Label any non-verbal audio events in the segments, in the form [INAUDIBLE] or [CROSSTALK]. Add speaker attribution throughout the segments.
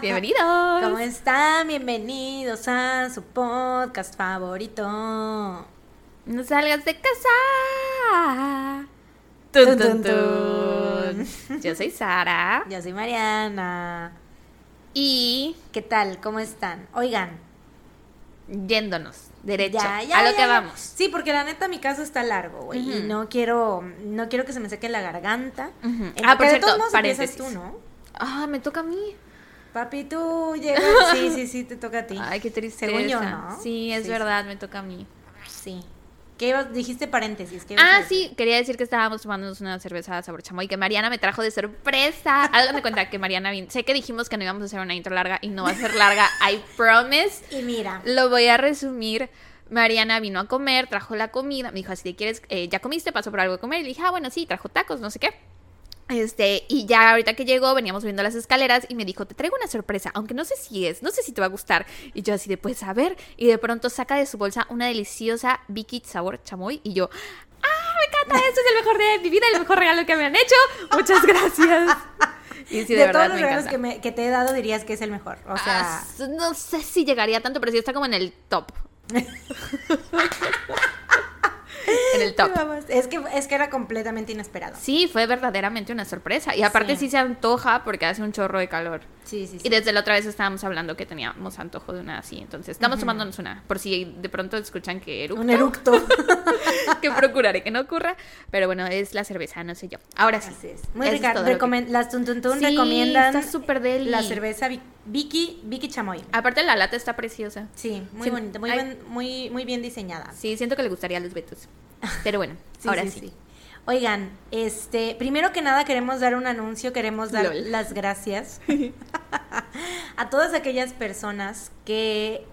Speaker 1: Bienvenidos.
Speaker 2: ¿Cómo están? Bienvenidos a su podcast favorito.
Speaker 1: No salgas de casa. Tun, tun, tun. [LAUGHS] Yo soy Sara.
Speaker 2: Yo soy Mariana.
Speaker 1: Y
Speaker 2: ¿Qué tal? ¿Cómo están? Oigan,
Speaker 1: yéndonos derecho
Speaker 2: ya, ya,
Speaker 1: a lo
Speaker 2: ya,
Speaker 1: que vamos.
Speaker 2: Sí, porque la neta mi caso está largo, güey. Y no quiero, no quiero que se me seque la garganta. En-
Speaker 1: Ah, por cierto, paréntesis.
Speaker 2: tú, ¿no?
Speaker 1: Ah, me toca a mí.
Speaker 2: Papi, tú llegas. Sí, sí, sí, te toca a ti.
Speaker 1: Ay, qué tristeza.
Speaker 2: Según yo, ¿no?
Speaker 1: Sí, es
Speaker 2: Sí,
Speaker 1: verdad, me toca a mí.
Speaker 2: Sí. ¿Qué ibas- dijiste paréntesis? ¿Qué ibas a
Speaker 1: Ah, sí, quería decir que estábamos tomándonos una cerveza sabor chamoy que Mariana me trajo de sorpresa. Háganme cuenta que Mariana vino. Sé que dijimos que no íbamos a hacer una intro larga y no va a ser larga, I promise.
Speaker 2: Y mira,
Speaker 1: Lo voy a resumir. Mariana vino a comer, trajo la comida, me dijo, así de quieres, eh, ya comiste, pasó por algo de comer, y le dije, ah, bueno, sí, trajo tacos, no sé qué. Este, y ya ahorita que llegó, veníamos subiendo las escaleras y me dijo, te traigo una sorpresa, aunque no sé si es, no sé si te va a gustar. Y yo así de, pues a ver, y de pronto saca de su bolsa una deliciosa Vicky sabor chamoy y yo, ah, me encanta, esto es el mejor día de mi vida, el mejor regalo que me han hecho, muchas gracias. [LAUGHS] Y sí, de,
Speaker 2: de,
Speaker 1: verdad
Speaker 2: todos los
Speaker 1: me
Speaker 2: regalos que, me- que te he dado dirías que es el mejor. O sea,
Speaker 1: Ah, no sé si llegaría tanto, pero sí está como en el top. [LAUGHS] en el [LAUGHS] top.
Speaker 2: vamos, es que es que era completamente inesperado.
Speaker 1: Sí, fue verdaderamente una sorpresa. Y aparte
Speaker 2: Sí.
Speaker 1: sí, se antoja porque hace un chorro de calor.
Speaker 2: Sí, sí, sí.
Speaker 1: Y desde la otra vez estábamos hablando que teníamos antojo de una así. Entonces estamos tomándonos una. Por si de pronto escuchan que eructo.
Speaker 2: Un eructo. [LAUGHS]
Speaker 1: que procuraré que no ocurra. Pero bueno, es la cerveza, no sé yo. Ahora sí.
Speaker 2: Así es. Muy rica.
Speaker 1: que-
Speaker 2: Las Tuntuntun
Speaker 1: Sí,
Speaker 2: recomiendan
Speaker 1: está súper deli.
Speaker 2: la cerveza Vi- Vicky, Vicky Chamoy.
Speaker 1: Aparte la lata está preciosa.
Speaker 2: Sí, muy
Speaker 1: Sí,
Speaker 2: bonita, muy,
Speaker 1: ay.
Speaker 2: buen- muy, muy bien diseñada.
Speaker 1: Sí, siento que le gustaría a los betos. Pero bueno, [LAUGHS] ahora
Speaker 2: sí. Oigan, este, primero que nada queremos dar un anuncio, queremos dar
Speaker 1: Lol.
Speaker 2: las gracias [LAUGHS] a todas aquellas personas que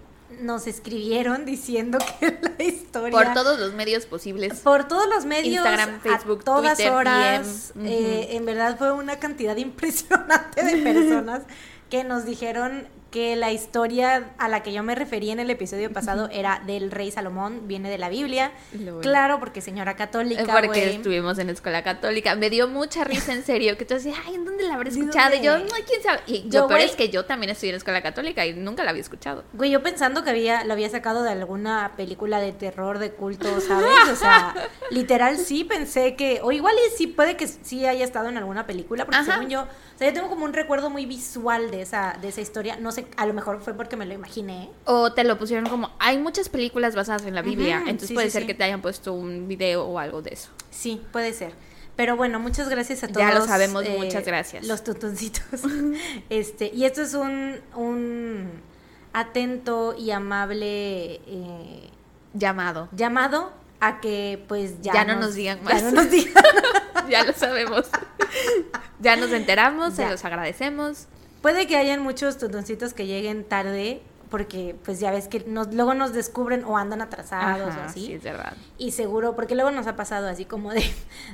Speaker 2: nos escribieron diciendo que [LAUGHS] la historia
Speaker 1: Por todos los medios posibles.
Speaker 2: por todos los medios,
Speaker 1: Instagram, Facebook,
Speaker 2: a todas
Speaker 1: Twitter,
Speaker 2: horas,
Speaker 1: DM,
Speaker 2: eh, en verdad fue una cantidad [LAUGHS] impresionante de personas que nos dijeron que la historia a la que yo me referí en el episodio pasado era del rey Salomón, viene de la Biblia. Claro, porque señora católica,
Speaker 1: Porque estuvimos en escuela católica. Me dio mucha risa, en serio. Que tú decías, ay, ¿en dónde la habré
Speaker 2: ¿De
Speaker 1: escuchado? Y yo, no, quién sabe. Y
Speaker 2: Yo,
Speaker 1: lo peor es que yo también estudié en escuela católica y nunca la había escuchado.
Speaker 2: Güey, yo pensando que había, lo había sacado de alguna película de terror, de culto, ¿sabes? O sea, [LAUGHS] literal sí pensé que, o igual y sí puede que sí haya estado en alguna película, porque
Speaker 1: Ajá.
Speaker 2: según yo, o sea, yo tengo como un recuerdo muy visual de esa, de esa historia. No sé, a lo mejor fue porque me lo imaginé.
Speaker 1: O te lo pusieron como, hay muchas películas basadas en la Biblia. Entonces
Speaker 2: sí,
Speaker 1: puede
Speaker 2: sí,
Speaker 1: ser
Speaker 2: sí.
Speaker 1: que te hayan puesto un video o algo de eso.
Speaker 2: Sí, puede ser. Pero bueno, muchas gracias a todos.
Speaker 1: Ya lo sabemos, muchas gracias.
Speaker 2: Los tutoncitos. [LAUGHS] este, y esto es un, un atento y amable eh,
Speaker 1: Llamado.
Speaker 2: llamado a que pues ya,
Speaker 1: Ya no nos digan
Speaker 2: Ya
Speaker 1: más.
Speaker 2: no nos [LAUGHS] digan.
Speaker 1: ya lo sabemos. [LAUGHS] ya nos enteramos,
Speaker 2: Ya.
Speaker 1: se los agradecemos.
Speaker 2: Puede que hayan muchos tutoncitos que lleguen tarde porque pues ya ves que nos, luego nos descubren o andan atrasados o así.
Speaker 1: sí, es verdad.
Speaker 2: Y seguro, porque luego nos ha pasado así como de,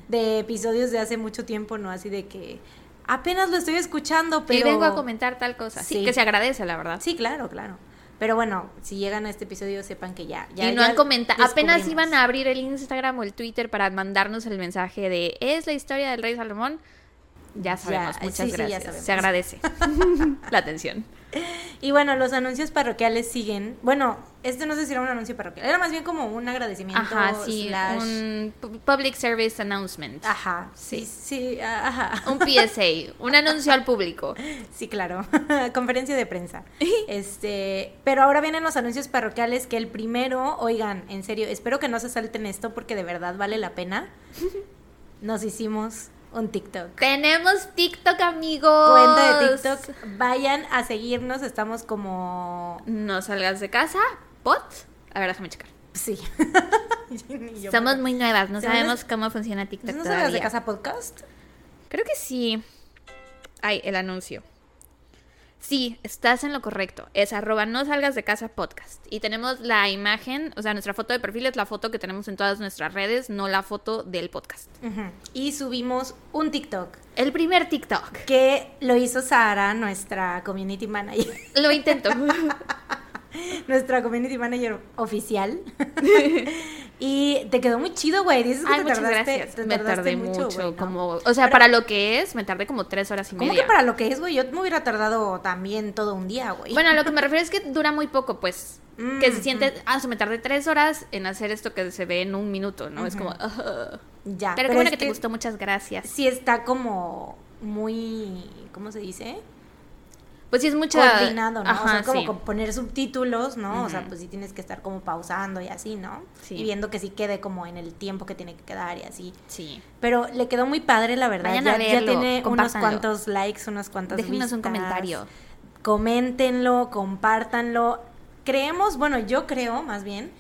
Speaker 2: de episodios de hace mucho tiempo, ¿no? Así de que apenas lo estoy escuchando, pero...
Speaker 1: Y vengo a comentar tal cosa. Sí,
Speaker 2: Sí.
Speaker 1: que se agradece, la verdad.
Speaker 2: Sí, claro, claro. Pero bueno, si llegan a este episodio sepan que ya... ya
Speaker 1: y no
Speaker 2: ya
Speaker 1: han comentado. Apenas iban a abrir el Instagram o el Twitter para mandarnos el mensaje de ¿Es la historia del rey Salomón? Ya sabemos,
Speaker 2: Ya,
Speaker 1: muchas
Speaker 2: sí, sí, ya
Speaker 1: gracias. Se agradece [LAUGHS] la atención.
Speaker 2: Y bueno, los anuncios parroquiales siguen. Bueno, este no sé si era un anuncio parroquial, era más bien como un agradecimiento.
Speaker 1: Ajá, sí,
Speaker 2: slash-
Speaker 1: un pu- public service announcement.
Speaker 2: Ajá, sí, sí, ajá.
Speaker 1: Un PSA, un anuncio al público. [LAUGHS]
Speaker 2: Sí, claro. [LAUGHS] Conferencia de prensa. Este, pero ahora vienen los anuncios parroquiales que el primero, oigan, en serio, espero que no se salten esto porque de verdad vale la pena. Nos hicimos un TikTok.
Speaker 1: Tenemos TikTok, amigos.
Speaker 2: Cuenta de TikTok, vayan a seguirnos, estamos como
Speaker 1: No salgas de casa, pot. A ver, déjame checar.
Speaker 2: sí. [LAUGHS]
Speaker 1: Somos muy nuevas, no
Speaker 2: ¿Se van a-
Speaker 1: sabemos cómo funciona TikTok
Speaker 2: ¿No salgas de casa podcast?
Speaker 1: Creo que sí. Ay, el anuncio. Sí, estás en lo correcto. Es arroba no salgas de casa podcast. Y tenemos la imagen, o sea, nuestra foto de perfil es la foto que tenemos en todas nuestras redes, no la foto del podcast.
Speaker 2: Y subimos un TikTok
Speaker 1: El primer TikTok.
Speaker 2: que lo hizo Sara, nuestra community manager.
Speaker 1: Lo intento. [LAUGHS] [LAUGHS]
Speaker 2: nuestra community manager oficial, [LAUGHS] [LAUGHS] Y te quedó muy chido, güey. Dices que
Speaker 1: Ay,
Speaker 2: te
Speaker 1: muchas
Speaker 2: tardaste,
Speaker 1: gracias.
Speaker 2: te
Speaker 1: Me tardé mucho,
Speaker 2: ¿no?
Speaker 1: como, o sea,
Speaker 2: Pero-
Speaker 1: para lo que es, me tardé como tres horas y
Speaker 2: ¿Cómo
Speaker 1: media.
Speaker 2: que para lo que es, güey? Yo me hubiera tardado también todo un día, güey.
Speaker 1: Bueno, a lo que me refiero es que dura muy poco, pues.
Speaker 2: Mm,
Speaker 1: que se siente, ah, se me tardé tres horas en hacer esto que se ve en un minuto, ¿no? Es como, "Ugh".
Speaker 2: ya.
Speaker 1: pero qué bueno
Speaker 2: es
Speaker 1: que te gustó, muchas gracias.
Speaker 2: Sí está como muy, ¿cómo se dice?
Speaker 1: Pues sí es mucha...
Speaker 2: Coordinado, ¿no? o sea, como
Speaker 1: sí.
Speaker 2: poner subtítulos, ¿no? O sea, pues sí tienes que estar como pausando y así, ¿no?
Speaker 1: Sí.
Speaker 2: Y viendo que sí quede como en el tiempo que tiene que quedar y así.
Speaker 1: Sí.
Speaker 2: Pero le quedó muy padre, la verdad.
Speaker 1: Vayan
Speaker 2: ya,
Speaker 1: a
Speaker 2: ya
Speaker 1: verlo,
Speaker 2: tiene unos cuantos likes, unas cuantas
Speaker 1: Déjenos un
Speaker 2: vistas.
Speaker 1: comentario.
Speaker 2: Coméntenlo, compártanlo. Creemos, bueno, yo creo más bien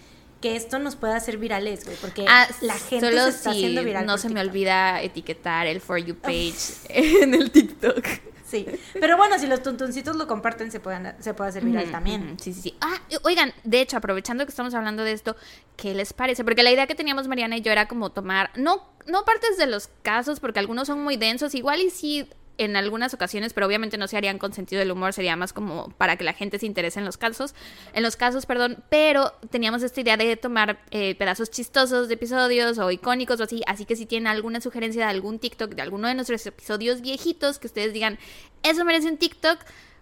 Speaker 2: que esto nos puede hacer virales, güey, porque
Speaker 1: Ah,
Speaker 2: la gente
Speaker 1: solo
Speaker 2: se está
Speaker 1: si
Speaker 2: haciendo viral.
Speaker 1: no se me olvida etiquetar el For You page [LAUGHS] en el TikTok.
Speaker 2: Sí, pero bueno, si los tuntuncitos lo comparten, se, pueden, se puede hacer viral también.
Speaker 1: Sí, sí, sí. Ah, oigan, de hecho, aprovechando que estamos hablando de esto, ¿qué les parece? Porque la idea que teníamos Mariana y yo era como tomar, no, no partes de los casos, porque algunos son muy densos, igual y sí en algunas ocasiones, pero obviamente no se harían con sentido del humor, sería más como para que la gente se interese en los casos, en los casos, perdón, pero teníamos esta idea de tomar eh, pedazos chistosos de episodios o icónicos o así, así que si tienen alguna sugerencia de algún TikTok, de alguno de nuestros episodios viejitos, que ustedes digan, eso merece un TikTok,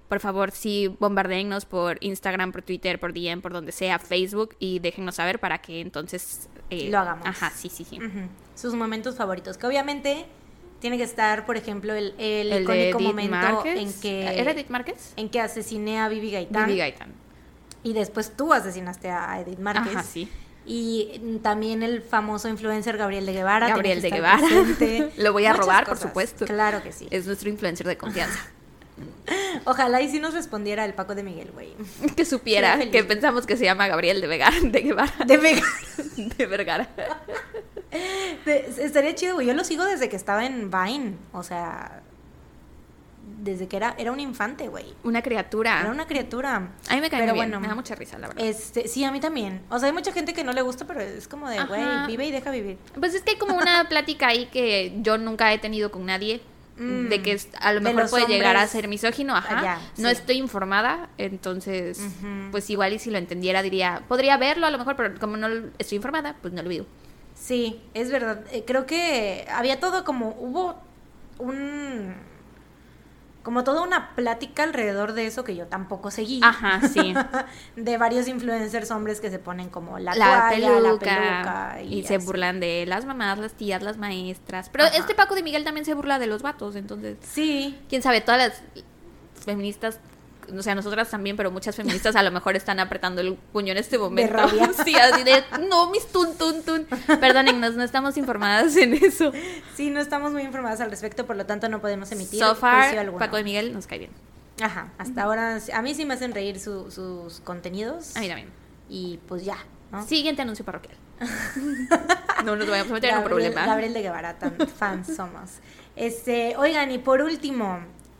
Speaker 1: por favor, sí, bombardeennos por Instagram, por Twitter, por DM, por donde sea, Facebook, y déjennos saber para que entonces... eh,
Speaker 2: Lo hagamos.
Speaker 1: Ajá, sí, sí, sí.
Speaker 2: Sus momentos favoritos, que obviamente tiene que estar, por ejemplo, el, el, icónico momento
Speaker 1: Márquez.
Speaker 2: en que
Speaker 1: ¿Era Edith Márquez?
Speaker 2: en que asesiné a Vivi Gaitán
Speaker 1: Vivi Gaitán.
Speaker 2: y después tú asesinaste a Edith Márquez.
Speaker 1: Ajá, sí.
Speaker 2: Y también el famoso influencer Gabriel de Guevara.
Speaker 1: Gabriel de Guevara. [LAUGHS] Lo voy a
Speaker 2: Muchas
Speaker 1: robar, por supuesto.
Speaker 2: Claro que sí.
Speaker 1: Es nuestro influencer de confianza.
Speaker 2: Ojalá y sí nos respondiera el Paco de Miguel, güey. [LAUGHS]
Speaker 1: que supiera que pensamos que se llama Gabriel de, Vega- de Guevara.
Speaker 2: De Vega. [LAUGHS]
Speaker 1: De Vergara.
Speaker 2: De- estaría chido, güey. Yo lo sigo desde que estaba en Vine. O sea, desde que era, era un infante, güey.
Speaker 1: Una criatura.
Speaker 2: Era una criatura.
Speaker 1: A mí me cae
Speaker 2: Pero
Speaker 1: bien.
Speaker 2: bueno.
Speaker 1: Me da mucha risa, la verdad.
Speaker 2: Este, sí, a mí también. O sea, hay mucha gente que no le gusta, pero es como de, güey, vive y deja vivir.
Speaker 1: Pues es que hay como una [LAUGHS] plática ahí que yo nunca he tenido con nadie.
Speaker 2: Mm,
Speaker 1: de que a lo mejor puede llegar a ser misógino, ajá.
Speaker 2: allá,
Speaker 1: no
Speaker 2: sí.
Speaker 1: estoy informada, entonces, pues igual y si lo entendiera diría, podría verlo a lo mejor, pero como no lo- estoy informada, pues no lo veo.
Speaker 2: Sí, es verdad. Eh, creo que había todo como, hubo un, como toda una plática alrededor de eso que yo tampoco seguí.
Speaker 1: Ajá, sí. [LAUGHS]
Speaker 2: de varios influencers hombres que se ponen como la,
Speaker 1: La,
Speaker 2: toalla,
Speaker 1: peluca,
Speaker 2: la peluca.
Speaker 1: y, se burlan de las mamás, las tías, las maestras. Pero
Speaker 2: Ajá.
Speaker 1: este Paco de Miguel también se burla de los vatos, entonces,
Speaker 2: Sí,
Speaker 1: quién sabe, todas las feministas, o sea, nosotras también, pero muchas feministas a lo mejor están apretando el puño en este momento.
Speaker 2: rabia. [LAUGHS]
Speaker 1: Sí, así de, no, mis tun, tun, tun. Perdónennos, no estamos informadas en eso.
Speaker 2: sí, no estamos muy informadas al respecto, por lo tanto no podemos emitir
Speaker 1: So far. Paco de Miguel nos cae bien.
Speaker 2: Ajá, hasta ahora a mí sí me hacen reír su- sus contenidos.
Speaker 1: A mí también.
Speaker 2: Y pues ya, ¿no?
Speaker 1: Siguiente anuncio parroquial. [LAUGHS] No nos vayamos a meter en un problema.
Speaker 2: Gabriel de Guevara, tan fans somos. Este, oigan, y por último,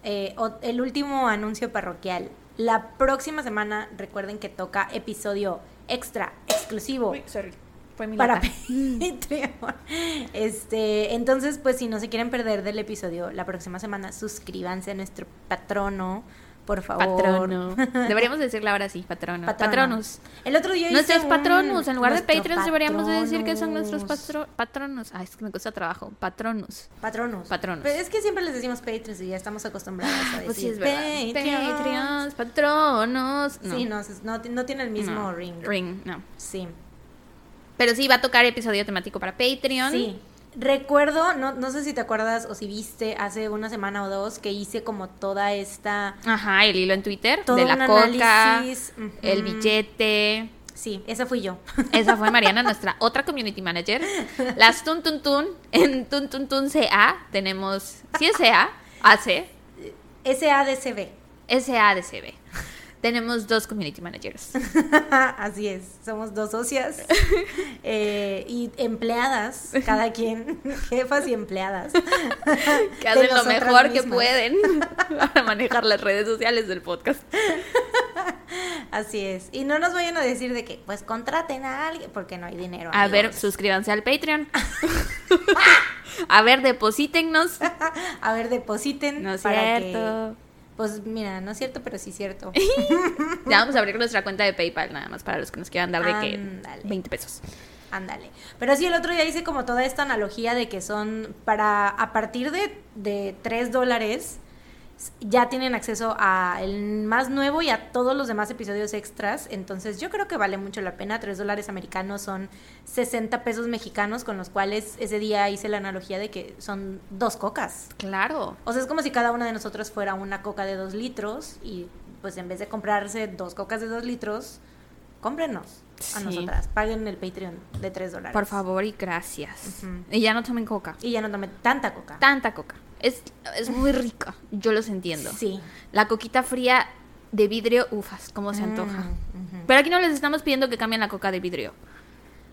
Speaker 2: eh, el último anuncio parroquial. La próxima semana, recuerden que toca episodio extra, exclusivo.
Speaker 1: Uy, sorry. Fue mi
Speaker 2: para. Patreon. [LAUGHS] Este, entonces, pues si no se quieren perder del episodio la próxima semana, suscríbanse a nuestro patrono, por favor.
Speaker 1: Patrono. [LAUGHS] Deberíamos decirle ahora sí, patrono.
Speaker 2: Patrono.
Speaker 1: Patronus.
Speaker 2: El otro día
Speaker 1: Nuestros patronos, en lugar de Patreons deberíamos de decir que son nuestros
Speaker 2: patronus.
Speaker 1: patro- patronos. Ay, es que me cuesta trabajo. Patronos.
Speaker 2: Patronos.
Speaker 1: Patronos.
Speaker 2: Pero es que siempre les decimos Patreons y ya estamos acostumbrados a decir [LAUGHS]
Speaker 1: Pues sí, es verdad.
Speaker 2: Patreons.
Speaker 1: Patreons, patronos. No.
Speaker 2: Sí, no, no, no tiene el mismo
Speaker 1: No.
Speaker 2: ring.
Speaker 1: Ring, no.
Speaker 2: Sí.
Speaker 1: Pero sí, va a tocar episodio temático para Patreon.
Speaker 2: Sí. Recuerdo, no, no sé si te acuerdas o si viste hace una semana o dos que hice como toda esta...
Speaker 1: Ajá, el hilo en Twitter
Speaker 2: Todo
Speaker 1: de la coca,
Speaker 2: análisis,
Speaker 1: el billete.
Speaker 2: Sí, esa fui yo. [LAUGHS]
Speaker 1: Esa fue Mariana, nuestra otra community manager. Las Tun Tun Tun, en Tun Tun Tun CA tenemos, sí es CA, AC,
Speaker 2: SADCB.
Speaker 1: SADCB. Tenemos dos community managers. [LAUGHS]
Speaker 2: Así es, somos dos socias [LAUGHS] eh, y empleadas, cada quien, [LAUGHS] jefas y empleadas.
Speaker 1: Que hacen lo mejor que pueden para manejar las redes sociales del podcast.
Speaker 2: Así es. Y no nos vayan a decir de que, pues contraten a alguien, porque no hay dinero.
Speaker 1: A ver, suscríbanse al Patreon. A ver, deposítennos.
Speaker 2: a ver, depositen.
Speaker 1: No es
Speaker 2: para
Speaker 1: cierto.
Speaker 2: que- pues mira, no es cierto, pero sí es cierto. [LAUGHS]
Speaker 1: Ya vamos a abrir nuestra cuenta de PayPal nada más para los que nos quieran dar de que
Speaker 2: Ándale.
Speaker 1: 20 pesos.
Speaker 2: Ándale. Pero sí, el otro día hice como toda esta analogía de que son para, a partir de, de 3 dólares, ya tienen acceso a el más nuevo y a todos los demás episodios extras. Entonces yo creo que vale mucho la pena. 3 dólares americanos son 60 pesos mexicanos, con los cuales ese día hice la analogía de que son dos cocas.
Speaker 1: Claro.
Speaker 2: O sea, es como si cada una de nosotros fuera una coca de 2 litros y pues en vez de comprarse dos cocas de 2 litros, cómprenos a
Speaker 1: Sí.
Speaker 2: nosotras. Paguen el Patreon de 3 dólares.
Speaker 1: Por favor y gracias. Y ya no tomen coca.
Speaker 2: Y ya no tomen tanta coca.
Speaker 1: Tanta coca. Es, es muy rica. Yo los entiendo.
Speaker 2: Sí.
Speaker 1: La coquita fría de vidrio, ufas, cómo se antoja.
Speaker 2: Mm, ujú.
Speaker 1: Pero aquí no les estamos pidiendo que cambien la coca de vidrio.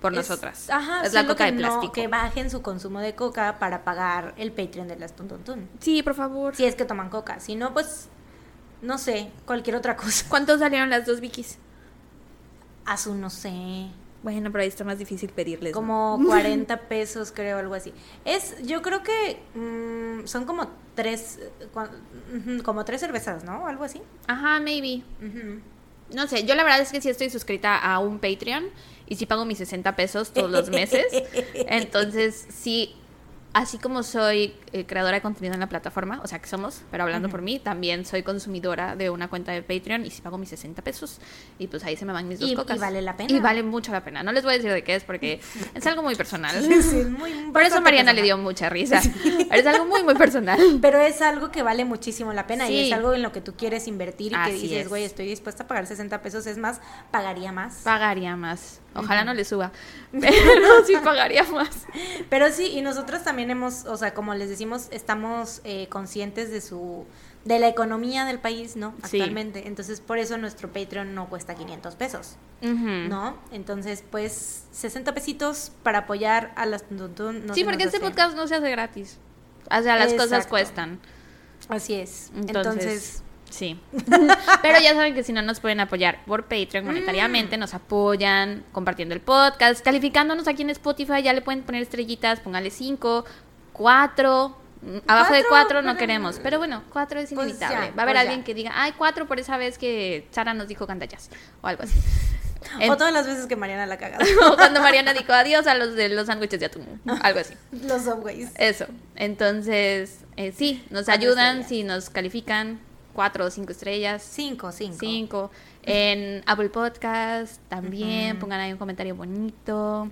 Speaker 1: Por
Speaker 2: Es-
Speaker 1: nosotras.
Speaker 2: Ajá,
Speaker 1: es la coca
Speaker 2: que
Speaker 1: de
Speaker 2: no-
Speaker 1: plástico.
Speaker 2: que bajen su consumo de coca para pagar el Patreon de las Tuntuntun.
Speaker 1: Sí, por favor.
Speaker 2: Si es que toman coca. Si no, pues, no sé, cualquier otra cosa.
Speaker 1: ¿Cuántos salieron las dos Vikis?
Speaker 2: A su, no sé,
Speaker 1: Bueno, pero ahí está más difícil pedirles. ¿no?
Speaker 2: como [LAUGHS] 40 pesos, creo, algo así. Es, yo creo que mm, son como tres, como tres cervezas, ¿no? Algo así.
Speaker 1: Ajá, maybe. No sé, yo la verdad es que sí estoy suscrita a un Patreon y sí pago mis 60 pesos todos los [LAUGHS] meses. Entonces, sí, así como soy eh, creadora de contenido en la plataforma, o sea que somos, pero hablando por mí, también soy consumidora de una cuenta de Patreon y sí pago mis 60 pesos. Y pues ahí se me van mis dos
Speaker 2: Y- y
Speaker 1: cocas.
Speaker 2: vale la pena.
Speaker 1: Y vale mucho la pena. No les voy a decir de qué es porque [LAUGHS] es algo muy personal.
Speaker 2: Sí, es muy- [LAUGHS]
Speaker 1: Por eso Mariana le dio mucha risa. Es algo muy, muy personal. [LAUGHS]
Speaker 2: Pero es algo que vale muchísimo la pena y es algo en lo que tú quieres invertir y
Speaker 1: Así
Speaker 2: que dices,
Speaker 1: es.
Speaker 2: güey, estoy dispuesta a pagar 60 pesos, es más, pagaría más.
Speaker 1: Pagaría más. Ojalá no le suba. [LAUGHS] Pero sí pagaría más.
Speaker 2: Pero sí, y nosotros también hemos, o sea, como les decimos, estamos eh, conscientes de su, de la economía del país, ¿no?
Speaker 1: Sí.
Speaker 2: Actualmente. Entonces, por eso nuestro Patreon no cuesta 500 pesos. ¿no? Entonces, pues, 60 pesitos para apoyar a las Tuntun, no
Speaker 1: sí, porque este podcast no se hace gratis. O sea, las cosas cuestan.
Speaker 2: Así es.
Speaker 1: Entonces,
Speaker 2: Entonces,
Speaker 1: sí. [LAUGHS] Pero ya saben que si no nos pueden apoyar por Patreon monetariamente, nos apoyan compartiendo el podcast, calificándonos aquí en Spotify, ya le pueden poner estrellitas, póngale 5, 4. Abajo de
Speaker 2: Cuatro,
Speaker 1: 4 no
Speaker 2: pero-
Speaker 1: queremos, pero bueno, 4 es
Speaker 2: Pues
Speaker 1: inevitable.
Speaker 2: ya,
Speaker 1: Va a haber
Speaker 2: pues
Speaker 1: alguien
Speaker 2: ya.
Speaker 1: que diga, ay, 4 por esa vez que Sara nos dijo candallas o algo así. [LAUGHS]
Speaker 2: O todas las veces que Mariana la cagada. [LAUGHS]
Speaker 1: o cuando Mariana dijo adiós a los de los sándwiches de atún, algo así.
Speaker 2: Los subways.
Speaker 1: Eso. Entonces, eh, sí, nos
Speaker 2: Cuatro
Speaker 1: ayudan si nos califican cuatro o cinco estrellas.
Speaker 2: Cinco, cinco.
Speaker 1: Cinco. En Apple Podcast también, pongan ahí un comentario bonito.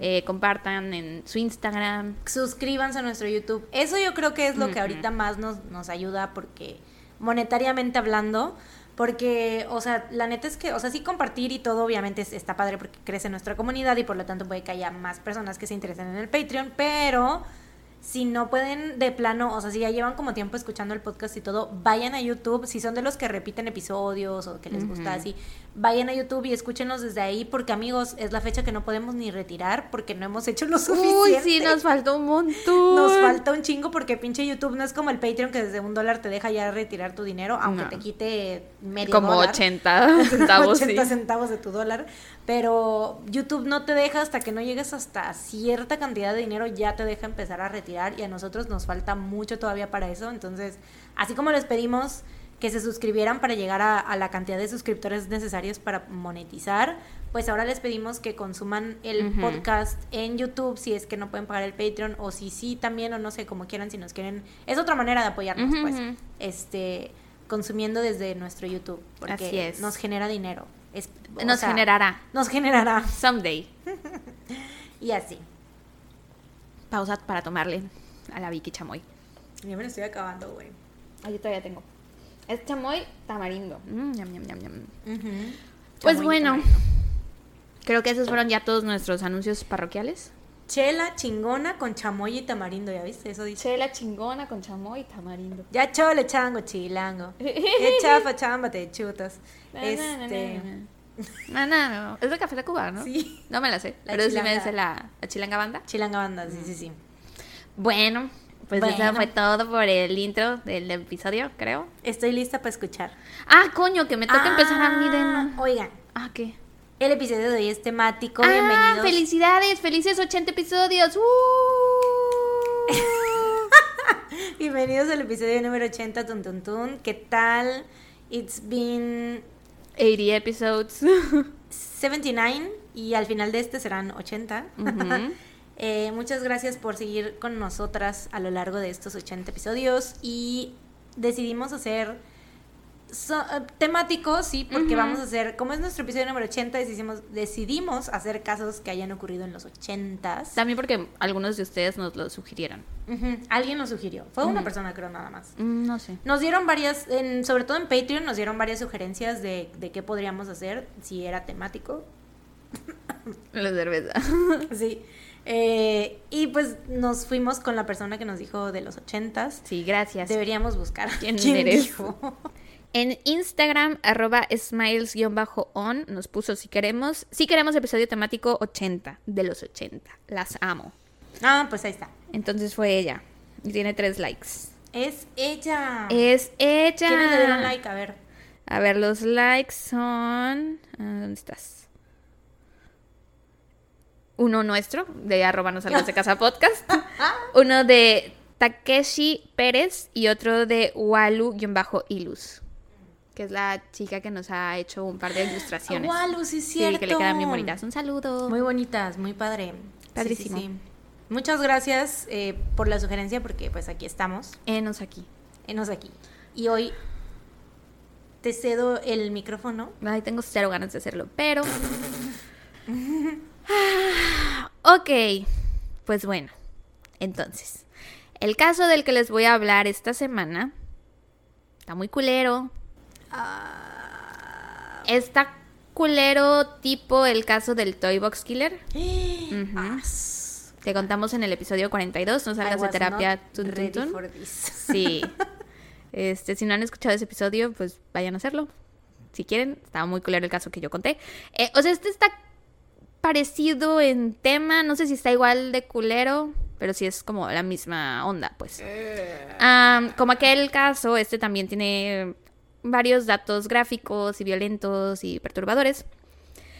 Speaker 1: Eh, compartan en su Instagram.
Speaker 2: suscríbanse a nuestro YouTube. Eso yo creo que es lo que ahorita más nos, nos ayuda porque monetariamente hablando, porque, o sea, la neta es que, o sea, sí compartir y todo obviamente es- está padre porque crece nuestra comunidad y por lo tanto puede que haya más personas que se interesen en el Patreon, pero si no pueden de plano, o sea, si ya llevan como tiempo escuchando el podcast y todo, vayan a YouTube, si son de los que repiten episodios o que les gusta así, vayan a YouTube y escúchenos desde ahí porque amigos, es la fecha que no podemos ni retirar porque no hemos hecho lo suficiente.
Speaker 1: Uy, sí, nos faltó un [LAUGHS] montón.
Speaker 2: Nos falta un chingo porque pinche YouTube no es como el Patreon que desde un dólar te deja ya retirar tu dinero, aunque
Speaker 1: No.
Speaker 2: te quite medio
Speaker 1: Como
Speaker 2: dólar.
Speaker 1: 80 [LAUGHS] centavos,
Speaker 2: 80
Speaker 1: sí.
Speaker 2: centavos de tu dólar. Pero YouTube no te deja hasta que no llegues hasta cierta cantidad de dinero, ya te deja empezar a retirar y a nosotros nos falta mucho todavía para eso. Entonces, así como les pedimos que se suscribieran para llegar a, a la cantidad de suscriptores necesarios para monetizar, pues ahora les pedimos que consuman el podcast en YouTube si es que no pueden pagar el Patreon o si sí también o no sé como quieran si nos quieren es otra manera de apoyarnos pues este consumiendo desde nuestro YouTube porque
Speaker 1: Así es.
Speaker 2: nos genera dinero Es-
Speaker 1: Nos
Speaker 2: sea,
Speaker 1: generará.
Speaker 2: nos generará
Speaker 1: Someday. [LAUGHS]
Speaker 2: y así
Speaker 1: Pausa para tomarle a la Vicky Chamoy.
Speaker 2: yo me lo estoy acabando güey
Speaker 1: Ah, yo todavía tengo. Es chamoy tamarindo. Mm. Pues bueno,
Speaker 2: tamarindo.
Speaker 1: creo que esos fueron ya todos nuestros anuncios parroquiales.
Speaker 2: Chela chingona con chamoy y tamarindo ya viste eso dice
Speaker 1: Chela chingona con chamoy y tamarindo.
Speaker 2: ya chole chango chilango [LAUGHS] qué chafa chamba te chutas
Speaker 1: Na, na, na,
Speaker 2: este
Speaker 1: na, na. No, no, no. Es de Café de Cuba, ¿no?
Speaker 2: Sí.
Speaker 1: No me la sé.
Speaker 2: La
Speaker 1: pero sí me
Speaker 2: chilanga.
Speaker 1: dice la, la chilanga banda.
Speaker 2: chilanga banda sí sí sí
Speaker 1: Bueno, pues
Speaker 2: Bueno.
Speaker 1: eso fue todo por el intro del episodio, creo.
Speaker 2: estoy lista para escuchar
Speaker 1: Ah, coño, que me toca empezar a mí de
Speaker 2: Ah,
Speaker 1: nuevo.
Speaker 2: oigan
Speaker 1: Ah, ¿qué?
Speaker 2: El episodio de hoy es temático
Speaker 1: Ah,
Speaker 2: bienvenidos
Speaker 1: felicidades, felices 80 episodios. ¡Uh! [LAUGHS]
Speaker 2: Bienvenidos al episodio número 80, Tun Tun Tun. ¿Qué tal? It's been
Speaker 1: 80 episodes. [LAUGHS]
Speaker 2: 79 Y al final de este serán 80.
Speaker 1: Ujú. [LAUGHS]
Speaker 2: Eh, muchas gracias por seguir con nosotras a lo largo de estos 80 episodios y decidimos hacer so- eh, temáticos, sí, porque vamos a hacer, como es nuestro episodio número 80, decidimos, decidimos hacer casos que hayan ocurrido en los 80s.
Speaker 1: También porque algunos de ustedes nos lo sugirieron.
Speaker 2: Alguien lo sugirió, fue una persona creo nada más.
Speaker 1: Mm, No sé.
Speaker 2: Nos dieron varias, en- sobre todo en Patreon, nos dieron varias sugerencias de, de qué podríamos hacer si era temático.
Speaker 1: La cerveza. [LAUGHS]
Speaker 2: Sí. Eh, y pues nos fuimos con la persona que nos dijo de los ochentas.
Speaker 1: Sí, gracias.
Speaker 2: Deberíamos buscar
Speaker 1: ¿Quién eres?
Speaker 2: dijo.
Speaker 1: En Instagram, arroba smiles-on, nos puso si queremos, si queremos episodio temático 80, de los 80. Las amo.
Speaker 2: Ah, pues ahí está.
Speaker 1: Entonces fue ella. Y tiene tres likes.
Speaker 2: Es ella.
Speaker 1: Es ella.
Speaker 2: ¿Quiénes le dieron like? A ver.
Speaker 1: A ver, los likes son. ah, ¿Dónde estás? Uno nuestro, de arroba no salgas de [LAUGHS] casa podcast. Uno de Takeshi Pérez y otro de Walu-Ilus. Que es la chica que nos ha hecho un par de ilustraciones.
Speaker 2: Walu, sí, es
Speaker 1: Sí,
Speaker 2: cierto.
Speaker 1: que le quedan bien bonitas. Un saludo.
Speaker 2: Muy bonitas, muy padre. Sí,
Speaker 1: Padrísimo.
Speaker 2: sí, sí. Muchas gracias eh, por la sugerencia porque pues aquí estamos.
Speaker 1: Enos aquí.
Speaker 2: Enos aquí. Y hoy te cedo el micrófono.
Speaker 1: Ay, tengo cero ganas de hacerlo, pero. Ah, ok, pues bueno. Entonces, el caso del que les voy a hablar esta semana está muy culero. Está culero tipo el caso del Toy Box Killer. [GASPS]
Speaker 2: As.
Speaker 1: Te contamos en el episodio 42, no salgas de terapia. tun, tun, tun. [LAUGHS] Sí. Este, si no han escuchado ese episodio, pues vayan a hacerlo. Si quieren, estaba muy culero el caso que yo conté. Eh, o sea, este está parecido en tema, no sé si está igual de culero, pero sí es como la misma onda, pues. Am, como aquel caso, este también tiene varios datos gráficos y violentos y perturbadores.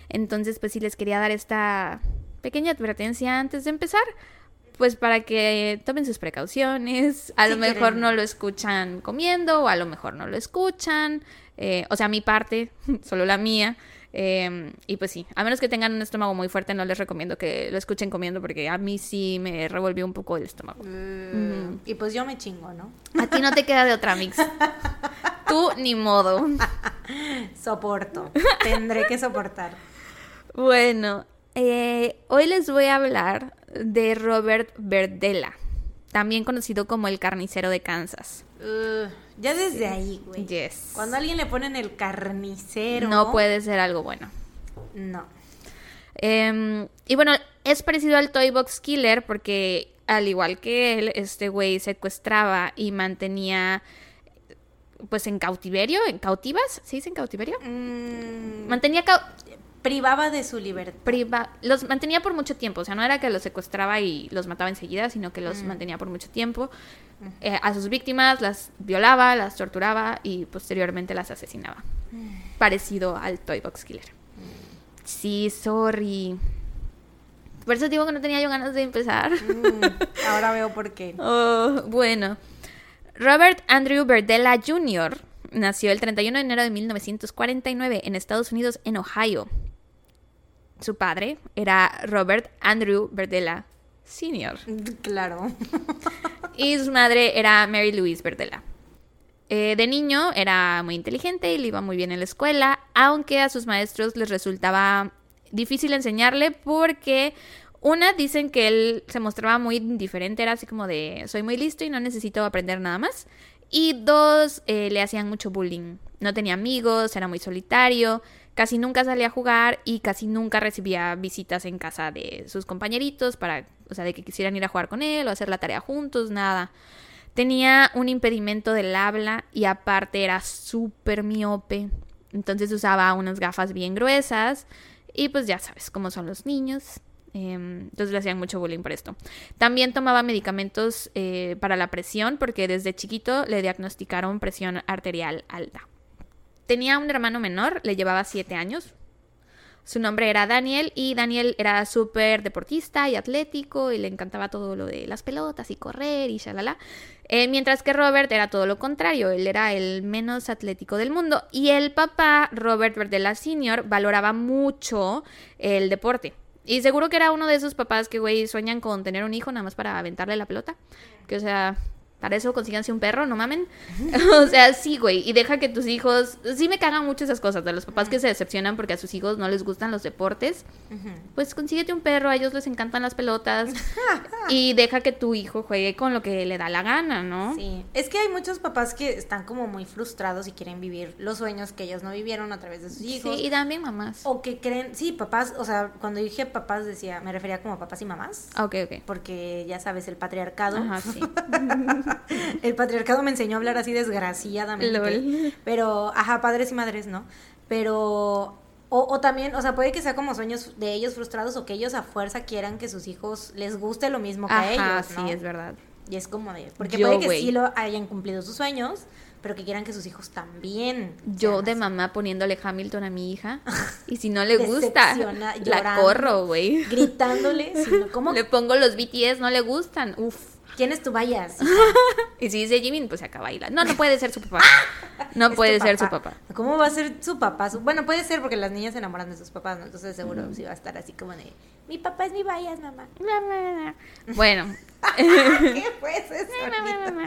Speaker 1: Entonces, pues sí les quería dar esta pequeña advertencia antes de empezar. Pues para que tomen sus precauciones. A
Speaker 2: Sí
Speaker 1: lo mejor no lo escuchan comiendo o a lo mejor no lo escuchan. eh, o sea, mi parte, [LAUGHS] solo la mía. eh, y pues sí, a menos que tengan un estómago muy fuerte, no les recomiendo que lo escuchen comiendo porque a mí sí me revolvió un poco el estómago.
Speaker 2: Mm, Y pues yo me chingo, ¿no?
Speaker 1: A ti no te queda de otra mix. [LAUGHS] Tú ni modo.
Speaker 2: Soporto. Tendré que soportar.
Speaker 1: Bueno, eh, hoy les voy a hablar de Robert Verdela, también conocido como el carnicero de Kansas.
Speaker 2: Uh, ya desde ahí, güey.
Speaker 1: Yes.
Speaker 2: Cuando a alguien le ponen el carnicero.
Speaker 1: No puede ser algo bueno.
Speaker 2: No.
Speaker 1: Em, y bueno, es parecido al Toy Box Killer porque al igual que él, este güey secuestraba y mantenía pues en cautiverio, en cautivas, ¿se dice en cautiverio?
Speaker 2: Mm,
Speaker 1: Mantenía cau-
Speaker 2: privaba de su libertad.
Speaker 1: priva- los mantenía por mucho tiempo, o sea, no era que los secuestraba y los mataba enseguida, sino que los
Speaker 2: Mm.
Speaker 1: mantenía por mucho tiempo. Eh, a sus víctimas las violaba, las torturaba y posteriormente las asesinaba. Parecido al Toy Box Killer. Sí, sorry. Por eso digo que no tenía yo ganas de empezar.
Speaker 2: Mm, ahora veo por qué. [LAUGHS]
Speaker 1: Oh, bueno. Robert Andrew Verdella Jr. nació el 31 de enero de 1949 en Estados Unidos, en Ohio. Su padre era Robert Andrew Verdella Sr.
Speaker 2: Claro.
Speaker 1: y su madre era Mary Louise Verdella. Eh, de niño era muy inteligente y le iba muy bien en la escuela, aunque a sus maestros les resultaba difícil enseñarle porque una dicen que él se mostraba muy indiferente, era así como de soy muy listo y no necesito aprender nada más. Y dos, eh, le hacían mucho bullying. No tenía amigos, era muy solitario, casi nunca salía a jugar y casi nunca recibía visitas en casa de sus compañeritos para, o sea, de que quisieran ir a jugar con él o hacer la tarea juntos, nada. Tenía un impedimento del habla y aparte era súper miope. Entonces usaba unas gafas bien gruesas y pues ya sabes cómo son los niños. Em, entonces le hacían mucho bullying por esto. También tomaba medicamentos eh, para la presión porque desde chiquito le diagnosticaron presión arterial alta. Tenía un hermano menor, le llevaba siete años. Su nombre era Daniel y Daniel era súper deportista y atlético y le encantaba todo lo de las pelotas y correr y shalala. Eh, mientras que Robert era todo lo contrario, él era el menos atlético del mundo. Y el papá, Robert Verdela Sr., valoraba mucho el deporte. Y seguro que era uno de esos papás que, güey, sueñan con tener un hijo nada más para aventarle la pelota. Que, o sea, para eso consíganse un perro, no mamen. [LAUGHS] o sea, sí, güey. Y deja que tus hijos. Sí, me cagan mucho esas cosas de los papás que se decepcionan porque a sus hijos no les gustan los deportes. Pues consíguete un perro, a ellos les encantan las pelotas. [LAUGHS] y deja que tu hijo juegue con lo que le da la gana, ¿no?
Speaker 2: Sí. Es que hay muchos papás que están como muy frustrados y quieren vivir los sueños que ellos no vivieron a través de sus hijos.
Speaker 1: Sí, y también mamás.
Speaker 2: O que creen. Sí, papás. O sea, cuando dije papás decía. Me refería como papás y mamás.
Speaker 1: Ok, ok.
Speaker 2: Porque ya sabes, el patriarcado.
Speaker 1: Ajá, sí. [LAUGHS] [LAUGHS]
Speaker 2: el patriarcado me enseñó a hablar así desgraciadamente.
Speaker 1: Lol.
Speaker 2: Pero, ajá, padres y madres, ¿no? Pero, o, o también, o sea, puede que sea como sueños de ellos frustrados o que ellos a fuerza quieran que sus hijos les guste lo mismo que a ellos, ¿no?
Speaker 1: sí, es verdad.
Speaker 2: Y es como de, porque
Speaker 1: Yo,
Speaker 2: puede que sí lo hayan cumplido sus sueños, pero que quieran que sus hijos también.
Speaker 1: Yo de
Speaker 2: así.
Speaker 1: mamá poniéndole Hamilton a mi hija. [LAUGHS] Y si no le gusta, la corro, güey.
Speaker 2: Gritándole, sino, [LAUGHS] ¿cómo?
Speaker 1: Le pongo los BTS, no le gustan. Uf.
Speaker 2: ¿Quién es tu? [LAUGHS]
Speaker 1: Y si dice Jimin, pues se acaba baila. No, no puede ser su papá. [LAUGHS] No
Speaker 2: Es
Speaker 1: puede ser su papá.
Speaker 2: ¿Cómo va a ser su papá? Bueno, puede ser porque las niñas se enamoran de sus papás, ¿no? Entonces seguro sí va a estar así como de, mi papá es mi vayas, mamá. [LAUGHS]
Speaker 1: Bueno,
Speaker 2: ¿Qué fue sonido?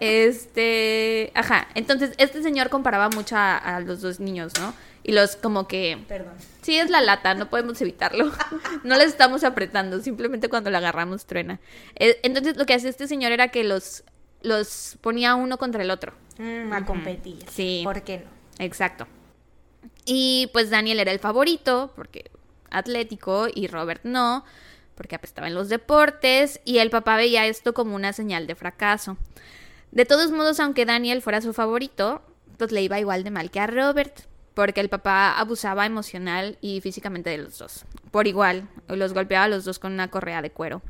Speaker 1: este, ajá, entonces este señor comparaba mucho a, a los dos niños, ¿no? Y los como que,
Speaker 2: Perdón.
Speaker 1: sí es la lata, no podemos evitarlo. [LAUGHS] No les estamos apretando, simplemente cuando la agarramos truena. Eh, Entonces lo que hacía este señor era que los, los ponía uno contra el otro.
Speaker 2: Mm, a competir.
Speaker 1: Sí.
Speaker 2: ¿Por qué no?
Speaker 1: Exacto. Y pues Daniel era el favorito, porque atlético, y Robert no, porque apestaba en los deportes, y el papá veía esto como una señal de fracaso. De todos modos, aunque Daniel fuera su favorito, pues le iba igual de mal que a Robert, porque el papá abusaba emocional y físicamente de los dos. Por igual, los golpeaba a los dos con una correa de cuero.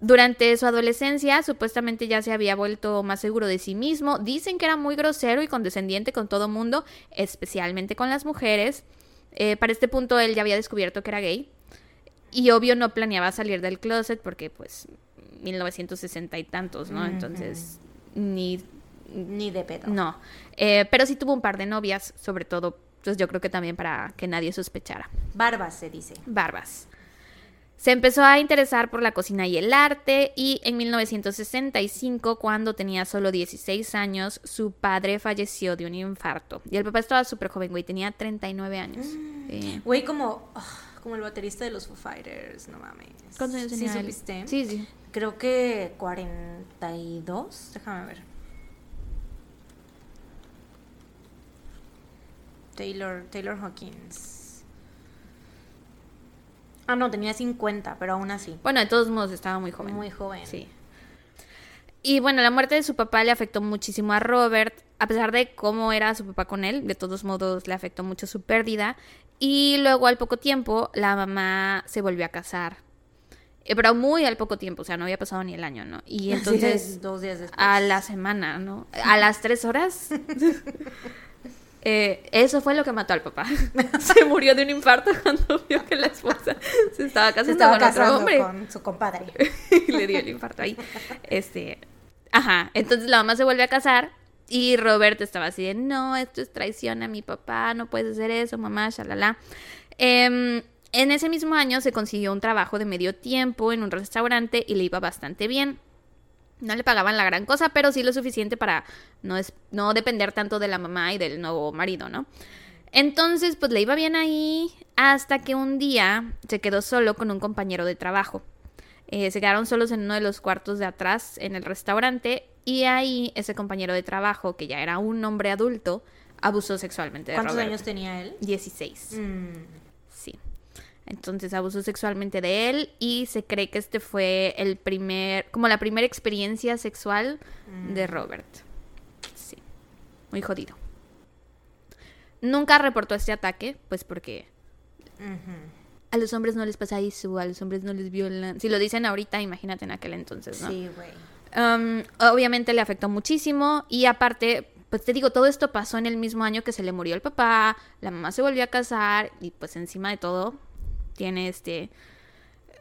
Speaker 1: Durante su adolescencia, supuestamente ya se había vuelto más seguro de sí mismo. Dicen que era muy grosero y condescendiente con todo mundo, especialmente con las mujeres. Eh, para este punto él ya había descubierto que era gay. Y obvio no planeaba salir del closet porque pues 1960 y tantos, ¿no? Entonces, ni...
Speaker 2: Ni de pedo.
Speaker 1: No. Eh, pero sí tuvo un par de novias, sobre todo, pues yo creo que también para que nadie sospechara.
Speaker 2: Barbas se dice.
Speaker 1: Barbas. Se empezó a interesar por la cocina y el arte y en 1965, cuando tenía solo 16 años, su padre falleció de un infarto. Y el papá estaba súper joven, güey, tenía 39 años. Sí. [GASPS]
Speaker 2: Güey, como, como el baterista de los Foo Fighters, no mames.
Speaker 1: ¿Cuántos años
Speaker 2: ¿Sí
Speaker 1: tenía él?
Speaker 2: supiste?
Speaker 1: Sí, sí.
Speaker 2: Creo que 42. Déjame ver. Taylor, Taylor Hawkins. Ah, no, tenía 50, pero aún así.
Speaker 1: Bueno, de todos modos estaba muy joven.
Speaker 2: Muy joven.
Speaker 1: Sí. Y bueno, la muerte de su papá le afectó muchísimo a Robert, a pesar de cómo era su papá con él, de todos modos le afectó mucho su pérdida. Y luego al poco tiempo la mamá se volvió a casar. Eh, Pero muy al poco tiempo, o sea, no había pasado ni el año, ¿no? Y entonces
Speaker 2: es, dos días después.
Speaker 1: a la semana, ¿no? A las tres horas. [LAUGHS] Eh, eso fue lo que mató al papá. [LAUGHS] se murió de un infarto cuando vio que la esposa se estaba
Speaker 2: Se
Speaker 1: casando
Speaker 2: estaba
Speaker 1: con otro hombre
Speaker 2: con su compadre. [LAUGHS]
Speaker 1: y le dio el infarto ahí. Este, ajá, entonces la mamá se vuelve a casar y Robert estaba así de, no, esto es traición a mi papá, no puedes hacer eso, mamá, shalala. Em, en ese mismo año se consiguió un trabajo de medio tiempo en un restaurante y le iba bastante bien. No le pagaban la gran cosa, pero sí lo suficiente para no, es, no depender tanto de la mamá y del nuevo marido, ¿no? Entonces, pues le iba bien ahí hasta que un día se quedó solo con un compañero de trabajo. Eh, se quedaron solos en uno de los cuartos de atrás en el restaurante y ahí ese compañero de trabajo, que ya era un hombre adulto, abusó sexualmente de
Speaker 2: ¿Cuántos
Speaker 1: Robert.
Speaker 2: años tenía él?
Speaker 1: 16.
Speaker 2: Mm,
Speaker 1: Sí. Entonces abusó sexualmente de él y se cree que este fue el primer, como la primera experiencia sexual de Robert. Sí. Muy jodido. Nunca reportó este ataque, pues porque
Speaker 2: ujú.
Speaker 1: a los hombres no les pasa eso, a los hombres no les violan. Si lo dicen ahorita, imagínate en aquel entonces, ¿no?
Speaker 2: Sí, güey.
Speaker 1: Um, obviamente le afectó muchísimo y aparte, pues te digo, todo esto pasó en el mismo año que se le murió el papá, la mamá se volvió a casar y pues encima de todo tiene este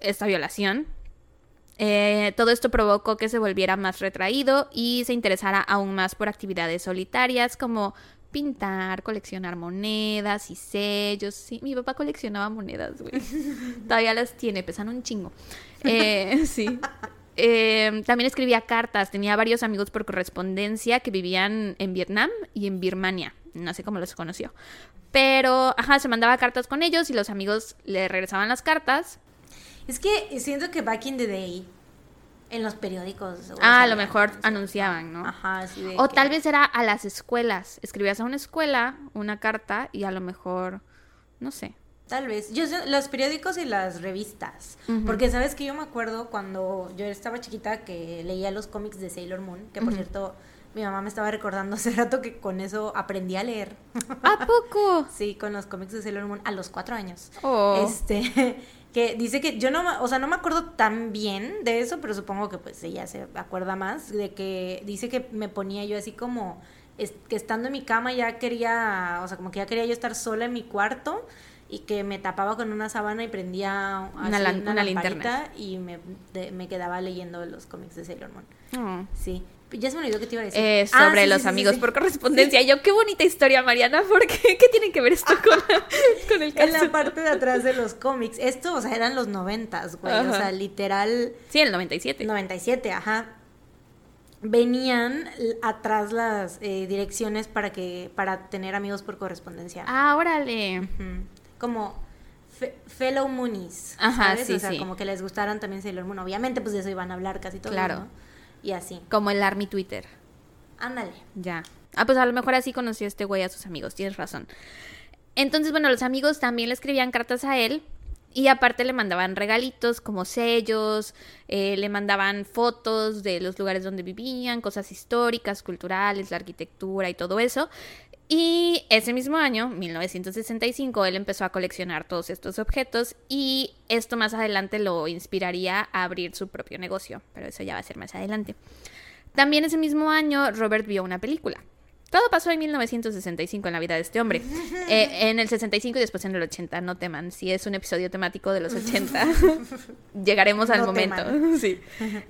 Speaker 1: esta violación. Eh, todo esto provocó que se volviera más retraído y se interesara aún más por actividades solitarias como pintar, coleccionar monedas y sellos. Sí, mi papá coleccionaba monedas, güey. [LAUGHS] Todavía las tiene, pesan un chingo. [LAUGHS] Eh, [LAUGHS] sí. Eh, también escribía cartas, tenía varios amigos por correspondencia que vivían en Vietnam y en Birmania. No sé cómo los conoció. Pero, ajá, se mandaba cartas con ellos y los amigos le regresaban las cartas.
Speaker 2: Es que siento que back in the day, en los periódicos.
Speaker 1: Ah, a lo mejor anunciaban, ¿no?
Speaker 2: Ajá, sí.
Speaker 1: o tal vez era a las escuelas. Escribías a una escuela una carta y a lo mejor, no sé.
Speaker 2: Tal vez. Yo los periódicos y las revistas. Porque sabes que yo me acuerdo cuando yo estaba chiquita que leía los cómics de Sailor Moon, que por cierto, mi mamá me estaba recordando hace rato que con eso aprendí a leer.
Speaker 1: ¿A poco? [LAUGHS]
Speaker 2: sí, con los cómics de Sailor Moon a los cuatro años.
Speaker 1: Oh.
Speaker 2: Este, [LAUGHS] que dice que yo no, o sea, no me acuerdo tan bien de eso, pero supongo que pues ella se acuerda más, de que dice que me ponía yo así como, que estando en mi cama ya quería, o sea, como que ya quería yo estar sola en mi cuarto y que me tapaba con una sábana y prendía
Speaker 1: una, una, linterna
Speaker 2: y me, me, quedaba leyendo los cómics de Sailor Moon.
Speaker 1: Oh.
Speaker 2: Sí. Ya se me olvidó que te iba a decir.
Speaker 1: Eh, ah, sobre los amigos por correspondencia. Yo, qué bonita historia, Mariana, porque [LAUGHS] ¿qué tiene que ver esto con, [LAUGHS] con el caso?
Speaker 2: En la parte de atrás de los cómics. Esto, o sea, eran los noventas, güey. O sea, literal.
Speaker 1: Sí, el 97.
Speaker 2: 97, ajá. Venían atrás las eh, direcciones para que para tener amigos por correspondencia.
Speaker 1: Ah, órale
Speaker 2: como fellow Moonies.
Speaker 1: Ajá, sí,
Speaker 2: o sea, como que les gustaran también Sailor Moon. Obviamente, pues de eso iban a hablar casi todo.
Speaker 1: Claro.
Speaker 2: Y así.
Speaker 1: Como el Army Twitter.
Speaker 2: Ándale.
Speaker 1: Ya. Ah, pues a lo mejor así conoció este güey a sus amigos, tienes razón. Entonces, bueno, los amigos también le escribían cartas a él y aparte le mandaban regalitos como sellos, eh, le mandaban fotos de los lugares donde vivían, cosas históricas, culturales, la arquitectura y todo eso. Y ese mismo año, 1965, él empezó a coleccionar todos estos objetos y esto más adelante lo inspiraría a abrir su propio negocio, pero eso ya va a ser más adelante. También ese mismo año, Robert vio una película. Todo pasó en 1965 en la vida de este hombre. [LAUGHS] Eh, en el 65 y después en el 80, no teman. Si es un episodio temático de los [LAUGHS] 80, [LAUGHS] llegaremos al momento. Sí.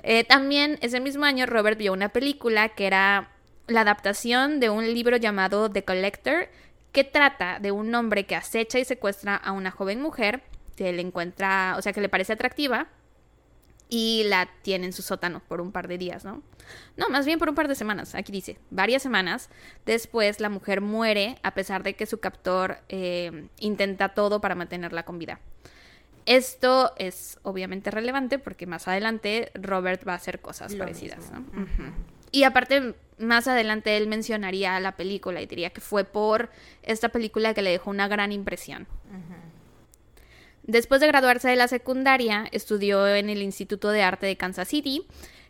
Speaker 1: Eh, también ese mismo año, Robert vio una película que era la adaptación de un libro llamado The Collector, que trata de un hombre que acecha y secuestra a una joven mujer que le encuentra, o sea, que le parece atractiva y la tiene en su sótano por un par de días, ¿no? No, más bien por un par de semanas, aquí dice, varias semanas. Después la mujer muere a pesar de que su captor eh, intenta todo para mantenerla con vida. Esto es obviamente relevante porque más adelante Robert va a hacer cosas parecidas, ¿no? Y aparte, más adelante él mencionaría la película y diría que fue por esta película que le dejó una gran impresión. Después de graduarse de la secundaria, estudió en el Instituto de Arte de Kansas City.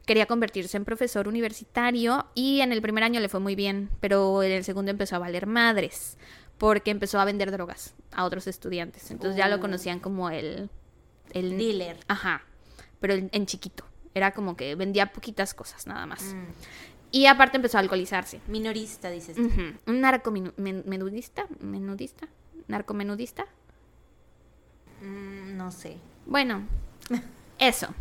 Speaker 1: Quería convertirse en profesor universitario y en el primer año le fue muy bien, pero en el segundo empezó a valer madres porque empezó a vender drogas a otros estudiantes. Entonces ya lo oh. conocían como el...
Speaker 2: El dealer.
Speaker 1: Ajá, pero en chiquito. Era como que vendía poquitas cosas nada más. Mm. Y aparte empezó a alcoholizarse.
Speaker 2: Minorista, dices.
Speaker 1: Un narcomenudista, menudista, narcomenudista.
Speaker 2: Mm, no sé.
Speaker 1: Bueno, [LAUGHS] eso.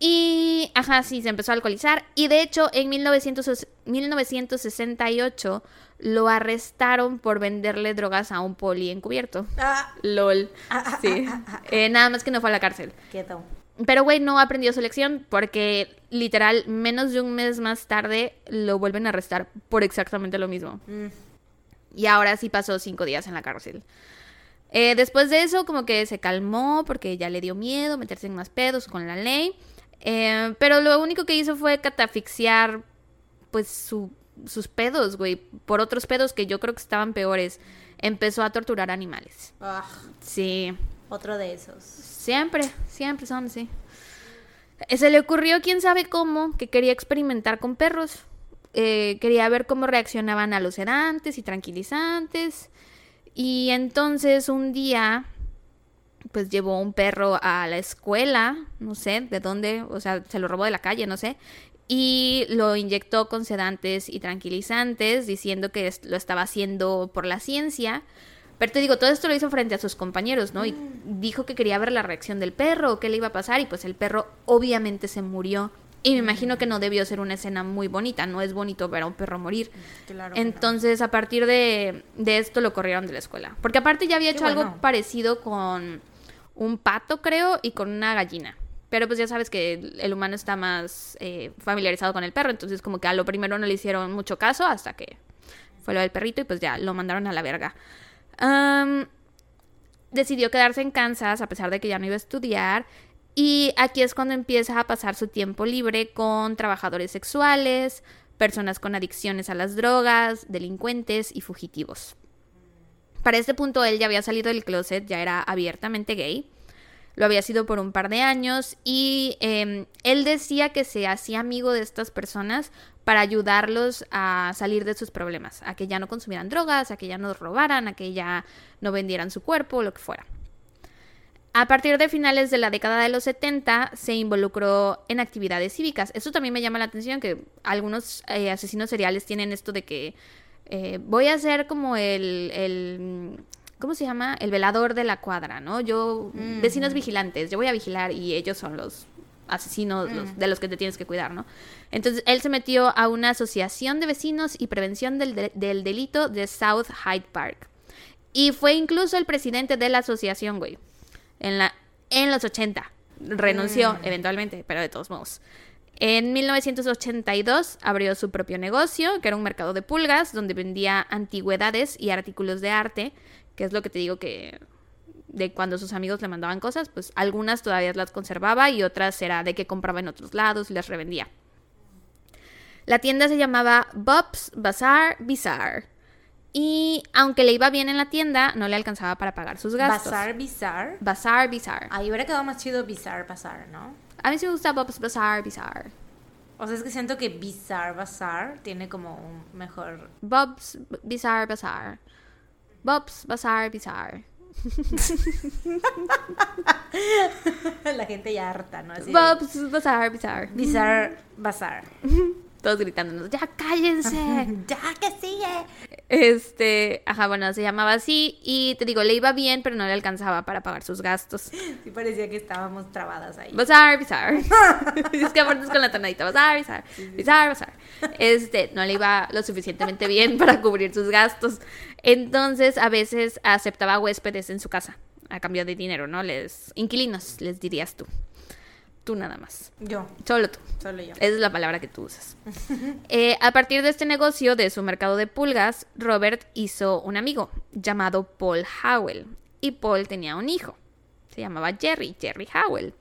Speaker 1: Y, ajá, sí, se empezó a alcoholizar. Y de hecho, en 1968 lo arrestaron por venderle drogas a un poli encubierto. Ah. LOL. Ah, sí. Eh, nada más que no fue a la cárcel.
Speaker 2: Quedó.
Speaker 1: Pero, güey, no aprendió su lección porque literal, menos de un mes más tarde lo vuelven a arrestar por exactamente lo mismo. Mm. Y ahora sí pasó cinco días en la cárcel. Eh, después de eso, como que se calmó porque ya le dio miedo meterse en más pedos con la ley. Eh, pero lo único que hizo fue catafixiar, pues, sus pedos, güey, por otros pedos que yo creo que estaban peores. Empezó a torturar animales.
Speaker 2: Ah.
Speaker 1: Sí.
Speaker 2: Otro de esos.
Speaker 1: Siempre, siempre son así. Se le ocurrió, quién sabe cómo, que quería experimentar con perros. Eh, quería ver cómo reaccionaban a los sedantes y tranquilizantes. Y entonces un día, pues llevó un perro a la escuela, no sé de dónde, o sea, se lo robó de la calle, no sé. y lo inyectó con sedantes y tranquilizantes, diciendo que lo estaba haciendo por la ciencia. Pero te digo, todo esto lo hizo frente a sus compañeros, ¿no? Y dijo que quería ver la reacción del perro, qué le iba a pasar, y pues el perro obviamente se murió. Y me imagino que no debió ser una escena muy bonita, no es bonito ver a un perro morir. Entonces, a partir de, esto lo corrieron de la escuela. Porque aparte ya había hecho algo parecido con un pato, creo, y con una gallina. Pero pues ya sabes que el humano está más eh, familiarizado con el perro, entonces como que a lo primero no le hicieron mucho caso hasta que fue lo del perrito y pues ya lo mandaron a la verga. Decidió quedarse en Kansas a pesar de que ya no iba a estudiar y aquí es cuando empieza a pasar su tiempo libre con trabajadores sexuales, personas con adicciones a las drogas, delincuentes y fugitivos. Para este punto él ya había salido del closet, ya era abiertamente gay lo había sido por un par de años y em, él decía que se hacía amigo de estas personas para ayudarlos a salir de sus problemas, a que ya no consumieran drogas, a que ya no robaran, a que ya no vendieran su cuerpo, lo que fuera. A partir de finales de la década de los 70 se involucró en actividades cívicas. Eso también me llama la atención, que algunos eh, asesinos seriales tienen esto de que eh, voy a ser como el, ¿cómo se llama? El velador de la cuadra, ¿no? Yo, vecinos vigilantes, yo voy a vigilar y ellos son los asesinos de los que te tienes que cuidar, ¿no? Entonces, él se metió a una asociación de vecinos y prevención del, delito de South Hyde Park. Y fue incluso el presidente de la asociación, güey. En, la, en los 80. Renunció mm. eventualmente, pero de todos modos. En 1982 abrió su propio negocio, que era un mercado de pulgas, donde vendía antigüedades y artículos de arte que es lo que te digo que de cuando sus amigos le mandaban cosas, pues algunas todavía las conservaba y otras era de que compraba en otros lados y las revendía. La tienda se llamaba Bob's Bazaar Bizarre. Y aunque le iba bien en la tienda, no le alcanzaba para pagar sus gastos.
Speaker 2: ¿Bazaar Bizarre?
Speaker 1: Bazaar Bizarre.
Speaker 2: Ahí hubiera quedado más chido Bizarre Bazaar, ¿no?
Speaker 1: A mí sí me gusta Bob's Bazaar Bizarre.
Speaker 2: O sea, es que siento que Bizarre Bazaar tiene como un mejor...
Speaker 1: Bob's Bizarre Bazaar. Bob's Bazaar Bizarre. [LAUGHS]
Speaker 2: La gente ya harta, ¿no?
Speaker 1: Bob's Bazaar Bizarre.
Speaker 2: Bizarre Bazaar. [LAUGHS]
Speaker 1: Todos gritándonos, ya cállense. [LAUGHS]
Speaker 2: ya que sigue.
Speaker 1: Este, ajá, bueno, se llamaba así y te digo, le iba bien, pero no le alcanzaba para pagar sus gastos.
Speaker 2: Sí parecía que estábamos trabadas ahí.
Speaker 1: Bazar, bizar. es que aparte es con la tonadita, bazar, bizar, bizar, bazar. Este, no le iba lo suficientemente bien para cubrir sus gastos. Entonces, a veces aceptaba huéspedes en su casa a cambio de dinero, ¿no? Les inquilinos, les dirías tú. Tú nada más.
Speaker 2: Yo.
Speaker 1: Solo tú.
Speaker 2: Solo yo.
Speaker 1: Esa es la palabra que tú usas. [LAUGHS] Eh, a partir de este negocio de su mercado de pulgas, Robert hizo un amigo llamado Paul Howell. Y Paul tenía un hijo. Se llamaba Jerry, Jerry Howell.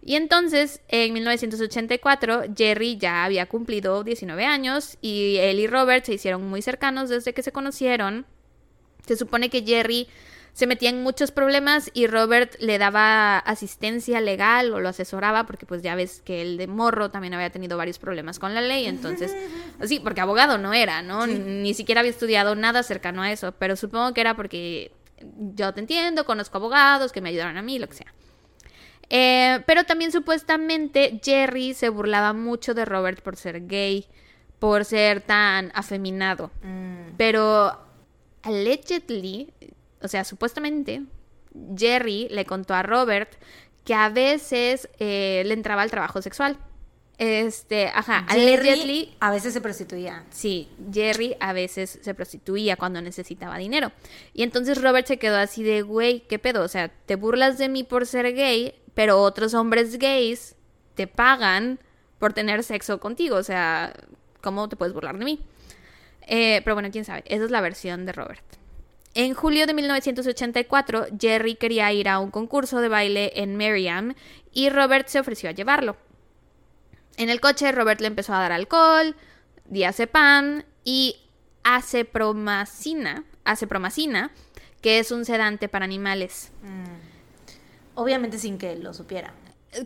Speaker 1: Y entonces, en 1984, Jerry ya había cumplido 19 años y él y Robert se hicieron muy cercanos desde que se conocieron. Se supone que Jerry se metía en muchos problemas y Robert le daba asistencia legal o lo asesoraba porque pues ya ves que el de morro también había tenido varios problemas con la ley, entonces, [LAUGHS] sí, porque abogado no era, ¿no? Ni siquiera había estudiado nada cercano a eso, pero supongo que era porque yo te entiendo, conozco abogados que me ayudaron a mí, lo que sea. Eh, pero también supuestamente Jerry se burlaba mucho de Robert por ser gay, por ser tan afeminado. Mm. Pero allegedly, o sea, supuestamente, Jerry le contó a Robert que a veces eh, le entraba al trabajo sexual. Este, ajá,
Speaker 2: Jerry a veces se prostituía.
Speaker 1: Sí, Jerry a veces se prostituía cuando necesitaba dinero. Y entonces Robert se quedó así de, güey, ¿qué pedo? O sea, te burlas de mí por ser gay, pero otros hombres gays te pagan por tener sexo contigo. O sea, ¿cómo te puedes burlar de mí? Eh, pero bueno, quién sabe. Esa es la versión de Robert. En julio de 1984, Jerry quería ir a un concurso de baile en Merriam y Robert se ofreció a llevarlo. En el coche, Robert le empezó a dar alcohol, diazepam y acepromacina, acepromacina, que es un sedante para animales.
Speaker 2: Mm. Obviamente sin que lo supiera.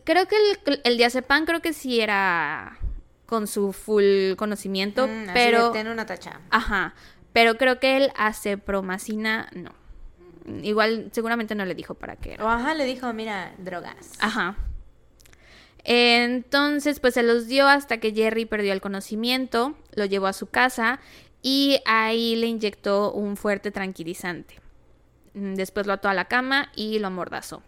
Speaker 1: Creo que el, el diazepam creo que sí era con su full conocimiento, mm, pero...
Speaker 2: una tacha.
Speaker 1: Ajá, pero creo que él hace promacina, no. Igual, seguramente no le dijo para qué
Speaker 2: O ajá, le dijo, mira, drogas.
Speaker 1: Ajá. Entonces, pues se los dio hasta que Jerry perdió el conocimiento, lo llevó a su casa y ahí le inyectó un fuerte tranquilizante. Mm, después lo ató a la cama y lo amordazó.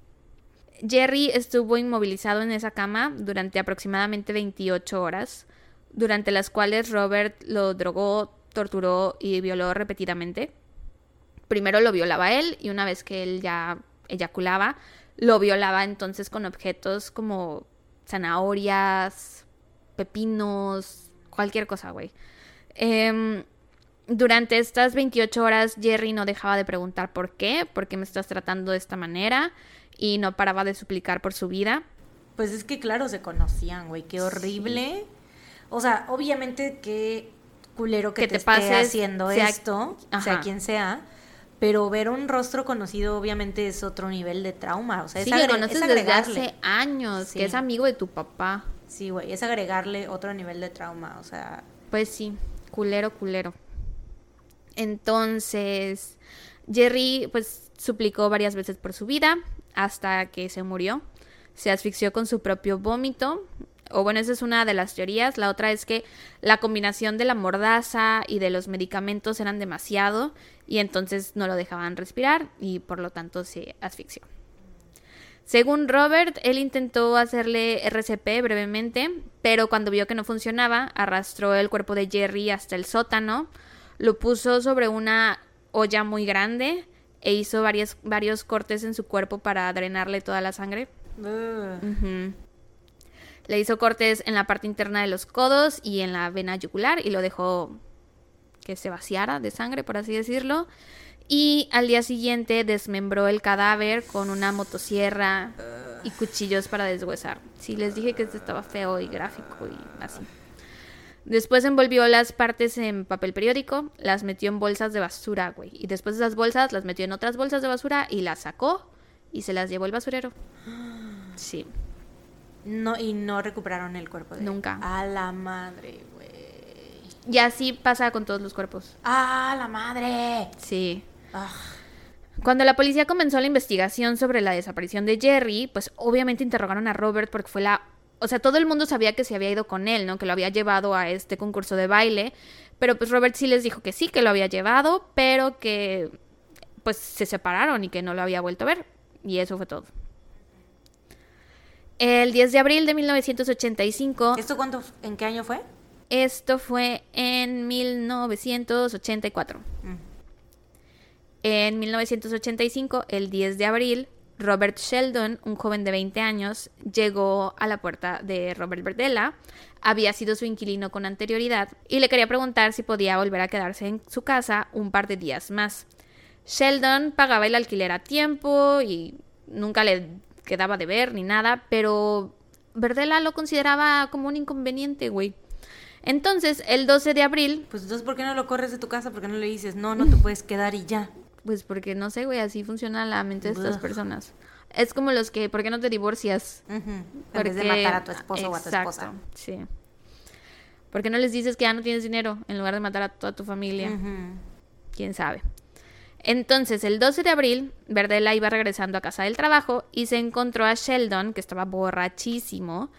Speaker 1: Jerry estuvo inmovilizado en esa cama durante aproximadamente 28 horas, durante las cuales Robert lo drogó, torturó y violó repetidamente. Primero lo violaba él y una vez que él ya eyaculaba, lo violaba entonces con objetos como zanahorias, pepinos, cualquier cosa, güey. Em, durante estas 28 horas Jerry no dejaba de preguntar por qué, por qué me estás tratando de esta manera y no paraba de suplicar por su vida.
Speaker 2: Pues es que claro, se conocían, güey, qué horrible. O sea, obviamente qué culero que, te, esté haciendo esto, sea quien sea, pero ver un rostro conocido obviamente es otro nivel de trauma, o sea,
Speaker 1: sí, es, conoces desde hace años, que es amigo de tu papá.
Speaker 2: Sí, güey, es agregarle otro nivel de trauma, o sea,
Speaker 1: pues sí, culero, culero. Entonces, Jerry pues suplicó varias veces por su vida hasta que se murió. Se asfixió con su propio vómito. O bueno, esa es una de las teorías. La otra es que la combinación de la mordaza y de los medicamentos eran demasiado y entonces no lo dejaban respirar y por lo tanto se asfixió. Según Robert, él intentó hacerle RCP brevemente, pero cuando vio que no funcionaba, arrastró el cuerpo de Jerry hasta el sótano, lo puso sobre una olla muy grande e hizo varios, varios cortes en su cuerpo para drenarle toda la sangre. Le hizo cortes en la parte interna de los codos y en la vena yugular y lo dejó que se vaciara de sangre, por así decirlo. Y al día siguiente desmembró el cadáver con una motosierra y cuchillos para deshuesar. Sí, les dije que esto estaba feo y gráfico y así. Después envolvió las partes en papel periódico, las metió en bolsas de basura, güey. Y después de esas bolsas las metió en otras bolsas de basura y las sacó y se las llevó el basurero. [GASPS] Sí.
Speaker 2: No, y no recuperaron el cuerpo de
Speaker 1: Nunca.
Speaker 2: A la madre, güey.
Speaker 1: Y así pasa con todos los cuerpos.
Speaker 2: ¡Ah, la madre!
Speaker 1: Sí. Ah. Cuando la policía comenzó la investigación sobre la desaparición de Jerry, pues obviamente interrogaron a Robert porque fue la... O sea, todo el mundo sabía que se había ido con él, ¿no? Que lo había llevado a este concurso de baile. Pero pues Robert sí les dijo que sí, que lo había llevado, pero que pues se separaron y que no lo había vuelto a ver. Y eso fue todo. El 10 de abril de 1985.
Speaker 2: ¿Esto cuánto, en qué año fue?
Speaker 1: Esto fue en 1984. En 1985, el 10 de abril, Robert Sheldon, un joven de 20 años, llegó a la puerta de Robert Berdella. Había sido su inquilino con anterioridad y le quería preguntar si podía volver a quedarse en su casa un par de días más. Sheldon pagaba el alquiler a tiempo y nunca le quedaba de ver ni nada, pero Verdela lo consideraba como un inconveniente, güey. Entonces, el 12 de abril...
Speaker 2: Pues entonces, ¿por qué no lo corres de tu casa? ¿Por qué no le dices, no, no te puedes quedar y ya?
Speaker 1: Pues porque no sé, güey, así funciona la mente de estas personas. Es como los que, ¿por qué no te divorcias?
Speaker 2: En vez de matar a tu esposo o a tu esposa.
Speaker 1: Sí. ¿Por qué no les dices que ya no tienes dinero en lugar de matar a toda tu familia? Quién sabe. Entonces, el 12 de abril, Verdela iba regresando a casa del trabajo y se encontró a Sheldon, que estaba borrachísimo.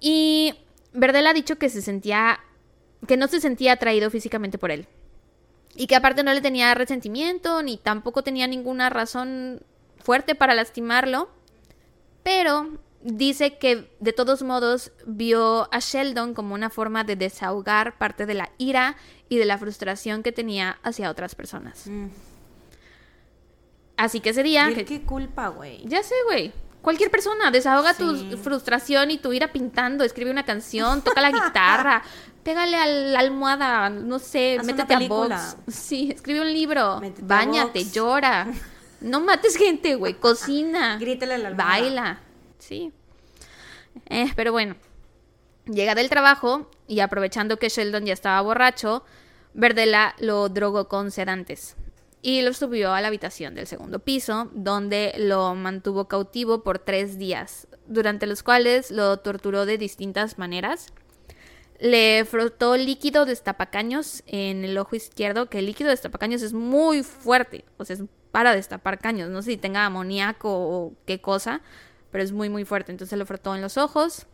Speaker 1: Y Verdela ha dicho que se sentía. que no se sentía atraído físicamente por él. Y que aparte no le tenía resentimiento ni tampoco tenía ninguna razón fuerte para lastimarlo. Pero dice que de todos modos vio a Sheldon como una forma de desahogar parte de la ira y de la frustración que tenía hacia otras personas. Mm. Así que ese día...
Speaker 2: ¿Qué culpa, güey?
Speaker 1: Ya sé, güey. Cualquier persona, desahoga tu frustración y tu ira pintando, escribe una canción, toca la [LAUGHS] guitarra, pégale a la almohada, no sé, métete a box. [LAUGHS] Sí, escribe un libro, bañate, llora. No mates gente, güey, [LAUGHS] cocina.
Speaker 2: Grítale a la almohada.
Speaker 1: Baila. Sí. Eh, pero bueno, llega del trabajo y aprovechando que Sheldon ya estaba borracho, Verdela lo drogó con sedantes y lo subió a la habitación del segundo piso, donde lo mantuvo cautivo por tres días, durante los cuales lo torturó de distintas maneras. Le frotó líquido de destapacaños en el ojo izquierdo, que el líquido de destapacaños es muy fuerte, o sea, es para destapar caños, no sé si tenga amoníaco o qué cosa, pero es muy, muy fuerte. Entonces lo frotó en los ojos,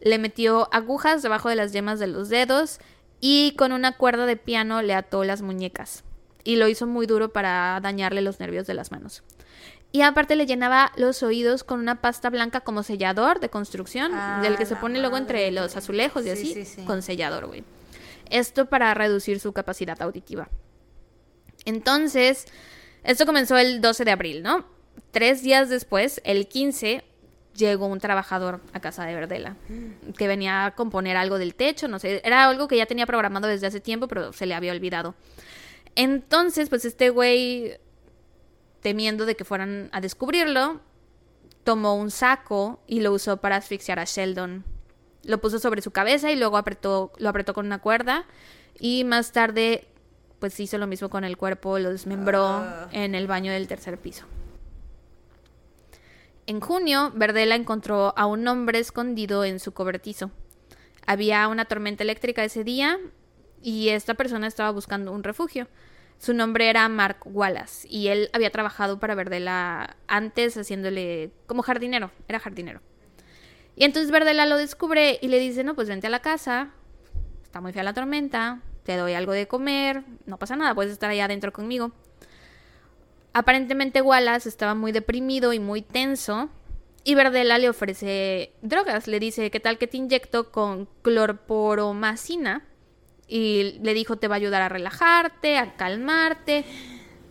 Speaker 1: le metió agujas debajo de las yemas de los dedos y con una cuerda de piano le ató las muñecas. Y lo hizo muy duro para dañarle los nervios de las manos. Y aparte le llenaba los oídos con una pasta blanca como sellador de construcción,
Speaker 2: Ah,
Speaker 1: del que se pone luego entre
Speaker 2: madre,
Speaker 1: los azulejos y
Speaker 2: Sí,
Speaker 1: así,
Speaker 2: sí, sí.
Speaker 1: con sellador, güey. Esto para reducir su capacidad auditiva. Entonces, esto comenzó el 12 de abril, ¿no? Tres días después, el 15, llegó un trabajador a casa de Verdela, que venía a componer algo del techo, no sé, era algo que ya tenía programado desde hace tiempo, pero se le había olvidado. Entonces, pues este güey, temiendo de que fueran a descubrirlo, tomó un saco y lo usó para asfixiar a Sheldon. Lo puso sobre su cabeza y luego apretó, lo apretó con una cuerda y más tarde pues hizo lo mismo con el cuerpo, lo desmembró
Speaker 2: Ah.
Speaker 1: en el baño del tercer piso. En junio, Verdela encontró a un hombre escondido en su cobertizo. Había una tormenta eléctrica ese día y esta persona estaba buscando un refugio. Su nombre era Mark Wallace y él había trabajado para Verdela antes haciéndole como jardinero, era jardinero. Y entonces Verdela lo descubre y le dice, no, pues vente a la casa, está muy fea la tormenta, te doy algo de comer, no pasa nada, puedes estar allá adentro conmigo. Aparentemente Wallace estaba muy deprimido y muy tenso y Verdela le ofrece drogas, le dice, ¿qué tal que te inyecto con clorporomacina? Y le dijo, te va a ayudar a relajarte, a calmarte.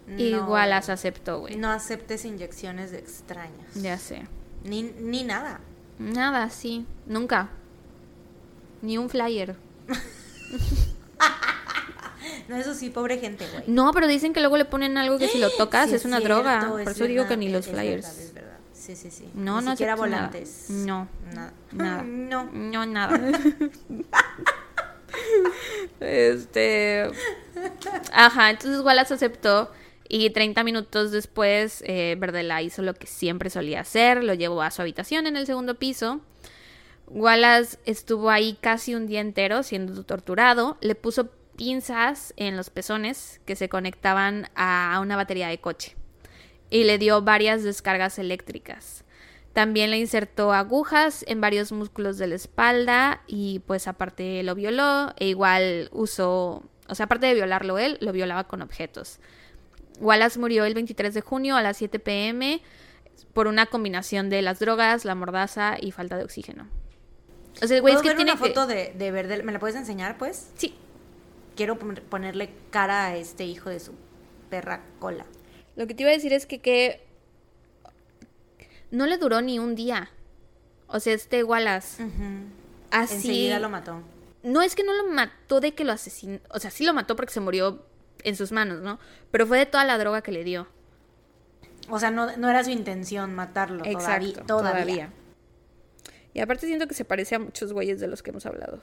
Speaker 2: No.
Speaker 1: Wallace aceptó, güey.
Speaker 2: No aceptes inyecciones de extraños.
Speaker 1: Ya sé.
Speaker 2: Ni, ni nada.
Speaker 1: Nada, sí, nunca. Ni un flyer. [LAUGHS]
Speaker 2: No, eso sí, pobre gente, güey.
Speaker 1: No, pero dicen que luego le ponen algo que si lo tocas
Speaker 2: Sí,
Speaker 1: es una
Speaker 2: cierto,
Speaker 1: droga.
Speaker 2: es
Speaker 1: Por eso digo que ni los
Speaker 2: es
Speaker 1: flyers.
Speaker 2: verdad, es verdad. Sí, sí, sí.
Speaker 1: No,
Speaker 2: Ni
Speaker 1: no
Speaker 2: siquiera
Speaker 1: nada.
Speaker 2: volantes.
Speaker 1: No.
Speaker 2: Nada.
Speaker 1: Nada. [LAUGHS]
Speaker 2: No.
Speaker 1: No, nada. [LAUGHS] este. Ajá, entonces Wallace aceptó. Y 30 minutos después, eh, Verdela hizo lo que siempre solía hacer: lo llevó a su habitación en el segundo piso. Wallace estuvo ahí casi un día entero siendo torturado. Le puso pinzas en los pezones que se conectaban a una batería de coche. Y le dio varias descargas eléctricas. También le insertó agujas en varios músculos de la espalda y pues aparte lo violó e igual usó, o sea, aparte de violarlo él, lo violaba con objetos. Wallace murió el 23 de junio a las 7 pm por una combinación de las drogas, la mordaza y falta de oxígeno. O sea, el güey es
Speaker 2: ¿Puedo
Speaker 1: que
Speaker 2: ver
Speaker 1: tiene
Speaker 2: una
Speaker 1: que...
Speaker 2: foto de, de Verdel? ¿Me la puedes enseñar, pues?
Speaker 1: Sí,
Speaker 2: Quiero pon- ponerle cara a este hijo de su perra cola.
Speaker 1: lo que te iba a decir es que, que no le duró ni un día. O sea, este Wallace así...
Speaker 2: Enseguida lo mató.
Speaker 1: No es que no lo mató de que lo asesinó. O sea, sí lo mató porque se murió en sus manos, ¿no? Pero fue de toda la droga que le dio.
Speaker 2: O sea, no, no era su intención matarlo todavía. todavía.
Speaker 1: Y aparte siento que se parece a muchos güeyes de los que hemos hablado.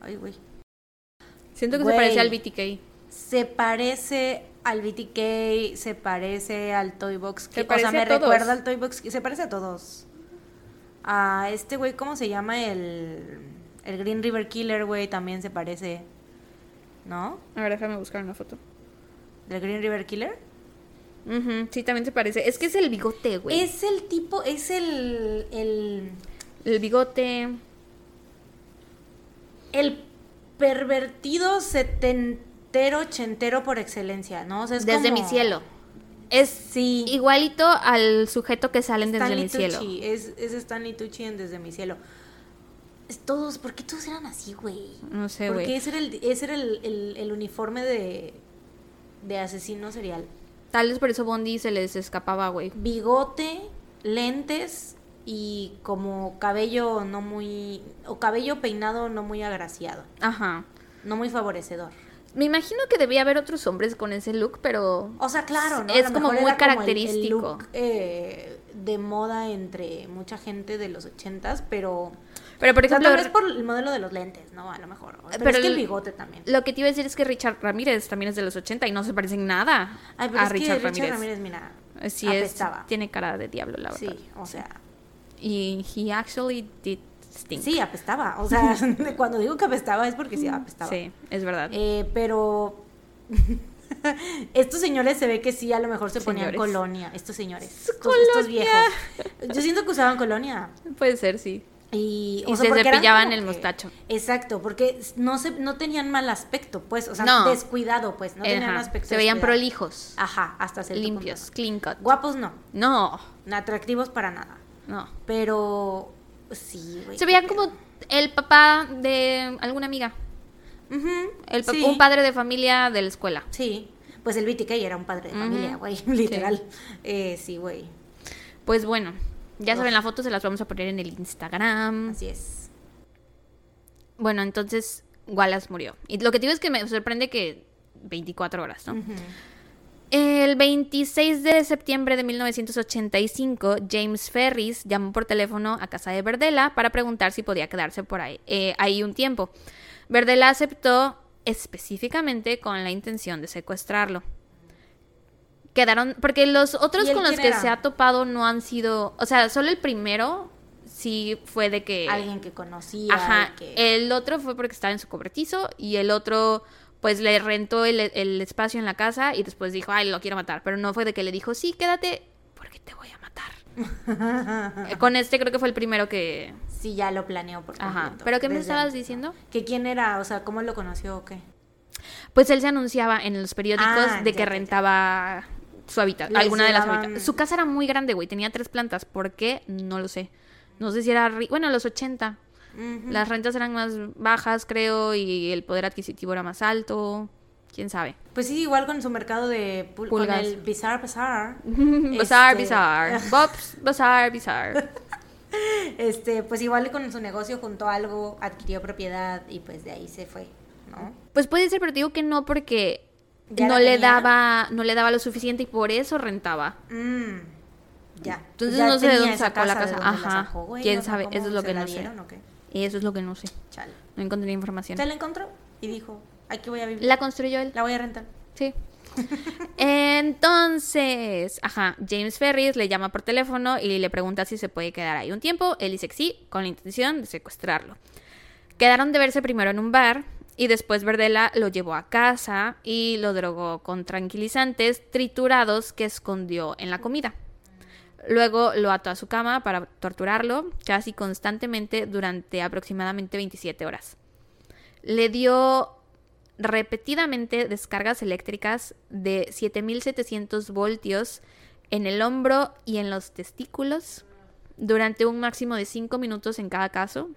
Speaker 2: Ay, güey.
Speaker 1: Siento que
Speaker 2: Güey.
Speaker 1: se parece al BTK.
Speaker 2: Se parece al BTK, se parece al Toy Box.
Speaker 1: Se
Speaker 2: Kid. O
Speaker 1: parece
Speaker 2: sea, me recuerda al Toy Box. Kid. Se parece a todos. A este güey, ¿cómo se llama? El, el Green River Killer, güey, también se parece. ¿No?
Speaker 1: A ver, déjame buscar una foto.
Speaker 2: ¿Del Green River Killer?
Speaker 1: Sí, también se parece. Es que es el bigote, güey.
Speaker 2: Es el tipo, es el. El,
Speaker 1: El bigote.
Speaker 2: el pervertido ochentero por excelencia, ¿no? O sea, es
Speaker 1: Desde
Speaker 2: como-
Speaker 1: mi cielo. Es
Speaker 2: Sí.
Speaker 1: igualito al sujeto que salen desde
Speaker 2: Stanley
Speaker 1: mi cielo.
Speaker 2: Tucci, es, es Stanley Tucci en Desde mi cielo. Es todos, ¿por qué todos eran así, güey?
Speaker 1: No sé,
Speaker 2: Porque
Speaker 1: güey.
Speaker 2: ese era, el, ese era el, el- el uniforme de, de asesino serial.
Speaker 1: Tal vez por eso Bondi se les escapaba, güey.
Speaker 2: Bigote, lentes y como cabello no muy... o cabello peinado no muy agraciado,
Speaker 1: Ajá.
Speaker 2: no muy favorecedor.
Speaker 1: Me imagino que debía haber otros hombres con ese look, pero
Speaker 2: O sea, claro, ¿no?
Speaker 1: Es como muy
Speaker 2: era como el- el
Speaker 1: característico.
Speaker 2: look, eh, de moda entre mucha gente de los ochentas, pero...
Speaker 1: Pero por
Speaker 2: O sea,
Speaker 1: ejemplo,
Speaker 2: tal vez por el modelo de los lentes, ¿no? A lo mejor. Pero,
Speaker 1: Pero
Speaker 2: es que el bigote también.
Speaker 1: lo que te iba a decir es que Richard Ramírez también es de los 80 y no se parecen nada
Speaker 2: Ay, pero
Speaker 1: a
Speaker 2: es
Speaker 1: Richard,
Speaker 2: que Richard
Speaker 1: Ramírez.
Speaker 2: Ramírez, mira,
Speaker 1: Eh, Sí, es, tiene cara de diablo, la verdad.
Speaker 2: Sí, o sea,
Speaker 1: Y he actually did stink.
Speaker 2: sí, apestaba. O sea, [LAUGHS] cuando digo que apestaba es porque sí apestaba.
Speaker 1: Sí, es verdad.
Speaker 2: Eh, pero [LAUGHS] Estos señores se ve que sí, a lo mejor se ponían
Speaker 1: Señores.
Speaker 2: colonia. Estos señores. Estos, estos
Speaker 1: Colonia.
Speaker 2: viejos. Yo siento que usaban colonia.
Speaker 1: Puede ser, sí.
Speaker 2: Y,
Speaker 1: Y
Speaker 2: o sea,
Speaker 1: se cepillaban el
Speaker 2: que-
Speaker 1: mostacho.
Speaker 2: Exacto, porque no se, no tenían mal aspecto, pues, o sea,
Speaker 1: No.
Speaker 2: descuidado, pues, no tenían aspecto.
Speaker 1: Se veían
Speaker 2: descuidado.
Speaker 1: prolijos,
Speaker 2: Ajá, hasta cierto
Speaker 1: limpios, clean cut.
Speaker 2: Guapos no,
Speaker 1: No,
Speaker 2: atractivos para nada.
Speaker 1: no.
Speaker 2: Pero sí, güey.
Speaker 1: Se veían como el papá de alguna amiga. El
Speaker 2: sí,
Speaker 1: Un padre de familia de la escuela.
Speaker 2: Sí, pues el BTK era un padre de familia, güey, [LAUGHS] literal. Eh, sí, güey,
Speaker 1: Pues bueno, ya
Speaker 2: Uf.
Speaker 1: saben, la foto se las vamos a poner en el Instagram.
Speaker 2: así es.
Speaker 1: Bueno, entonces Wallace murió. Y lo que digo es que me sorprende que 24 horas, ¿no?
Speaker 2: Ujú.
Speaker 1: El 26 de septiembre de 1985, James Ferris llamó por teléfono a casa de Verdela para preguntar si podía quedarse por ahí, eh, ahí un tiempo. Verdela aceptó específicamente con la intención de secuestrarlo. Quedaron, porque los otros
Speaker 2: ¿Y él
Speaker 1: con los que
Speaker 2: era?
Speaker 1: se ha topado no han sido, o sea, solo el primero sí fue de que...
Speaker 2: Alguien que conocía.
Speaker 1: Ajá,
Speaker 2: que...
Speaker 1: el otro fue porque estaba en su cobertizo y el otro pues le rentó el, el espacio en la casa y después dijo, ay, lo quiero matar, pero no fue de que le dijo, sí, quédate porque te voy a matar. [LAUGHS] Eh, Con este creo que fue el primero que...
Speaker 2: Sí, ya lo planeó por
Speaker 1: Ajá,
Speaker 2: completo,
Speaker 1: pero ¿qué me estabas diciendo?
Speaker 2: ¿Que quién era? O sea, ¿cómo lo conoció o qué?
Speaker 1: Pues él se anunciaba en los periódicos
Speaker 2: Ah,
Speaker 1: de
Speaker 2: ya,
Speaker 1: que
Speaker 2: ya, ya.
Speaker 1: rentaba su hábitat,
Speaker 2: Les
Speaker 1: alguna de las hábitats. Su casa era muy grande, güey, tenía tres plantas, ¿por qué? No lo sé. No sé si era... ri- Bueno, los 80. Las rentas eran más bajas, creo, y el poder adquisitivo era más alto. ¿Quién sabe?
Speaker 2: Pues sí, igual con su mercado de pul- con
Speaker 1: Pulgas.
Speaker 2: el Bizarre Bazaar. [LAUGHS]
Speaker 1: Bizarre,
Speaker 2: Este-
Speaker 1: bizarre. [LAUGHS] Bob's, bizarre, bizarre. [LAUGHS]
Speaker 2: Este, pues igual con su negocio juntó algo, adquirió propiedad y pues de ahí se fue, ¿no?
Speaker 1: Pues puede ser, pero digo que no porque
Speaker 2: ¿Ya
Speaker 1: no le
Speaker 2: tenía?
Speaker 1: daba, no le daba lo suficiente y por eso rentaba.
Speaker 2: Mm, ya.
Speaker 1: Entonces
Speaker 2: Ya
Speaker 1: no sé de dónde sacó la
Speaker 2: ¿de
Speaker 1: casa. Ajá.
Speaker 2: sacó, güey?
Speaker 1: ¿Quién sabe?
Speaker 2: ¿cómo
Speaker 1: Eso es lo que no sé.
Speaker 2: dieron qué?
Speaker 1: Eso es lo que no sé.
Speaker 2: Chale.
Speaker 1: No encontré información.
Speaker 2: Se la encontró y dijo, aquí voy a vivir.
Speaker 1: La construyó él.
Speaker 2: La voy a rentar.
Speaker 1: Sí. [LAUGHS] Entonces, ajá, James Ferris le llama por teléfono y le pregunta si se puede quedar ahí un tiempo. Él dice que sí, con la intención de secuestrarlo. Quedaron de verse primero en un bar y después Verdela lo llevó a casa y lo drogó con tranquilizantes triturados que escondió en la comida. Luego lo ató a su cama para torturarlo casi constantemente durante aproximadamente 27 horas. Le dio repetidamente descargas eléctricas de 7700 voltios en el hombro y en los testículos durante un máximo de 5 minutos en cada caso.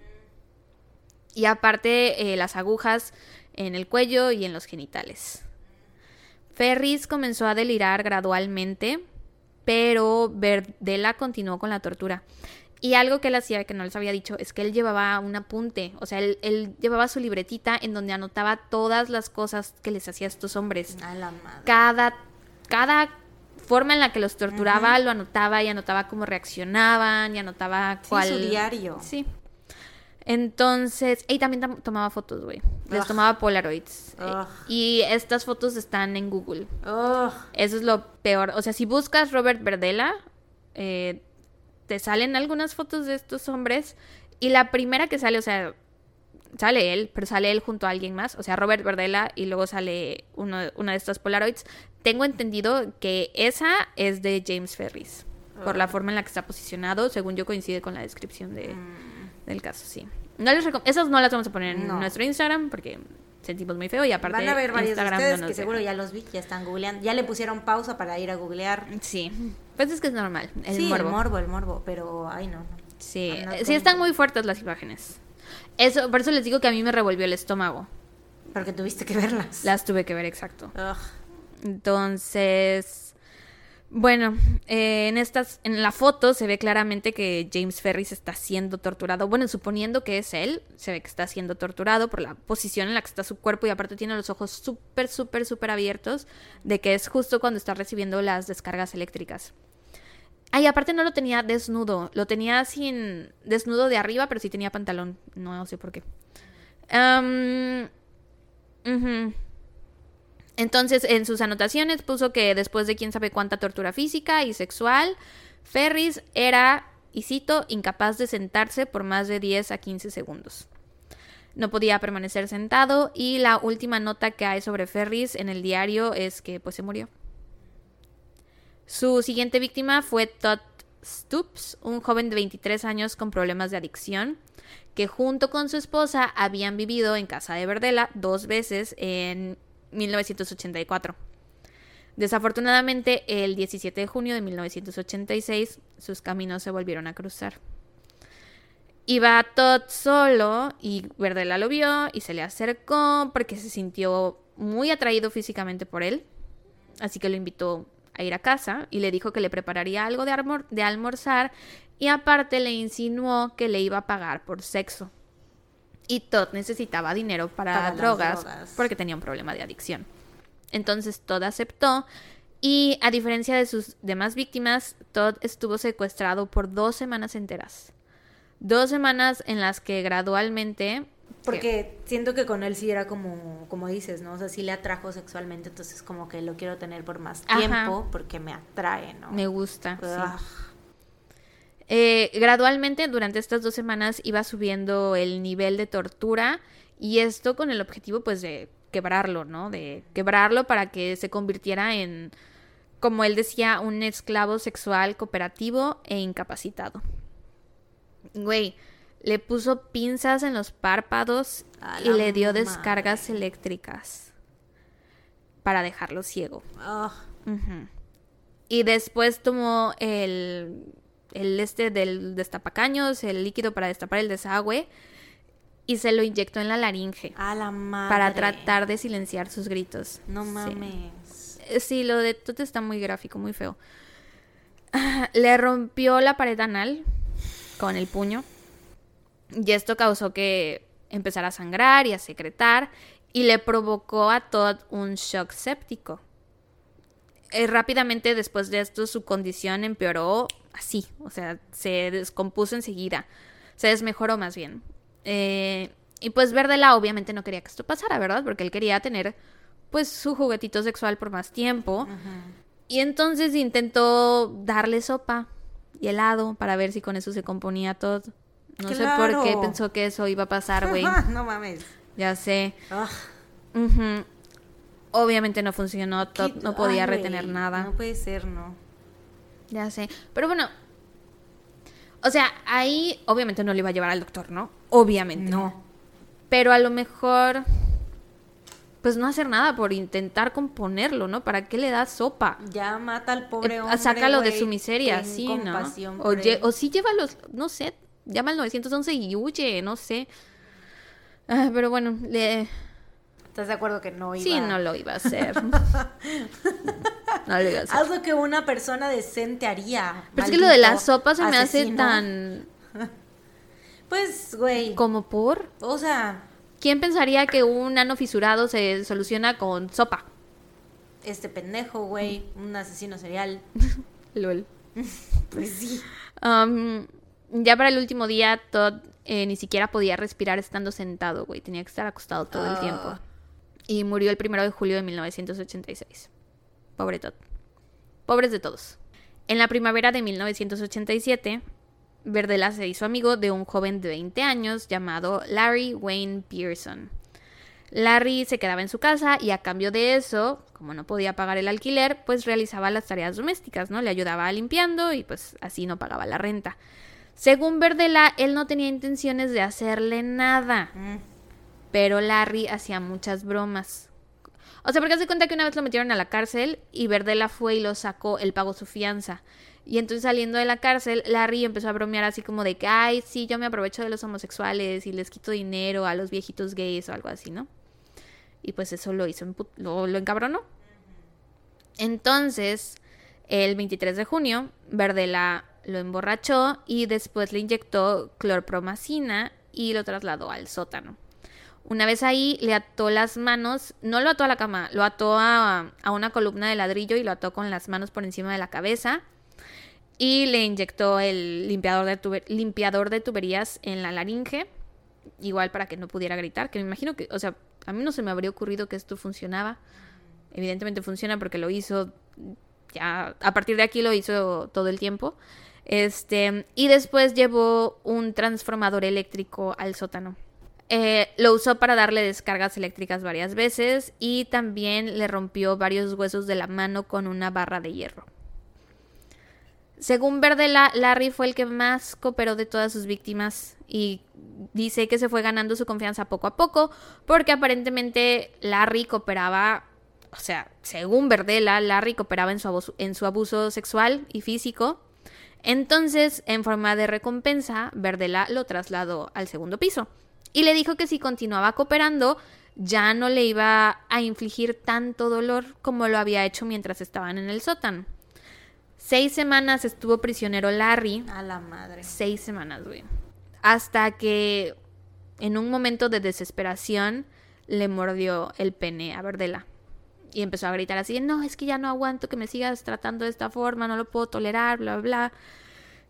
Speaker 1: Y aparte eh, las agujas en el cuello y en los genitales. Ferris comenzó a delirar gradualmente, pero Verdela continuó con la tortura. Y algo que él hacía que no les había dicho es que él llevaba un apunte, o sea, él, él llevaba su libretita en donde anotaba todas las cosas que les hacía a estos hombres.
Speaker 2: A la madre.
Speaker 1: Cada, cada forma en la que los torturaba lo anotaba y anotaba cómo reaccionaban y anotaba
Speaker 2: Sí,
Speaker 1: cuál...
Speaker 2: su diario.
Speaker 1: Sí. Entonces, y también tam- tomaba fotos, güey. Les
Speaker 2: Ugh.
Speaker 1: tomaba Polaroids. Eh,
Speaker 2: Ugh.
Speaker 1: Y estas fotos están en Google.
Speaker 2: Ugh.
Speaker 1: Eso es lo peor. O sea, si buscas Robert Verdela, eh, te salen algunas fotos de estos hombres. Y la primera que sale, o sea, sale él, pero sale él junto a alguien más. O sea, Robert Verdela y luego sale uno, una de estas Polaroids. Tengo entendido que esa es de James Ferris. Por la forma en la que está posicionado, según yo coincide con la descripción de, del caso, sí. No les Esas no las vamos a poner en
Speaker 2: No.
Speaker 1: nuestro Instagram porque sentimos muy feo y aparte
Speaker 2: Van a ver varios de
Speaker 1: Instagram no
Speaker 2: ustedes
Speaker 1: nos
Speaker 2: que seguro ya los vi, ya están googleando. Ya le pusieron pausa para ir a googlear.
Speaker 1: Sí, pues es que es normal, el
Speaker 2: sí,
Speaker 1: morbo.
Speaker 2: el morbo, el morbo, pero ay no. no.
Speaker 1: Sí, sí están muy fuertes las imágenes. Eso, por eso les digo que a mí me revolvió el estómago.
Speaker 2: Porque tuviste que verlas.
Speaker 1: Las tuve que ver exacto.
Speaker 2: Ugh.
Speaker 1: Entonces, bueno, eh, en estas, en la foto se ve claramente que James Ferris está siendo torturado. Bueno, suponiendo que es él, se ve que está siendo torturado por la posición en la que está su cuerpo y aparte tiene los ojos súper, súper, súper abiertos de que es justo cuando está recibiendo las descargas eléctricas. Ay, aparte no lo tenía desnudo, lo tenía sin desnudo de arriba, pero sí tenía pantalón. No sé por qué. Ujú. Entonces, en sus anotaciones puso que después de quién sabe cuánta tortura física y sexual, Ferris era, y cito, incapaz de sentarse por más de 10 a 15 segundos. No podía permanecer sentado y la última nota que hay sobre Ferris en el diario es que pues se murió. Su siguiente víctima fue Todd Stoops, un joven de 23 años con problemas de adicción, que junto con su esposa habían vivido en casa de Verdela dos veces en 1984. Desafortunadamente, el 17 de junio de 1986, sus caminos se volvieron a cruzar. Iba Todd solo y Verdela lo vio y se le acercó porque se sintió muy atraído físicamente por él. Así que lo invitó a ir a casa y le dijo que le prepararía algo de, de almorzar y aparte le insinuó que le iba a pagar por sexo. Y Todd necesitaba dinero para, drogas, drogas porque tenía un problema de adicción. Entonces Todd aceptó y a diferencia de sus demás víctimas, Todd estuvo secuestrado por dos semanas enteras. Dos semanas en las que gradualmente
Speaker 2: porque siento que con él sí era como, como dices, ¿no? O sea, sí le atrajo sexualmente, entonces como que lo quiero tener por más tiempo porque me atrae, ¿no?
Speaker 1: Me gusta. Eh, gradualmente, durante estas dos semanas, iba subiendo el nivel de tortura y esto con el objetivo, pues, de quebrarlo, ¿no? De quebrarlo para que se convirtiera en, como él decía, un esclavo sexual cooperativo e incapacitado. Güey, le puso pinzas en los párpados y le dio descargas eléctricas para dejarlo ciego. Y después tomó el, el este del destapacaños, el líquido para destapar el desagüe, y se lo inyectó en la laringe.
Speaker 2: A la madre.
Speaker 1: Para tratar de silenciar sus gritos.
Speaker 2: No mames.
Speaker 1: Eh, sí, lo de Tut está muy gráfico, muy feo. Le rompió la pared anal con el puño. Y esto causó que empezara a sangrar y a secretar y le provocó a Todd un shock séptico. Eh, rápidamente después de esto su condición empeoró así, o sea, se descompuso enseguida, se desmejoró más bien. Eh, y pues Verdela obviamente no quería que esto pasara, ¿verdad? Porque él quería tener pues su juguetito sexual por más tiempo. Y entonces intentó darle sopa y helado para ver si con eso se componía todo. No sé por qué pensó que eso iba a pasar, güey. [LAUGHS]
Speaker 2: no mames.
Speaker 1: Ya sé. Obviamente no funcionó, no podía retener nada.
Speaker 2: No puede ser, no.
Speaker 1: Ya sé. Pero bueno, o sea, ahí obviamente no le iba a llevar al doctor, ¿no? Obviamente.
Speaker 2: No.
Speaker 1: Pero a lo mejor, pues no hacer nada por intentar componerlo, ¿no? ¿Para qué le da sopa?
Speaker 2: Ya mata al pobre eh, hombre.
Speaker 1: sácalo de su miseria, sí, ¿no? O, o sí llévalos, no sé, llama al 911 y huye, no sé. Ah, pero bueno, le...
Speaker 2: ¿Estás de acuerdo que no iba?
Speaker 1: Sí, no lo iba a hacer. [LAUGHS] no
Speaker 2: lo iba a hacer. Lo que una persona decente haría.
Speaker 1: Pero es que lo de la sopa se me hace tan... [LAUGHS]
Speaker 2: Pues, güey.
Speaker 1: ¿Como por?
Speaker 2: O sea...
Speaker 1: ¿Quién pensaría que un ano fisurado se soluciona con sopa?
Speaker 2: Este pendejo, güey. Un asesino serial. [LAUGHS]
Speaker 1: Lol.
Speaker 2: pues sí.
Speaker 1: Um, ya para el último día, Todd eh, ni siquiera podía respirar estando sentado, güey. Tenía que estar acostado todo el tiempo. Y murió el primero de julio de 1986. Pobre Todd. Pobres de todos. En la primavera de 1987, Verdela se hizo amigo de un joven de 20 años llamado Larry Wayne Pearson. Larry se quedaba en su casa y a cambio de eso, como no podía pagar el alquiler, pues realizaba las tareas domésticas, ¿no? Le ayudaba limpiando y pues así no pagaba la renta. Según Verdela, él no tenía intenciones de hacerle nada. Mm. Pero Larry hacía muchas bromas. O sea, porque hace cuenta que una vez lo metieron a la cárcel y Verdela fue y lo sacó, él pagó su fianza. Y entonces saliendo de la cárcel, Larry empezó a bromear así como de que, ay, sí, yo me aprovecho de los homosexuales y les quito dinero a los viejitos gays o algo así, ¿no? Y pues eso lo hizo, lo, lo encabronó. Entonces, el 23 de junio, Verdela lo emborrachó y después le inyectó clorpromacina y lo trasladó al sótano. Una vez ahí le ató las manos, no lo ató a la cama, lo ató a, una columna de ladrillo y lo ató con las manos por encima de la cabeza y le inyectó el limpiador de, limpiador de tuberías en la laringe, igual para que no pudiera gritar, que me imagino que, o sea, a mí no se me habría ocurrido que esto funcionaba. Evidentemente funciona porque lo hizo ya, a partir de aquí lo hizo todo el tiempo. Este, y después llevó un transformador eléctrico al sótano. Eh, lo usó para darle descargas eléctricas varias veces y también le rompió varios huesos de la mano con una barra de hierro. Según Verdela, Larry fue el que más cooperó de todas sus víctimas y dice que se fue ganando su confianza poco a poco porque aparentemente Larry cooperaba, o sea, según Verdela, Larry cooperaba en su abuso, en su abuso sexual y físico. Entonces, en forma de recompensa, Verdela lo trasladó al segundo piso y le dijo que si continuaba cooperando, ya no le iba a infligir tanto dolor como lo había hecho mientras estaban en el sótano. Seis semanas estuvo prisionero Larry.
Speaker 2: A la madre.
Speaker 1: Seis semanas, güey. Hasta que en un momento de desesperación le mordió el pene a Verdela. Y empezó a gritar así, no, es que ya no aguanto que me sigas tratando de esta forma, no lo puedo tolerar, bla, bla, bla.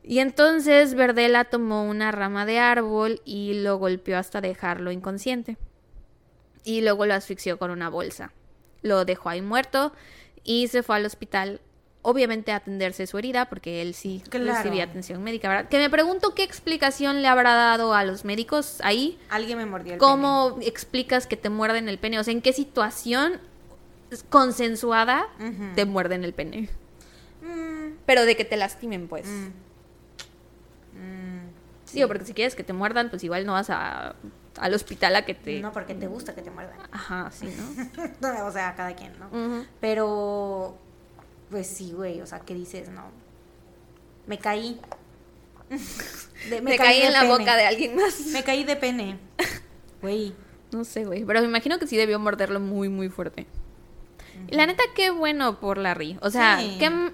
Speaker 1: Y entonces Verdela tomó una rama de árbol y lo golpeó hasta dejarlo inconsciente. Y luego lo asfixió con una bolsa. Lo dejó ahí muerto y se fue al hospital obviamente a atenderse su herida, porque él sí
Speaker 2: Claro.
Speaker 1: recibía atención médica, ¿verdad? Que me pregunto qué explicación le habrá dado a los médicos ahí.
Speaker 2: Alguien me mordió el
Speaker 1: ¿Cómo explicas que te muerden el pene? O sea, ¿en qué situación consensuada te muerden el pene?
Speaker 2: pene. Mm,
Speaker 1: Pero de que te lastimen, pues.
Speaker 2: mm.
Speaker 1: Sí, o porque si quieres que te muerdan, pues igual no vas a, al hospital a que te...
Speaker 2: No, porque te gusta que te muerdan.
Speaker 1: Ajá, sí, ¿no? [LAUGHS]
Speaker 2: o sea, cada quien, ¿no? Pero, pues sí, güey, o sea, ¿qué dices? No. Me caí. De-
Speaker 1: Me, caí, en la
Speaker 2: pene.
Speaker 1: boca de alguien más.
Speaker 2: Me caí de pene. [LAUGHS] Güey.
Speaker 1: No sé, güey. Pero me imagino que sí debió morderlo muy, muy fuerte. Y la neta, qué bueno por Larry. O sea,
Speaker 2: Sí.
Speaker 1: qué...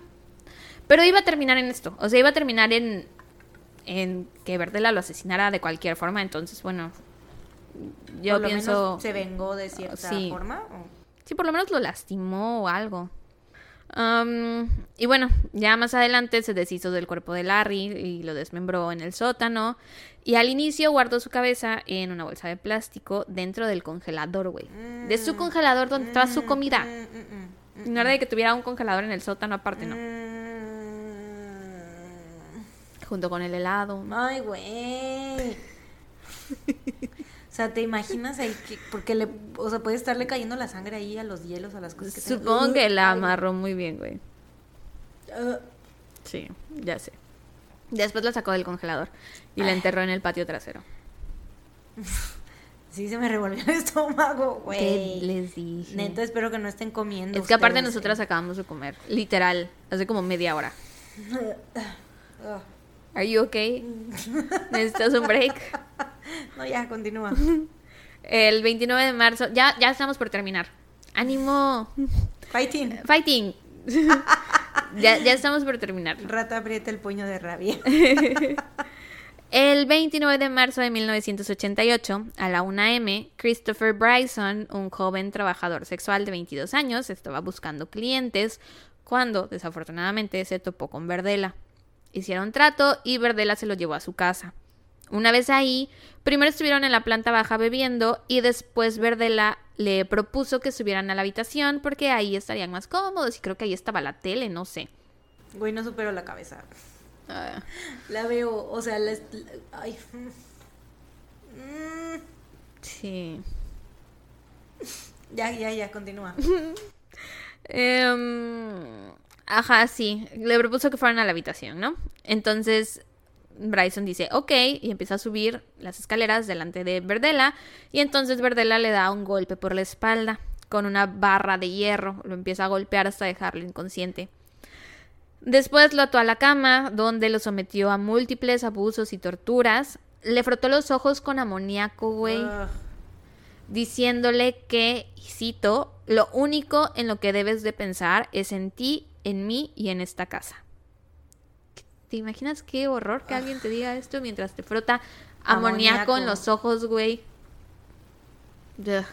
Speaker 1: Pero iba a terminar en esto. O sea, iba a terminar en... En que Verdela lo asesinara de cualquier forma. Entonces, bueno... Yo
Speaker 2: por lo
Speaker 1: pienso...
Speaker 2: menos se vengó de cierta
Speaker 1: Sí.
Speaker 2: forma. ¿o?
Speaker 1: Sí, por lo menos lo lastimó o algo. Y bueno, ya más adelante se deshizo del cuerpo de Larry y lo desmembró en el sótano. Y al inicio guardó su cabeza en una bolsa de plástico dentro del congelador, güey. De su congelador donde estaba su comida.
Speaker 2: Mm, mm, mm,
Speaker 1: No era de que tuviera un congelador en el sótano aparte, no. Junto con el helado.
Speaker 2: Ay, güey. O sea, ¿te imaginas ahí que, porque le, o sea, puede estarle cayendo la sangre ahí a los hielos, a las cosas que?
Speaker 1: Supongo que la amarró muy bien, güey.
Speaker 2: ah,
Speaker 1: Sí, ya sé. Después la sacó del congelador y la enterró en el patio trasero.
Speaker 2: Sí, se me revolvió el estómago,
Speaker 1: ¿Qué
Speaker 2: güey.
Speaker 1: les dije?
Speaker 2: Neta, espero que no estén comiendo.
Speaker 1: Es que aparte nosotras acabamos de comer, literal, hace como media hora. [LAUGHS] Are you okay? [LAUGHS] ¿Necesitas un break?
Speaker 2: No, ya, continúa.
Speaker 1: El 29 de marzo, ya, ya estamos por terminar. ¡Ánimo!
Speaker 2: Fighting.
Speaker 1: ¡Fighting! [LAUGHS] ya, ya estamos por terminar.
Speaker 2: Rata aprieta el puño de rabia. [LAUGHS]
Speaker 1: El 29 de marzo de 1988, a la 1 m, Christopher Bryson, un joven trabajador sexual de 22 años, estaba buscando clientes cuando, desafortunadamente, se topó con Verdela. Hicieron trato y Verdela se lo llevó a su casa. Una vez ahí, primero estuvieron en la planta baja bebiendo y después Verdela le propuso que subieran a la habitación porque ahí estarían más cómodos y creo que ahí estaba la tele, no sé.
Speaker 2: Güey, no supero la cabeza.
Speaker 1: Ah,
Speaker 2: La veo, o sea, la... Ay. Mm.
Speaker 1: sí.
Speaker 2: Ya, ya, ya, continúa. [LAUGHS]
Speaker 1: Em, ajá, sí. Le propuso que fueran a la habitación, ¿no? Entonces Bryson dice, ok, y empieza a subir las escaleras delante de Verdela. Y entonces Verdela le da un golpe por la espalda con una barra de hierro. Lo empieza a golpear hasta dejarlo inconsciente. Después lo ató a la cama, donde lo sometió a múltiples abusos y torturas. Le frotó los ojos con amoníaco, güey
Speaker 2: Ugh.
Speaker 1: diciéndole que, y cito, lo único en lo que debes de pensar es en ti, en mí y en esta casa. ¿Te imaginas qué horror que alguien te diga esto mientras te frota amoníaco,
Speaker 2: Amoníaco.
Speaker 1: en los ojos, güey? Ugh.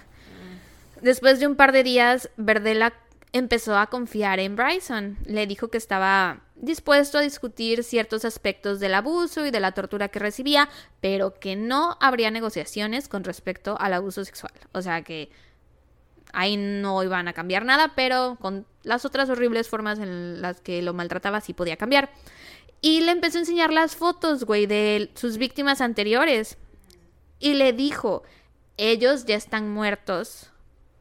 Speaker 1: Después de un par de días, Verdela empezó a confiar en Bryson. Le dijo que estaba dispuesto a discutir ciertos aspectos del abuso y de la tortura que recibía, pero que no habría negociaciones con respecto al abuso sexual. O sea que ahí no iban a cambiar nada, pero con las otras horribles formas en las que lo maltrataba sí podía cambiar. Y le empezó a enseñar las fotos, güey, de sus víctimas anteriores. Y le dijo, ellos ya están muertos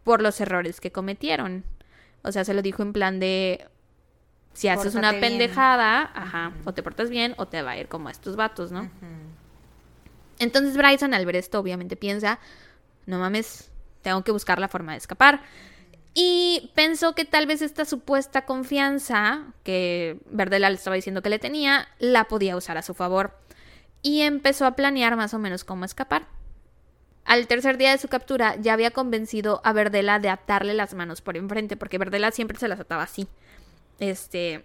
Speaker 1: por los errores que cometieron. O sea, se lo dijo en plan de, si haces una
Speaker 2: bien.
Speaker 1: pendejada, ajá, o te portas bien o te va a ir como a estos vatos, ¿no? Entonces Bryson al ver esto obviamente piensa, no mames, tengo que buscar la forma de escapar. Y pensó que tal vez esta supuesta confianza que Verdela le estaba diciendo que le tenía, la podía usar a su favor. Y empezó a planear más o menos cómo escapar. Al tercer día de su captura ya había convencido a Verdela de atarle las manos por enfrente, porque Verdela siempre se las ataba así. Este,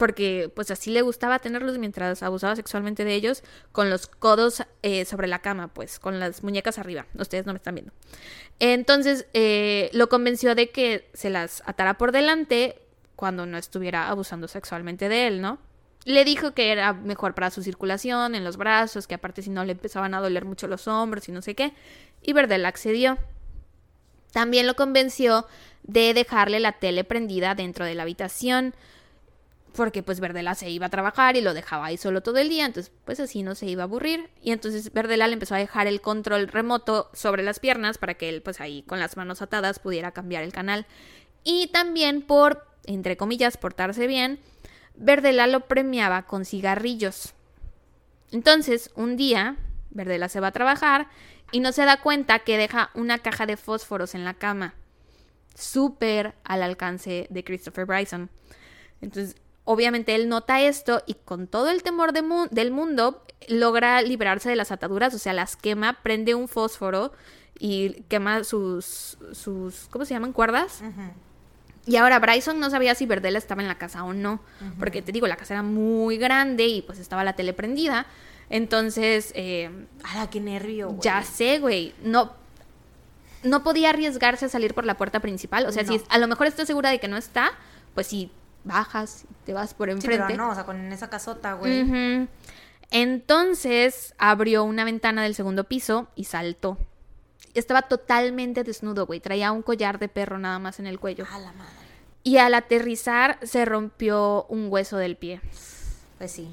Speaker 1: porque pues así le gustaba tenerlos mientras abusaba sexualmente de ellos, con los codos eh, sobre la cama, pues, con las muñecas arriba. Ustedes no me están viendo. Entonces eh, lo convenció de que se las atara por delante cuando no estuviera abusando sexualmente de él, ¿no? Le dijo que era mejor para su circulación en los brazos, que aparte si no le empezaban a doler mucho los hombros y no sé qué. Y Verdela accedió. También lo convenció de dejarle la tele prendida dentro de la habitación, porque pues Verdela se iba a trabajar y lo dejaba ahí solo todo el día, entonces pues así no se iba a aburrir. Y entonces Verdela le empezó a dejar el control remoto sobre las piernas para que él pues ahí con las manos atadas pudiera cambiar el canal. Y también por, entre comillas, portarse bien, Verdela lo premiaba con cigarrillos. Entonces, un día, Verdela se va a trabajar y no se da cuenta que deja una caja de fósforos en la cama. Súper al alcance de Christopher Bryson. Entonces, obviamente él nota esto y con todo el temor de mu- del mundo logra liberarse de las ataduras, o sea, las quema, prende un fósforo y quema sus, sus ¿cómo se llaman? Cuerdas. Y ahora Bryson no sabía si Verdela estaba en la casa o no, porque te digo, la casa era muy grande y pues estaba la tele prendida. Entonces, eh,
Speaker 2: Ala, qué nervio, güey.
Speaker 1: ya sé, güey, no, no podía arriesgarse a salir por la puerta principal. O sea,
Speaker 2: No.
Speaker 1: si a lo mejor estás segura de que no está, pues si bajas, te vas por
Speaker 2: Sí,
Speaker 1: enfrente.
Speaker 2: pero no, o sea, con esa casota, güey.
Speaker 1: Entonces abrió una ventana del segundo piso y saltó. Estaba totalmente desnudo, güey. Traía un collar de perro nada más en el cuello.
Speaker 2: A la madre.
Speaker 1: Y al aterrizar se rompió un hueso del pie.
Speaker 2: Pues sí.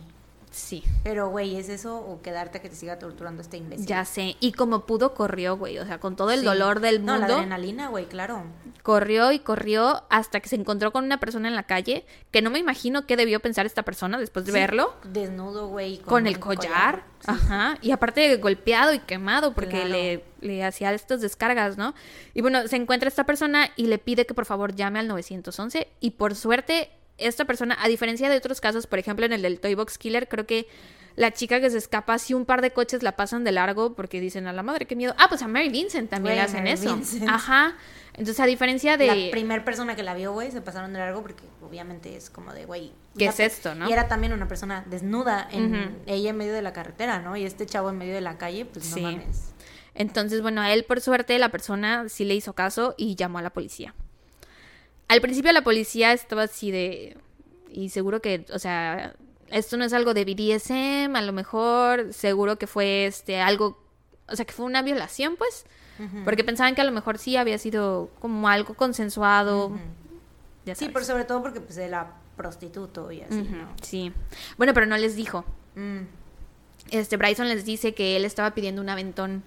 Speaker 1: Sí,
Speaker 2: Pero, güey, ¿es eso o quedarte a que te siga torturando este imbécil?
Speaker 1: ya sé. Y como pudo, corrió, güey. O sea, con todo el
Speaker 2: Sí.
Speaker 1: dolor del
Speaker 2: No, la
Speaker 1: mundo,
Speaker 2: adrenalina, güey, claro.
Speaker 1: corrió y corrió hasta que se encontró con una persona en la calle que no me imagino qué debió pensar esta persona después de
Speaker 2: Sí,
Speaker 1: verlo.
Speaker 2: Desnudo, güey.
Speaker 1: Con, el
Speaker 2: un
Speaker 1: collar.
Speaker 2: Sí.
Speaker 1: Ajá. Y aparte golpeado y quemado porque
Speaker 2: Claro.
Speaker 1: le, le hacía estas descargas, ¿no? Y bueno, se encuentra esta persona y le pide que por favor llame al 911. Y por suerte, esta persona, a diferencia de otros casos, por ejemplo en el del Toy Box Killer, creo que la chica que se escapa, si un par de coches la pasan de largo porque dicen a la madre, qué miedo. Ah, pues a Mary Vincent también le hacen
Speaker 2: Mary
Speaker 1: eso.
Speaker 2: Vincent.
Speaker 1: Ajá. Entonces, a diferencia de.
Speaker 2: La primera persona que la vio, güey, se pasaron de largo porque obviamente es como de, güey.
Speaker 1: ¿Qué es esto, no?
Speaker 2: Y era también una persona desnuda, en ella en medio de la carretera, ¿no? Y este chavo en medio de la calle, pues
Speaker 1: Sí.
Speaker 2: no mames.
Speaker 1: Entonces, bueno, a él por suerte la persona sí le hizo caso y llamó a la policía. Al principio la policía estaba así de... Y seguro que, o sea, esto no es algo de BDSM, a lo mejor seguro que fue este algo, o sea, que fue una violación, pues, porque pensaban que a lo mejor sí había sido como algo consensuado. Ya
Speaker 2: Sí, por sobre todo porque pues era prostituto y así, ¿no?
Speaker 1: sí. Bueno, pero no les dijo.
Speaker 2: Mm.
Speaker 1: Este Bryson les dice que él estaba pidiendo un aventón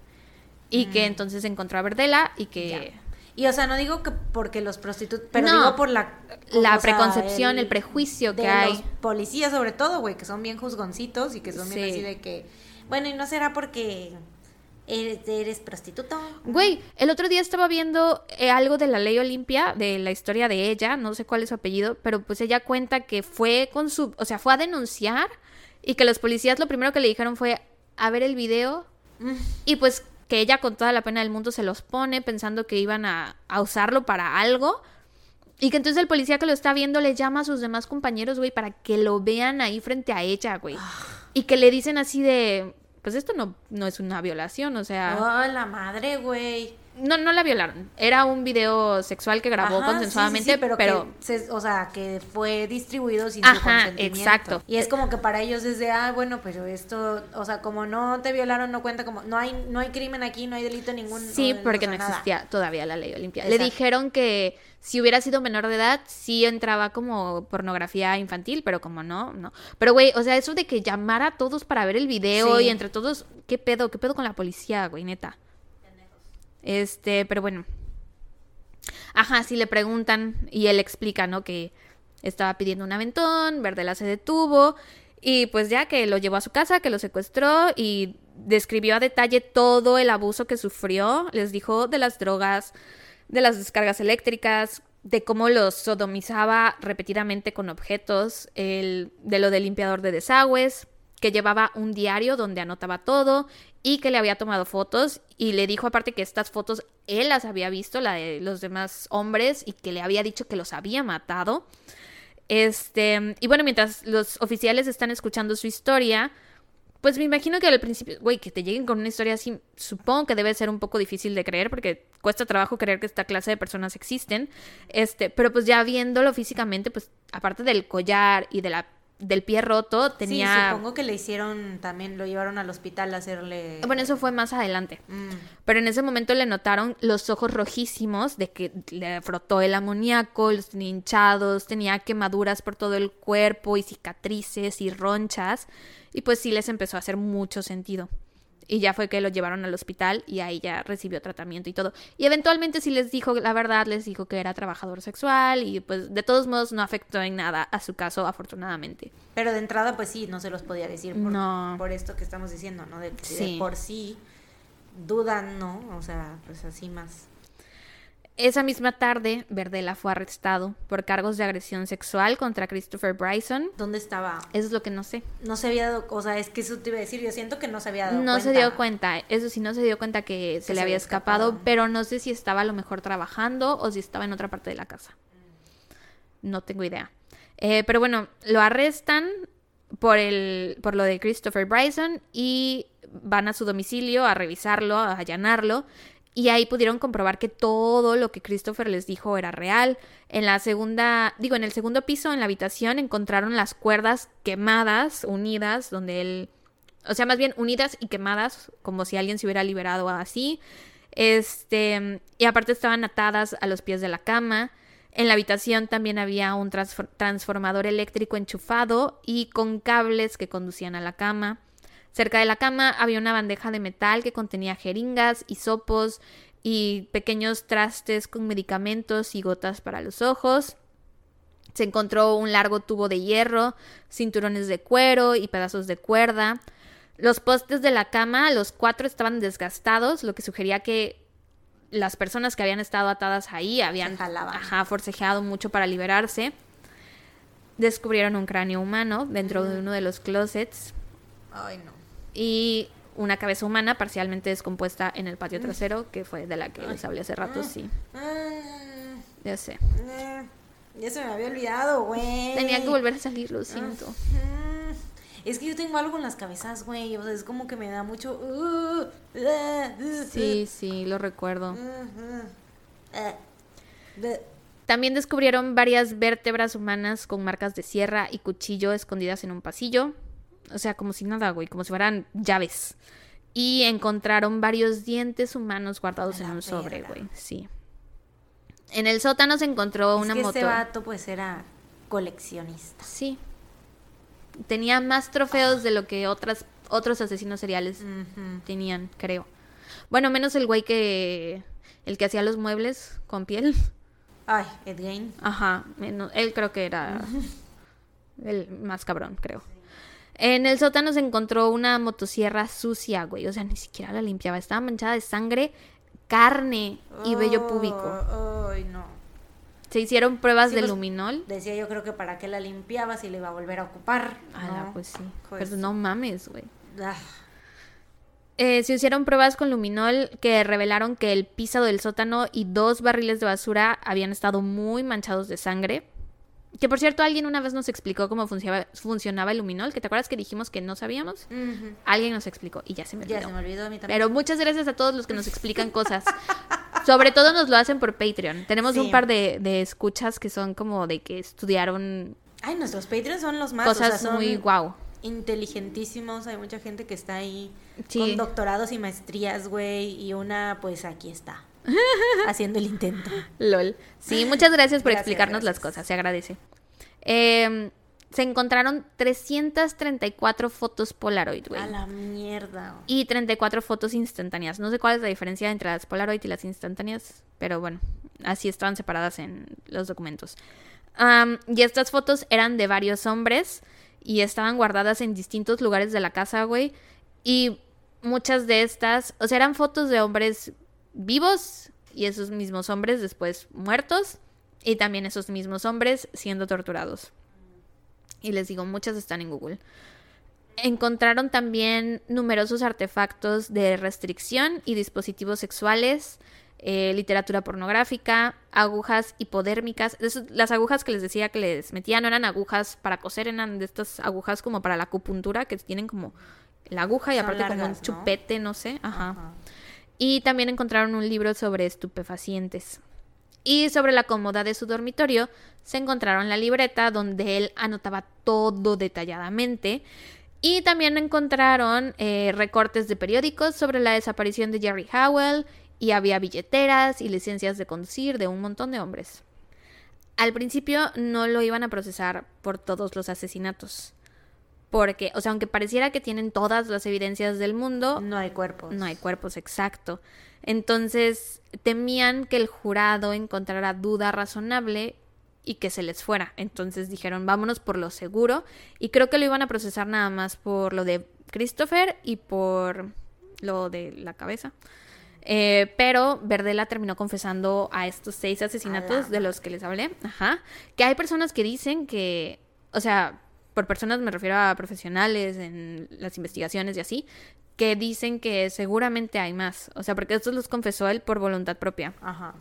Speaker 1: y que entonces encontró a Verdela y que
Speaker 2: Mm. Ya. Y o sea, no digo que porque los prostitutos, pero
Speaker 1: No.
Speaker 2: digo por la
Speaker 1: La
Speaker 2: sea,
Speaker 1: preconcepción, el prejuicio
Speaker 2: de
Speaker 1: que hay.
Speaker 2: los policías sobre todo, güey, que son bien juzgoncitos y que son bien
Speaker 1: Sí.
Speaker 2: así de que, bueno, y no será porque eres, eres prostituto.
Speaker 1: Güey, el otro día estaba viendo eh, algo de la ley Olimpia, de la historia de ella, no sé cuál es su apellido, pero pues ella cuenta que fue con su, o sea, fue a denunciar y que los policías lo primero que le dijeron fue a ver el video
Speaker 2: Mm.
Speaker 1: y pues que ella con toda la pena del mundo se los pone pensando que iban a, a usarlo para algo. Y que entonces el policía que lo está viendo le llama a sus demás compañeros, güey, para que lo vean ahí frente a ella, güey. Y que le dicen así de, pues esto no, no es una violación, o sea...
Speaker 2: Oh, la madre, güey.
Speaker 1: No, no la violaron. Era un video sexual que grabó
Speaker 2: Ajá,
Speaker 1: consensuadamente,
Speaker 2: sí, sí, pero, se- o sea, que fue distribuido sin su
Speaker 1: Ajá,
Speaker 2: consentimiento.
Speaker 1: exacto.
Speaker 2: Y es como que para ellos es de, ah, bueno, pero esto, o sea, como no te violaron, no cuenta como, no hay, no hay crimen aquí, no hay delito ningún.
Speaker 1: sí, porque
Speaker 2: o
Speaker 1: no
Speaker 2: nada.
Speaker 1: existía todavía la ley Olimpia. Le dijeron que si hubiera sido menor de edad, sí entraba como pornografía infantil, pero como no, no. Pero güey, o sea, eso de que llamara a todos para ver el video y entre todos, ¿qué pedo? ¿Qué pedo con la policía, güey, neta? Este, pero bueno. Ajá, sí le preguntan y él explica, ¿no? Que estaba pidiendo un aventón, Verdela se detuvo y pues ya que lo llevó a su casa, que lo secuestró y describió a detalle todo el abuso que sufrió, les dijo de las drogas, de las descargas eléctricas, de cómo los sodomizaba repetidamente con objetos, el, de lo del limpiador de desagües, que llevaba un diario donde anotaba todo y que le había tomado fotos y le dijo aparte que estas fotos él las había visto, la de los demás hombres, y que le había dicho que los había matado. Este, y bueno, mientras los oficiales están escuchando su historia, pues me imagino que al principio, güey, que te lleguen con una historia así, supongo que debe ser un poco difícil de creer porque cuesta trabajo creer que esta clase de personas existen. Este, pero pues ya viéndolo físicamente, pues aparte del collar y de la del pie roto tenía...
Speaker 2: Sí, supongo que le hicieron también, lo llevaron al hospital a hacerle...
Speaker 1: Bueno, eso fue más adelante.
Speaker 2: Mm.
Speaker 1: Pero en ese momento le notaron los ojos rojísimos de que le frotó el amoníaco, los tenía hinchados, tenía quemaduras por todo el cuerpo y cicatrices y ronchas. Y pues sí les empezó a hacer mucho sentido. Y ya fue que lo llevaron al hospital y ahí ya recibió tratamiento y todo. Y eventualmente sí les dijo la verdad, les dijo que era trabajador sexual y pues de todos modos no afectó en nada a su caso, afortunadamente.
Speaker 2: Pero de entrada, pues sí, no se los podía decir por,
Speaker 1: No.
Speaker 2: por esto que estamos diciendo, ¿no? De, de
Speaker 1: Sí.
Speaker 2: por sí dudan, ¿no? O sea, pues así más.
Speaker 1: Esa misma tarde, Verdela fue arrestado por cargos de agresión sexual contra Christopher Bryson.
Speaker 2: ¿Dónde estaba?
Speaker 1: Eso es lo que no sé.
Speaker 2: No se había dado, o sea, es que eso te iba a decir, yo siento que no se había dado
Speaker 1: No
Speaker 2: cuenta.
Speaker 1: se dio cuenta, eso sí, no se dio cuenta que se
Speaker 2: se
Speaker 1: le
Speaker 2: había
Speaker 1: había escapado,
Speaker 2: escapado.
Speaker 1: pero no sé si estaba a lo mejor trabajando o si estaba en otra parte de la casa. No tengo idea. Eh, pero bueno, lo arrestan por, el, por lo de Christopher Bryson y van a su domicilio a revisarlo, a allanarlo. Y ahí pudieron comprobar que todo lo que Christopher les dijo era real. En la segunda, digo, en el segundo piso, en la habitación, encontraron las cuerdas quemadas, unidas, donde él, o sea, más bien unidas y quemadas, como si alguien se hubiera liberado así. Este, y aparte estaban atadas a los pies de la cama. En la habitación también había un transfor- transformador eléctrico enchufado y con cables que conducían a la cama. Cerca de la cama había una bandeja de metal que contenía jeringas, hisopos y pequeños trastes con medicamentos y gotas para los ojos. Se encontró un largo tubo de hierro, cinturones de cuero y pedazos de cuerda. Los postes de la cama, los cuatro estaban desgastados, lo que sugería que las personas que habían estado atadas ahí habían ajá, forcejeado mucho para liberarse. Descubrieron un cráneo humano dentro de uno de los closets
Speaker 2: Ay, no.
Speaker 1: Y una cabeza humana parcialmente descompuesta en el patio trasero, que fue de la que les hablé hace rato, sí.
Speaker 2: Ah,
Speaker 1: Ya sé.
Speaker 2: ya se me había olvidado, güey.
Speaker 1: Tenía que volver a salir, lo siento.
Speaker 2: Es que yo tengo algo en las cabezas, güey. O sea, es como que me da mucho. uh, uh, uh,
Speaker 1: Sí, sí, lo recuerdo.
Speaker 2: uh.
Speaker 1: También descubrieron varias vértebras humanas con marcas de sierra y cuchillo escondidas en un pasillo. O sea, como si nada, güey, como si fueran llaves. Y encontraron varios dientes humanos guardados en un sobre, güey. Sí. En el sótano se encontró
Speaker 2: Es
Speaker 1: una
Speaker 2: que
Speaker 1: moto.
Speaker 2: este vato, pues, era coleccionista.
Speaker 1: Sí. Tenía más trofeos de lo que otras, otros asesinos seriales tenían, creo. Bueno, menos el güey que. El que hacía los muebles con piel.
Speaker 2: Ay, Ed Gein.
Speaker 1: Ajá, él creo que era el más cabrón, creo. En el sótano se encontró una motosierra sucia, güey. O sea, ni siquiera la limpiaba. Estaba manchada de sangre, carne y vello púbico.
Speaker 2: Oh, Ay, no.
Speaker 1: Se hicieron pruebas
Speaker 2: Sí,
Speaker 1: de
Speaker 2: pues,
Speaker 1: luminol.
Speaker 2: Decía yo creo que para qué la limpiaba si le iba a volver a ocupar.
Speaker 1: Ala,
Speaker 2: ¿no?
Speaker 1: pues sí.
Speaker 2: Pues,
Speaker 1: Pero no mames, güey.
Speaker 2: ah,
Speaker 1: Eh, se hicieron pruebas con luminol que revelaron que el piso del sótano y dos barriles de basura habían estado muy manchados de sangre. Que por cierto, alguien una vez nos explicó cómo funcionaba, funcionaba el luminol, que te acuerdas que dijimos que no sabíamos. Alguien nos explicó y ya se me olvidó.
Speaker 2: Ya se me olvidó a mí también.
Speaker 1: Pero muchas gracias a todos los que nos explican cosas. Sobre todo nos lo hacen por Patreon. Tenemos
Speaker 2: Sí.
Speaker 1: un par de, de escuchas que son como de que estudiaron
Speaker 2: Ay, nuestros Patreons son los más. o
Speaker 1: cosas
Speaker 2: sea, son
Speaker 1: muy guau.
Speaker 2: inteligentísimos. Hay mucha gente que está ahí
Speaker 1: Sí.
Speaker 2: con doctorados y maestrías, güey. Y una, pues aquí está. [LAUGHS] haciendo el intento.
Speaker 1: LOL. Sí, muchas gracias por
Speaker 2: Gracias,
Speaker 1: explicarnos las cosas, se agradece. Eh, se encontraron 334 fotos Polaroid, güey.
Speaker 2: A la mierda.
Speaker 1: Y 34 fotos instantáneas. No sé cuál es la diferencia entre las Polaroid y las instantáneas, pero bueno, así estaban separadas en los documentos. Y estas fotos eran de varios hombres y estaban guardadas en distintos lugares de la casa, güey. Y muchas de estas, o sea, eran fotos de hombres vivos y esos mismos hombres después muertos y también esos mismos hombres siendo torturados. Y les digo, muchas están en Google. Encontraron también numerosos artefactos de restricción y dispositivos sexuales, eh, literatura pornográfica, agujas hipodérmicas. Las agujas que les decía que les metían no eran agujas para coser, eran de estas agujas como para la acupuntura que tienen como la aguja y
Speaker 2: Son
Speaker 1: aparte como un chupete, no sé. Ajá.
Speaker 2: Ajá.
Speaker 1: Y también encontraron un libro sobre estupefacientes. Y sobre la cómoda de su dormitorio se encontraron la libreta donde él anotaba todo detalladamente. Y también encontraron eh, recortes de periódicos sobre la desaparición de Jerry Howell y había billeteras y licencias de conducir de un montón de hombres. Al principio no lo iban a procesar por todos los asesinatos. Porque, o sea, aunque pareciera que tienen todas las evidencias del mundo,
Speaker 2: No hay cuerpos.
Speaker 1: no hay cuerpos, exacto. Entonces temían que el jurado encontrara duda razonable y que se les fuera. Entonces dijeron, vámonos por lo seguro. Y creo que lo iban a procesar nada más por lo de Christopher y por lo de la cabeza. Eh, pero Verdela terminó confesando a estos seis asesinatos de los que les hablé. Ajá. Que hay personas que dicen que, o sea, por personas me refiero a profesionales en las investigaciones y así, que dicen que seguramente hay más. O sea, porque estos los confesó él por voluntad propia.
Speaker 2: Ajá.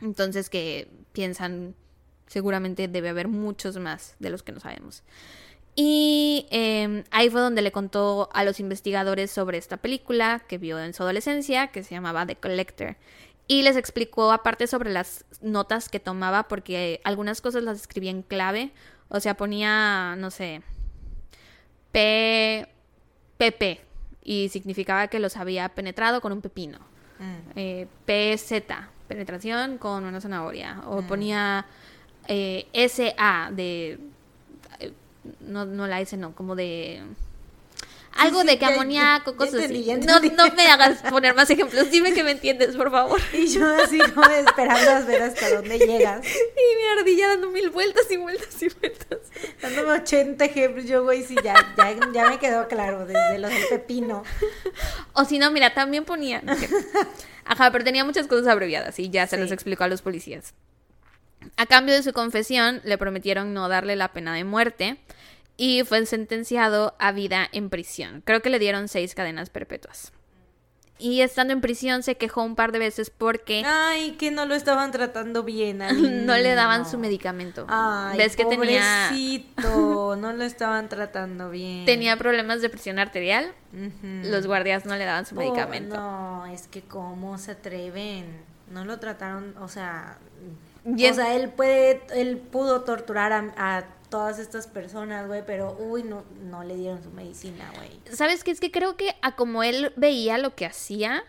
Speaker 1: Entonces que piensan seguramente debe haber muchos más de los que no sabemos. Y eh, ahí fue donde le contó a los investigadores sobre esta película que vio en su adolescencia, que se llamaba The Collector. Y les explicó aparte sobre las notas que tomaba, porque algunas cosas las escribía en clave. O sea, ponía, no sé, P, PP. Y significaba que los había penetrado con un pepino
Speaker 2: Mm.
Speaker 1: eh, PZ, penetración con una zanahoria. O
Speaker 2: Mm.
Speaker 1: ponía eh, SA de. eh, no, no la S, no, como de. Algo
Speaker 2: sí,
Speaker 1: de que amoníaco, cosas
Speaker 2: entendí,
Speaker 1: así. No, no me hagas poner más ejemplos. Dime que me entiendes, por favor.
Speaker 2: Y yo así como esperando a ver hasta dónde llegas. [LAUGHS]
Speaker 1: Y mi ardilla dando mil vueltas y vueltas y vueltas.
Speaker 2: Dándome 80 ejemplos, yo, güey, sí, ya, ya, ya me quedó claro, desde los del pepino.
Speaker 1: O si no, mira, también ponía. Ajá, pero tenía muchas cosas abreviadas y ya se
Speaker 2: Sí.
Speaker 1: los explicó a los policías. A cambio de su confesión, le prometieron no darle la pena de muerte y fue sentenciado a vida en prisión. Creo que le dieron seis cadenas perpetuas. Y estando en prisión se quejó un par de veces porque
Speaker 2: Ay, que no lo estaban tratando bien. [LAUGHS]
Speaker 1: no le daban su medicamento.
Speaker 2: Ay,
Speaker 1: Ves que tenía,
Speaker 2: pobrecito, [LAUGHS] no lo estaban tratando bien.
Speaker 1: tenía problemas de presión arterial. Los guardias no le daban su
Speaker 2: Oh,
Speaker 1: medicamento.
Speaker 2: No, es que cómo se atreven. No lo trataron, o sea,
Speaker 1: Y
Speaker 2: o sea, él puede, él pudo torturar a, a todas estas personas, güey, pero uy, no, no le dieron su medicina, güey.
Speaker 1: ¿Sabes qué? Es que creo que a como él veía lo que hacía,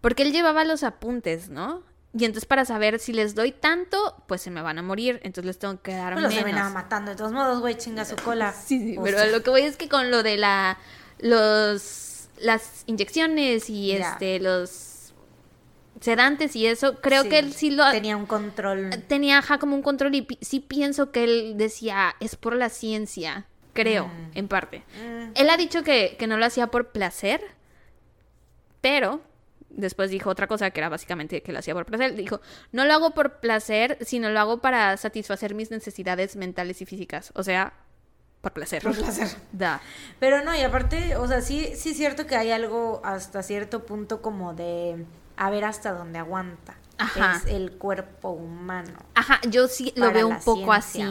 Speaker 1: porque él llevaba los apuntes, ¿no? Y entonces para saber si les doy tanto, pues se me van a morir, entonces les tengo que dar
Speaker 2: los
Speaker 1: menos.
Speaker 2: matando de todos modos, güey, chinga su cola. [LAUGHS]
Speaker 1: Sí, sí, pero lo que voy es que con lo de la los las inyecciones y
Speaker 2: Ya.
Speaker 1: este los sedantes y eso, creo
Speaker 2: sí,
Speaker 1: que él sí lo
Speaker 2: tenía un control.
Speaker 1: tenía ajá, como un control y pi- sí pienso que él decía, es por la ciencia, creo,
Speaker 2: Mm.
Speaker 1: en parte.
Speaker 2: Mm,
Speaker 1: Él ha dicho que, que no lo hacía por placer, pero después dijo otra cosa que era básicamente que lo hacía por placer. Dijo, no lo hago por placer, sino lo hago para satisfacer mis necesidades mentales y físicas. O sea, por placer.
Speaker 2: Por placer.
Speaker 1: Da.
Speaker 2: Pero no, y aparte, o sea, sí, sí es cierto que hay algo hasta cierto punto como de a ver hasta dónde aguanta.
Speaker 1: Ajá.
Speaker 2: Es el cuerpo humano.
Speaker 1: Ajá, yo sí lo veo un poco
Speaker 2: ciencia.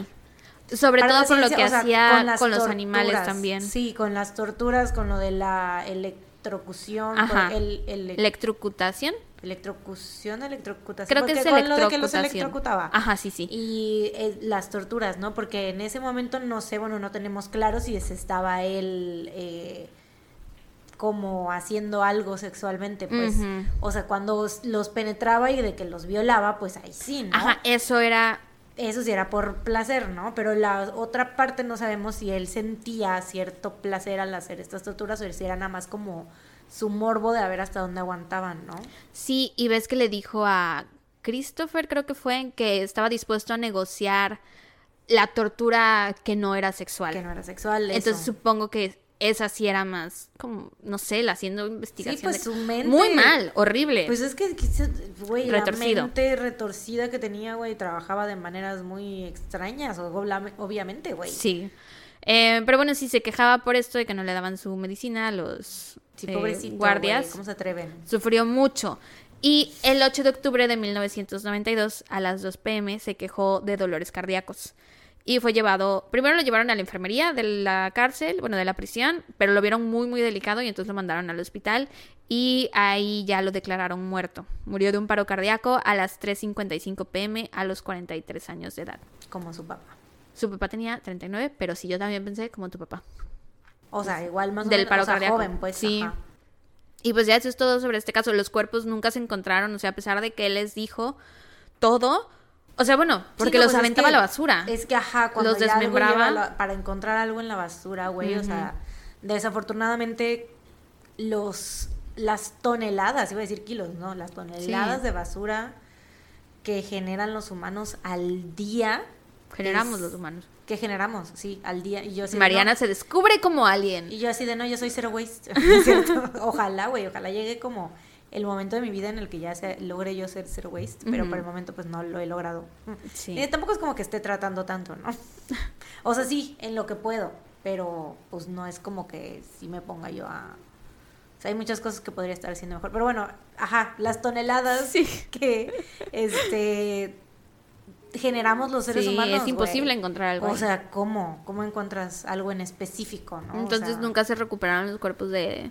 Speaker 1: así. Sobre
Speaker 2: Para
Speaker 1: todo con lo que
Speaker 2: o sea,
Speaker 1: hacía con los
Speaker 2: torturas.
Speaker 1: animales también.
Speaker 2: Sí, con las torturas, con lo de la electrocución,
Speaker 1: Ajá.
Speaker 2: el, el-
Speaker 1: Electrocutación.
Speaker 2: electrocución, electrocutación.
Speaker 1: Creo que es
Speaker 2: con lo de que los
Speaker 1: electrocutación.
Speaker 2: electrocutaba.
Speaker 1: Ajá, sí, sí.
Speaker 2: Y eh, las torturas, ¿no? Porque en ese momento no sé, bueno, no tenemos claro si estaba él eh, como haciendo algo sexualmente, pues. O sea, cuando os- los penetraba y de que los violaba, pues ahí sí, ¿no?
Speaker 1: Ajá, eso era
Speaker 2: eso sí era por placer, ¿no? Pero la otra parte no sabemos si él sentía cierto placer al hacer estas torturas o si era nada más como su morbo de a ver hasta dónde aguantaban, ¿no?
Speaker 1: Sí, y ves que le dijo a Christopher, creo que fue, que estaba dispuesto a negociar la tortura que no era sexual.
Speaker 2: Que no era sexual. eso.
Speaker 1: Entonces supongo que esa sí era más, como, no sé, la haciendo investigación.
Speaker 2: Sí, pues
Speaker 1: de-
Speaker 2: su mente-
Speaker 1: Muy mal, horrible.
Speaker 2: Pues es que, güey, la mente retorcida que tenía, güey, trabajaba de maneras muy extrañas, obviamente, güey.
Speaker 1: Sí. Eh, pero bueno, sí se quejaba por esto de que no le daban su medicina a los
Speaker 2: Sí,
Speaker 1: eh, guardias.
Speaker 2: güey, ¿cómo se atreven?
Speaker 1: Sufrió mucho. Y el 8 de octubre de 1992, a las 2 pm, se quejó de dolores cardíacos. Y fue llevado, primero lo llevaron a la enfermería de la cárcel, bueno, de la prisión, pero lo vieron muy, muy delicado y entonces lo mandaron al hospital y ahí ya lo declararon muerto. Murió de un paro cardíaco a las 3.55 pm a los 43 años de edad.
Speaker 2: Como su papá.
Speaker 1: Su papá tenía 39, pero sí, yo también pensé como tu papá.
Speaker 2: O sea, igual más o
Speaker 1: Del
Speaker 2: menos,
Speaker 1: paro
Speaker 2: o sea,
Speaker 1: cardíaco.
Speaker 2: joven, pues,
Speaker 1: Sí.
Speaker 2: ajá.
Speaker 1: Y pues ya eso es todo sobre este caso. Los cuerpos nunca se encontraron, o sea, a pesar de que él les dijo todo. O sea, bueno, porque
Speaker 2: Sí, no,
Speaker 1: los
Speaker 2: pues es
Speaker 1: aventaba a la basura.
Speaker 2: Es que, ajá, cuando
Speaker 1: Los
Speaker 2: ya
Speaker 1: desmembraba.
Speaker 2: la- para encontrar algo en la basura, güey, o sea, desafortunadamente los las toneladas, iba a decir kilos, no, las toneladas
Speaker 1: Sí.
Speaker 2: de basura que generan los humanos al día.
Speaker 1: Generamos
Speaker 2: es-
Speaker 1: los humanos.
Speaker 2: Que generamos, sí, al día. Y yo así de,
Speaker 1: Mariana
Speaker 2: no,
Speaker 1: se descubre como alien.
Speaker 2: Y yo así de, no, yo soy zero waste. [LAUGHS] ¿Es cierto? ojalá, güey, ojalá llegue como el momento de mi vida en el que ya se, logre yo ser zero waste, pero
Speaker 1: Ujú.
Speaker 2: por el momento pues no lo he logrado.
Speaker 1: Sí.
Speaker 2: Y tampoco es como que esté tratando tanto, ¿no? [LAUGHS] o sea, sí, en lo que puedo, pero pues no es como que si me ponga yo a... O sea, hay muchas cosas que podría estar haciendo mejor. Pero bueno, ajá, las toneladas
Speaker 1: Sí. [LAUGHS]
Speaker 2: que este generamos los seres
Speaker 1: Sí,
Speaker 2: humanos.
Speaker 1: es imposible encontrar algo.
Speaker 2: O sea, ¿cómo? ¿Cómo encuentras algo en específico, no? O
Speaker 1: Entonces
Speaker 2: sea,
Speaker 1: nunca se recuperaron los cuerpos de,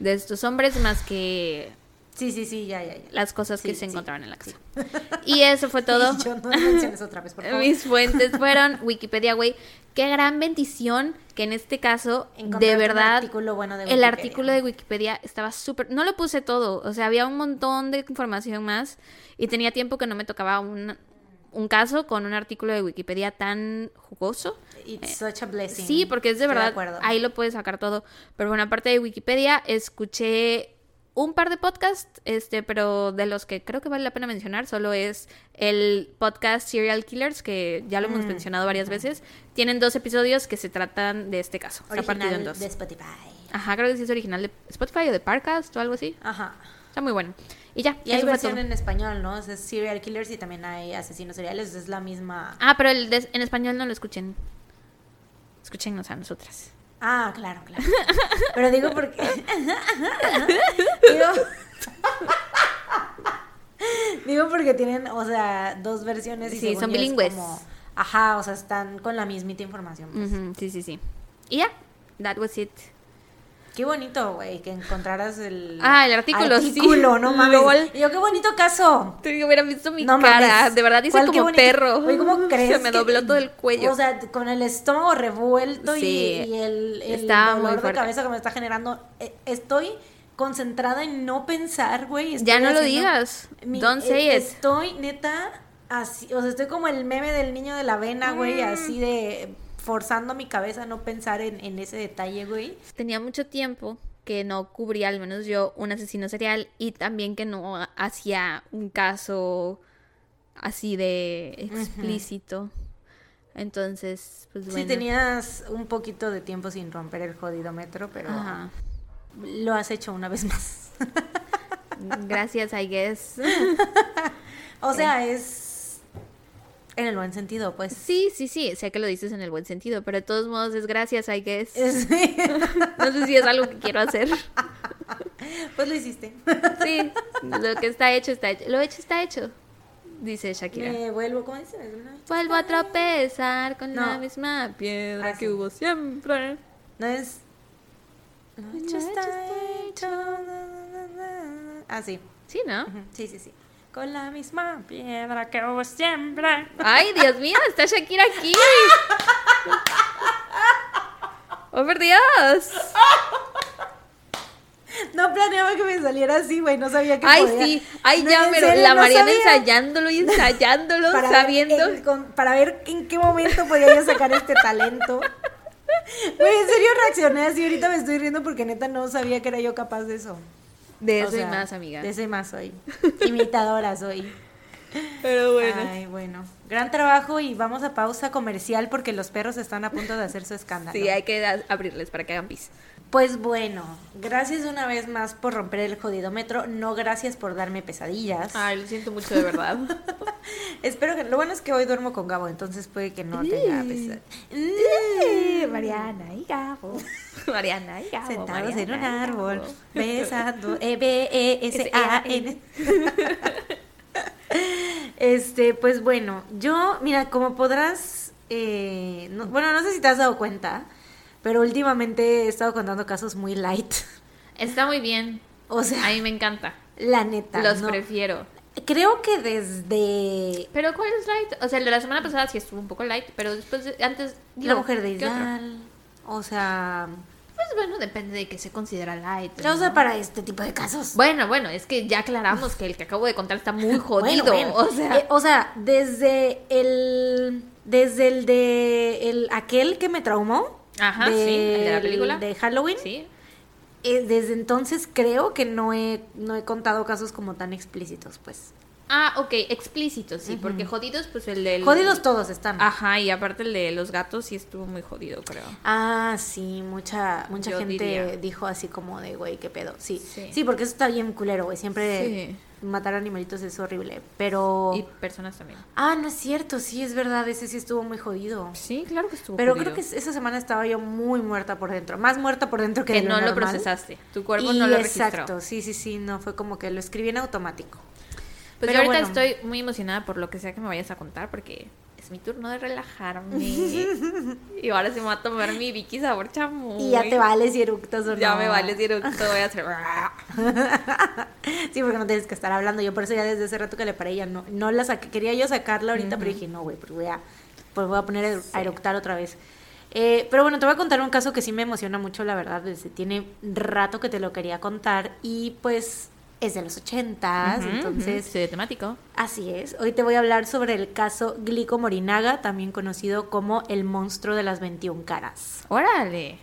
Speaker 1: de estos hombres más que
Speaker 2: Sí, sí, sí, ya, ya, ya.
Speaker 1: las cosas que se
Speaker 2: sí.
Speaker 1: encontraban en la casa. [LAUGHS] Y eso fue [LAUGHS] todo.
Speaker 2: Yo no menciones otra vez, por [LAUGHS] favor.
Speaker 1: Mis fuentes fueron Wikipedia, güey. Qué gran bendición que en este caso, de verdad,
Speaker 2: artículo bueno de
Speaker 1: el artículo de Wikipedia estaba súper... No lo puse todo, o sea, había un montón de información más y tenía tiempo que no me tocaba un, un caso con un artículo de Wikipedia tan jugoso.
Speaker 2: It's such a blessing.
Speaker 1: Sí, porque es de verdad, ahí lo puedes sacar todo. Pero bueno, aparte de Wikipedia, escuché un par de podcasts, este, pero de los que creo que vale la pena mencionar, solo es el podcast Serial Killers, que ya lo hemos
Speaker 2: Mm.
Speaker 1: mencionado varias veces. Tienen dos episodios que se tratan de este caso. Está partido en
Speaker 2: Original
Speaker 1: dos.
Speaker 2: de Spotify.
Speaker 1: Ajá, creo que sí es original de Spotify o de Parcast o algo así.
Speaker 2: Ajá.
Speaker 1: Está muy bueno. Y ya,
Speaker 2: Y hay versión en español, ¿no? O sea, es Serial Killers y también hay asesinos seriales. Es la misma.
Speaker 1: Ah, pero el de- en español no lo escuchen. Escúchenos a nosotras.
Speaker 2: Ah, claro, claro. Pero digo porque. digo. digo porque tienen, o sea, dos versiones y
Speaker 1: Sí, son bilingües.
Speaker 2: como- Ajá, o sea, están con la mismita información. pues.
Speaker 1: Sí, sí, sí. Y ya, that was it.
Speaker 2: Qué bonito, güey, que encontraras el.
Speaker 1: Ah, el artículo, sí.
Speaker 2: Artículo, no mames.
Speaker 1: Lol.
Speaker 2: Y yo, qué bonito caso.
Speaker 1: Te digo, hubieran visto mi
Speaker 2: No
Speaker 1: cara.
Speaker 2: mames.
Speaker 1: De verdad hice
Speaker 2: ¿Cuál qué
Speaker 1: como perro.
Speaker 2: Güey, ¿cómo [LAUGHS] crees?
Speaker 1: Se me
Speaker 2: que-
Speaker 1: dobló todo el cuello.
Speaker 2: O sea, con el estómago revuelto y-
Speaker 1: Sí.
Speaker 2: y, el, dolor de cabeza que me está generando. eh, Estoy concentrada en no pensar, güey.
Speaker 1: ya no lo digas.
Speaker 2: mi-
Speaker 1: Don't say
Speaker 2: eh,
Speaker 1: it.
Speaker 2: Estoy neta así, o sea, estoy como el meme del niño de la avena, güey,
Speaker 1: Mm.
Speaker 2: así de forzando mi cabeza a no pensar en, en ese detalle, güey.
Speaker 1: Tenía mucho tiempo que no cubría, al menos yo, un asesino serial y también que no hacía un caso así de explícito. Entonces, pues bueno.
Speaker 2: Sí tenías un poquito de tiempo sin romper el jodido metro, pero
Speaker 1: Ajá.
Speaker 2: lo has hecho una vez más.
Speaker 1: Gracias, I guess. [LAUGHS]
Speaker 2: O sea, es en el buen sentido, pues.
Speaker 1: Sí, sí, sí, sé que lo dices en el buen sentido, pero de todos modos es gracias, I guess. [LAUGHS]
Speaker 2: Es-
Speaker 1: No sé si es algo que quiero hacer. [LAUGHS]
Speaker 2: pues lo hiciste.
Speaker 1: Sí, lo que está hecho está hecho. Lo hecho está hecho, dice Shakira.
Speaker 2: Me vuelvo, ¿cómo dice?
Speaker 1: Vuelvo a tropezar con la misma piedra
Speaker 2: Ah,
Speaker 1: que
Speaker 2: sí.
Speaker 1: hubo siempre.
Speaker 2: No es. Lo hecho
Speaker 1: hecho
Speaker 2: está hecho. na, na. Ah, sí.
Speaker 1: Sí, ¿no?
Speaker 2: Sí, sí, sí. Con la misma piedra que hubo siempre.
Speaker 1: Ay, Dios mío, está Shakira aquí. [LAUGHS] ¡Oh, por Dios!
Speaker 2: No planeaba que me saliera así, güey. No sabía que
Speaker 1: Ay,
Speaker 2: podía.
Speaker 1: sí. Ay,
Speaker 2: No,
Speaker 1: ya, pero
Speaker 2: serio,
Speaker 1: la
Speaker 2: no
Speaker 1: Mariana
Speaker 2: sabía.
Speaker 1: ensayándolo y ensayándolo,
Speaker 2: Para
Speaker 1: sabiendo.
Speaker 2: ver, en- con- para ver en qué momento podía yo sacar este talento. Güey, en serio reaccioné así. Ahorita me estoy riendo porque neta no sabía que era yo capaz de eso.
Speaker 1: De
Speaker 2: O
Speaker 1: eso y más, amiga.
Speaker 2: De eso y más soy. [LAUGHS] Imitadora soy.
Speaker 1: Pero bueno.
Speaker 2: Ay, bueno. Gran trabajo y vamos a pausa comercial porque los perros están a punto de hacer su escándalo.
Speaker 1: Sí, hay que abrirles para que hagan pis.
Speaker 2: Pues bueno, gracias una vez más por romper el jodidómetro. No gracias por darme pesadillas.
Speaker 1: Ay, lo siento mucho de verdad. [LAUGHS]
Speaker 2: Espero que. Lo bueno es que hoy duermo con Gabo, entonces puede que no tenga pesadillas. Mariana y Gabo. [LAUGHS]
Speaker 1: Mariana, y Gabo,
Speaker 2: Sentados en un árbol, besando. E [LAUGHS] E-B-E-S-A-N. Este, pues bueno, yo, mira, como podrás. eh, no- bueno, no sé si te has dado cuenta, pero últimamente he estado contando casos muy light. [LAUGHS]
Speaker 1: Está muy bien.
Speaker 2: O sea,
Speaker 1: A mí me encanta.
Speaker 2: la neta.
Speaker 1: Los
Speaker 2: no.
Speaker 1: prefiero.
Speaker 2: Creo que desde
Speaker 1: Pero ¿cuál es light? O sea, el de la semana pasada sí estuvo un poco light, pero después, de- antes...
Speaker 2: La Mujer de. Isdal. O sea,
Speaker 1: Pues bueno, depende de qué se considera light.
Speaker 2: o sea,
Speaker 1: ¿no?
Speaker 2: para este tipo de casos.
Speaker 1: Bueno, bueno, es que ya aclaramos que el que acabo de contar está muy [LAUGHS] jodido.
Speaker 2: Bueno, bueno.
Speaker 1: O sea,
Speaker 2: Eh, o sea, desde el desde el de el aquel que me traumó.
Speaker 1: Ajá, sí, el de la película.
Speaker 2: De Halloween.
Speaker 1: sí.
Speaker 2: eh, desde entonces creo que no he, no he contado casos como tan explícitos, pues.
Speaker 1: Ah, ok, explícito, sí, porque jodidos, pues el del...
Speaker 2: Jodidos todos están.
Speaker 1: Ajá, y aparte el de los gatos sí estuvo muy jodido, creo.
Speaker 2: Ah, sí, mucha, mucha
Speaker 1: Yo
Speaker 2: gente
Speaker 1: diría.
Speaker 2: dijo así como de, güey, qué pedo. Sí,
Speaker 1: Sí.
Speaker 2: sí, porque eso está bien culero, güey. Siempre
Speaker 1: Sí.
Speaker 2: Matar animalitos es horrible. Pero.
Speaker 1: Y personas también.
Speaker 2: Ah, no es cierto, sí, es verdad, ese sí estuvo muy jodido.
Speaker 1: Sí, claro que estuvo
Speaker 2: Pero
Speaker 1: jodido.
Speaker 2: creo que esa semana estaba yo muy muerta por dentro. Más muerta por dentro que,
Speaker 1: Que
Speaker 2: de
Speaker 1: no lo
Speaker 2: normal.
Speaker 1: procesaste. Tu cuerpo
Speaker 2: Y
Speaker 1: no lo registró.
Speaker 2: Exacto, sí, sí, sí, no fue como que lo escribí en automático.
Speaker 1: Pues
Speaker 2: Pero
Speaker 1: yo ahorita
Speaker 2: bueno.
Speaker 1: estoy muy emocionada por lo que sea que me vayas a contar porque es mi turno de relajarme. y ahora sí me va a tomar mi Vicky sabor chamoy.
Speaker 2: Y ya te vales y eructas o
Speaker 1: Ya
Speaker 2: no.
Speaker 1: me vale si eructo, voy a hacer...
Speaker 2: Sí, porque no tienes que estar hablando. Yo por eso ya desde hace rato que le paré ya no, no la saqué. Quería yo sacarla ahorita, pero dije, no, güey, pues voy a, pues voy a poner a eru- a eructar otra vez. Eh, pero bueno, te voy a contar un caso que sí me emociona mucho, la verdad. Desde tiene rato que te lo quería contar. Y pues es de los ochentas,
Speaker 1: Ujú,
Speaker 2: entonces...
Speaker 1: ujú, sí, temático.
Speaker 2: Así es. Hoy te voy a hablar sobre el caso Glico Morinaga, también conocido como el monstruo de las 21 caras.
Speaker 1: Órale.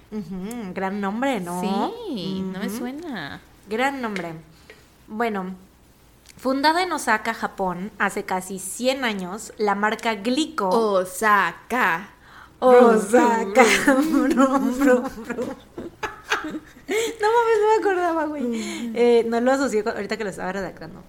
Speaker 2: Gran nombre, ¿no?
Speaker 1: Sí, no me suena.
Speaker 2: Gran nombre. Bueno, fundada en Osaka, Japón, hace casi 100 años, la marca Glico.
Speaker 1: Osaka.
Speaker 2: Osaka. Brum, brum, brum. No mames, no me acordaba, güey. Eh, no lo asocié con- ahorita que lo estaba redactando.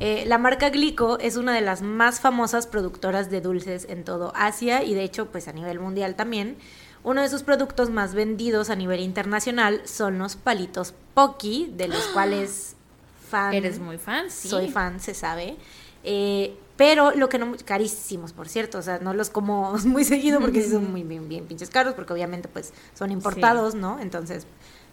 Speaker 2: Eh, la marca Glico es una de las más famosas productoras de dulces en todo Asia y de hecho pues a nivel mundial también. Uno de sus productos más vendidos a nivel internacional son los palitos Pocky, de los [GASPS] cuales fan
Speaker 1: Eres muy fan, sí.
Speaker 2: soy fan, se sabe. Eh, pero lo que no, carísimos, por cierto, o sea, no los como [LAUGHS] muy seguido porque sí son muy bien, bien pinches caros, porque obviamente pues son importados, ¿no? Entonces,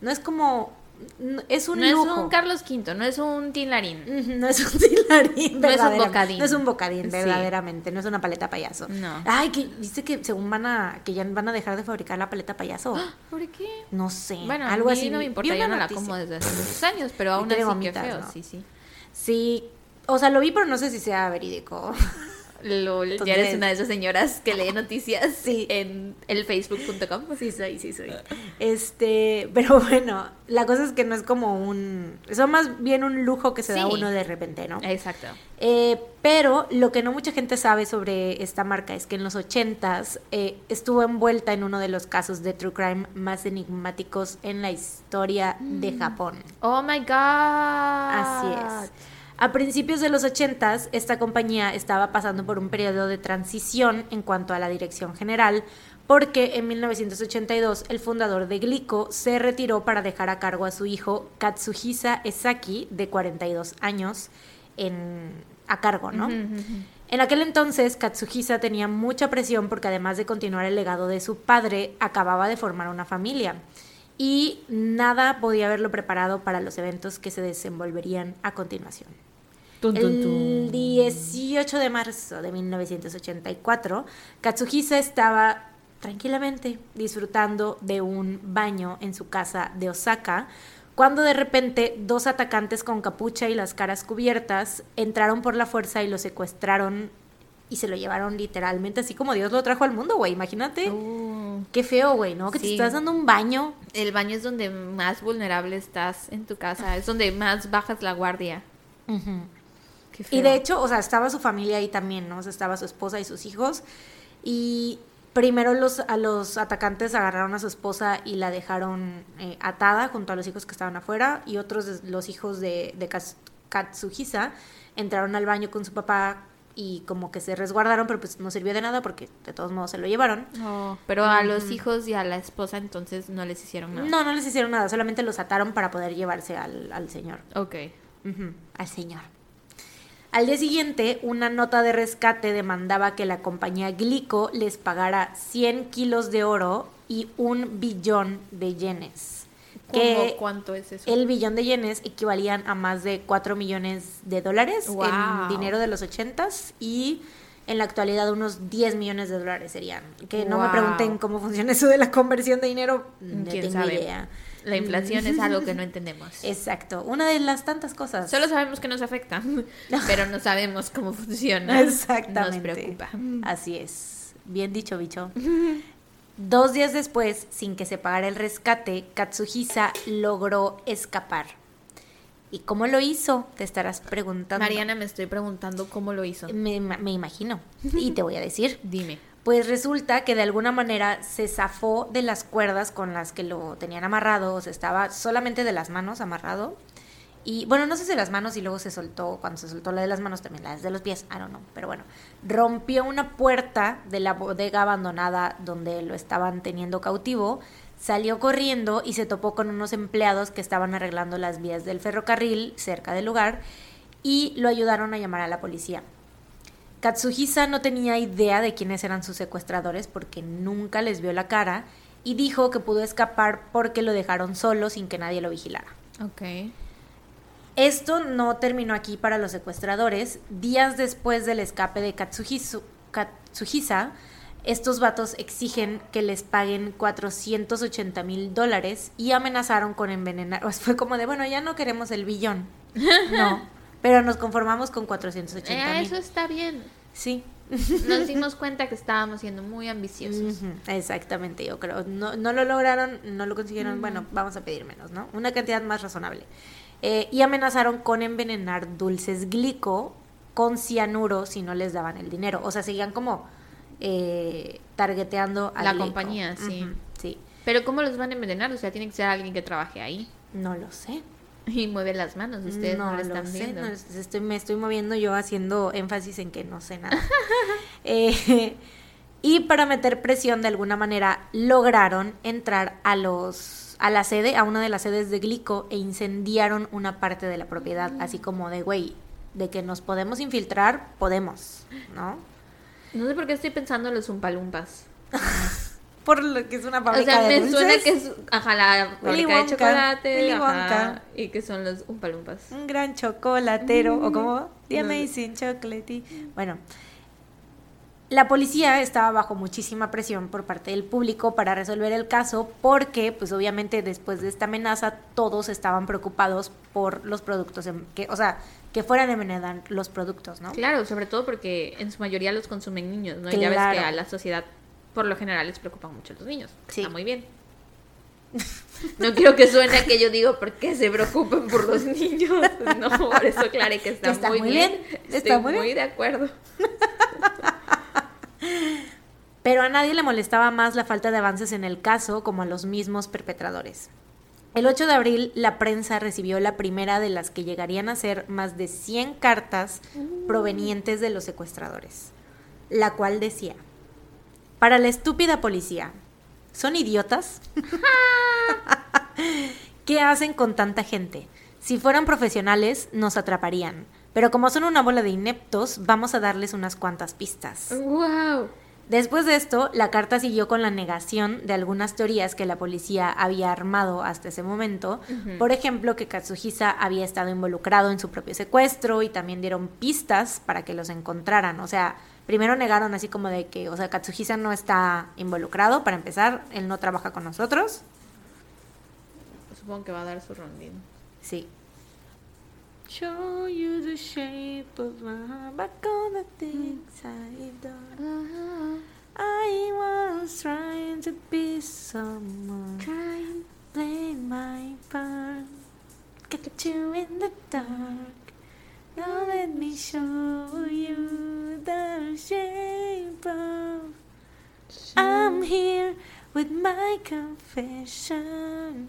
Speaker 2: no es como, no- es un
Speaker 1: no
Speaker 2: lujo.
Speaker 1: es un Carlos V, no es un Tinlarín.
Speaker 2: No es un tilarín,
Speaker 1: No es un bocadín.
Speaker 2: No es un bocadín,
Speaker 1: Sí.
Speaker 2: verdaderamente. No es una paleta payaso.
Speaker 1: No.
Speaker 2: Ay, que viste que según van a, que ya van a dejar de fabricar la paleta payaso. [GASPS]
Speaker 1: ¿Por qué?
Speaker 2: No sé.
Speaker 1: Bueno,
Speaker 2: algo
Speaker 1: a mí
Speaker 2: así.
Speaker 1: no me importa, yo no la como desde hace muchos años, pero [LAUGHS] aún así
Speaker 2: gomitas,
Speaker 1: qué feo,
Speaker 2: ¿no?
Speaker 1: sí, sí.
Speaker 2: Sí, o sea, lo vi, pero no sé si sea verídico. [LAUGHS]
Speaker 1: Lol, ya eres una de esas señoras que lee noticias [LAUGHS]
Speaker 2: Sí.
Speaker 1: en el facebook.com.
Speaker 2: Sí soy, sí soy. Este, pero [LAUGHS] bueno, la cosa es que no es como un, son más bien un lujo que se da
Speaker 1: Sí.
Speaker 2: uno de repente, ¿no?
Speaker 1: Exacto.
Speaker 2: Eh, pero lo que no mucha gente sabe sobre esta marca es que en los 80s eh, estuvo envuelta en uno de los casos de true crime más enigmáticos en la historia de
Speaker 1: Mm.
Speaker 2: Japón.
Speaker 1: Oh my god.
Speaker 2: Así es. A principios de los 80s, esta compañía estaba pasando por un periodo de transición en cuanto a la dirección general, porque en 1982 el fundador de Glico se retiró para dejar a cargo a su hijo Katsuhisa Esaki, de 42 años, en, a cargo, ¿no? En aquel entonces, Katsuhisa tenía mucha presión porque además de continuar el legado de su padre, acababa de formar una familia. Y nada podía haberlo preparado para los eventos que se desenvolverían a continuación. El
Speaker 1: tun.
Speaker 2: 18 de marzo de 1984, Katsuhisa estaba tranquilamente disfrutando de un baño en su casa de Osaka cuando de repente dos atacantes con capucha y las caras cubiertas entraron por la fuerza y lo secuestraron y se lo llevaron literalmente así como Dios lo trajo al mundo, güey. Imagínate.
Speaker 1: Uh,
Speaker 2: Qué feo, güey, ¿no? Que te estás dando un baño.
Speaker 1: el baño es donde más vulnerable estás en tu casa, es donde más bajas la guardia. Qué
Speaker 2: Y de hecho, o sea, estaba su familia ahí también, ¿no? O sea, estaba su esposa y sus hijos. Y primero los, a los atacantes agarraron a su esposa y la dejaron eh, atada junto a los hijos que estaban afuera. Y otros, los hijos de, de Katsuhisa, entraron al baño con su papá y como que se resguardaron, pero pues no sirvió de nada porque de todos modos se lo llevaron.
Speaker 1: No, pero a los hijos y a la esposa entonces no les hicieron nada.
Speaker 2: No, no les hicieron nada, solamente los ataron para poder llevarse al, al señor.
Speaker 1: Ok.
Speaker 2: Al señor. Al día siguiente, una nota de rescate demandaba que la compañía Glico les pagara 100 kilos de oro y un billón de yenes.
Speaker 1: ¿Cómo
Speaker 2: Que
Speaker 1: cuánto es eso?
Speaker 2: el billón de yenes equivalían a más de 4 millones de dólares
Speaker 1: Wow.
Speaker 2: en dinero de los 80s y en la actualidad unos 10 millones de dólares serían. Que no me pregunten cómo funciona eso de la conversión de dinero, no
Speaker 1: ¿Quién
Speaker 2: tengo
Speaker 1: sabe?
Speaker 2: idea.
Speaker 1: La inflación es algo que no [LAUGHS] entendemos.
Speaker 2: Exacto, una de las tantas cosas.
Speaker 1: Solo sabemos que nos afecta, [LAUGHS] pero no sabemos cómo funciona.
Speaker 2: Exactamente.
Speaker 1: Nos preocupa.
Speaker 2: Así es. Bien dicho, bicho. [LAUGHS] Dos días después, sin que se pagara el rescate, Katsuhisa logró escapar. ¿Y cómo lo hizo? Te estarás preguntando.
Speaker 1: Mariana, me estoy preguntando cómo lo hizo.
Speaker 2: Me, me imagino. Y te voy a decir.
Speaker 1: Dime.
Speaker 2: Pues resulta que de alguna manera se zafó de las cuerdas con las que lo tenían amarrado, o sea, estaba solamente de las manos amarrado. Y bueno, no sé si de las manos y luego se soltó, cuando se soltó la de las manos también la de los pies, I don't know, pero bueno, rompió una puerta de la bodega abandonada donde lo estaban teniendo cautivo, salió corriendo y se topó con unos empleados que estaban arreglando las vías del ferrocarril cerca del lugar y lo ayudaron a llamar a la policía. Katsuhisa no tenía idea de quiénes eran sus secuestradores porque nunca les vio la cara y dijo que pudo escapar porque lo dejaron solo sin que nadie lo vigilara.
Speaker 1: Ok.
Speaker 2: Esto no terminó aquí para los secuestradores. Días después del escape de Katsuhisu- Katsuhisa, estos vatos exigen que les paguen 480 mil dólares y amenazaron con envenenar. Sea, [LAUGHS] fue como de, bueno, ya no queremos el billón. [LAUGHS] No, pero nos conformamos con 480
Speaker 1: Eh, eso está bien.
Speaker 2: Sí.
Speaker 1: Nos [LAUGHS] dimos cuenta que estábamos siendo muy ambiciosos.
Speaker 2: Exactamente, yo creo. No, no lo lograron, no lo consiguieron. Bueno, vamos a pedir menos, ¿no? Una cantidad más razonable. Eh, y amenazaron con envenenar dulces glico con cianuro si no les daban el dinero. O sea, seguían como eh, targeteando a
Speaker 1: La
Speaker 2: Glico.
Speaker 1: compañía, sí.
Speaker 2: Ujú, sí.
Speaker 1: Pero ¿cómo los van a envenenar? O sea, tiene que ser alguien que trabaje ahí.
Speaker 2: No lo sé.
Speaker 1: Y mueve las manos, ustedes no,
Speaker 2: no
Speaker 1: lo
Speaker 2: lo
Speaker 1: están
Speaker 2: sé.
Speaker 1: viendo.
Speaker 2: no, es- estoy, me estoy moviendo yo haciendo énfasis en que no sé nada. [LAUGHS] Eh, y para meter presión de alguna manera lograron entrar a los a la sede, a una de las sedes de Glico e incendiaron una parte de la propiedad, así como de güey, de que nos podemos infiltrar, podemos, ¿no?
Speaker 1: No sé por qué estoy pensando en los umpalumpas. [LAUGHS]
Speaker 2: Por lo que es una
Speaker 1: O
Speaker 2: fábrica
Speaker 1: sea,
Speaker 2: de
Speaker 1: me
Speaker 2: dulces.
Speaker 1: suena que es, ajá, la fábrica de
Speaker 2: Wonka,
Speaker 1: chocolate. Ajá,
Speaker 2: Wonka.
Speaker 1: y que son los umpalumpas.
Speaker 2: Un gran chocolatero, o como The
Speaker 1: No.
Speaker 2: Amazing Chocolate. Bueno, la policía estaba bajo muchísima presión por parte del público para resolver el caso porque, pues obviamente después de esta amenaza, todos estaban preocupados por los productos, en- que, o sea, que fueran envenenar los productos, ¿no?
Speaker 1: Claro, sobre todo porque en su mayoría los consumen niños, ¿no? Y ya ves que a la sociedad, por lo general, les preocupan mucho los niños.
Speaker 2: Sí.
Speaker 1: Está muy bien. [LAUGHS] No quiero que suene a que yo digo por qué se preocupan por los [LAUGHS] niños. No, por eso claro que está,
Speaker 2: Está
Speaker 1: muy,
Speaker 2: muy
Speaker 1: bien.
Speaker 2: bien,
Speaker 1: Estoy
Speaker 2: está muy
Speaker 1: muy,
Speaker 2: bien.
Speaker 1: de acuerdo. [LAUGHS]
Speaker 2: Pero a nadie le molestaba más la falta de avances en el caso como a los mismos perpetradores. El 8 de abril, la prensa recibió la primera de las que llegarían a ser más de 100 cartas provenientes de los secuestradores, la cual decía, para la estúpida policía, ¿son idiotas? [LAUGHS] ¿Qué hacen con tanta gente? Si fueran profesionales, nos atraparían, pero como son una bola de ineptos, vamos a darles unas cuantas pistas.
Speaker 1: ¡Wow!
Speaker 2: Después de esto, la carta siguió con la negación de algunas teorías que la policía había armado hasta ese momento. Por ejemplo, que Katsuhisa había estado involucrado en su propio secuestro y también dieron pistas para que los encontraran. O sea, primero negaron así como de que, o sea, Katsuhisa no está involucrado, para empezar, él no trabaja con nosotros.
Speaker 1: Supongo que va a dar su rondín.
Speaker 2: Sí. Show you the shape of my back all the things I've done. I was trying to be someone, trying to play my part. Get you in the dark. Now let me show you the shape of. I'm here with my confession.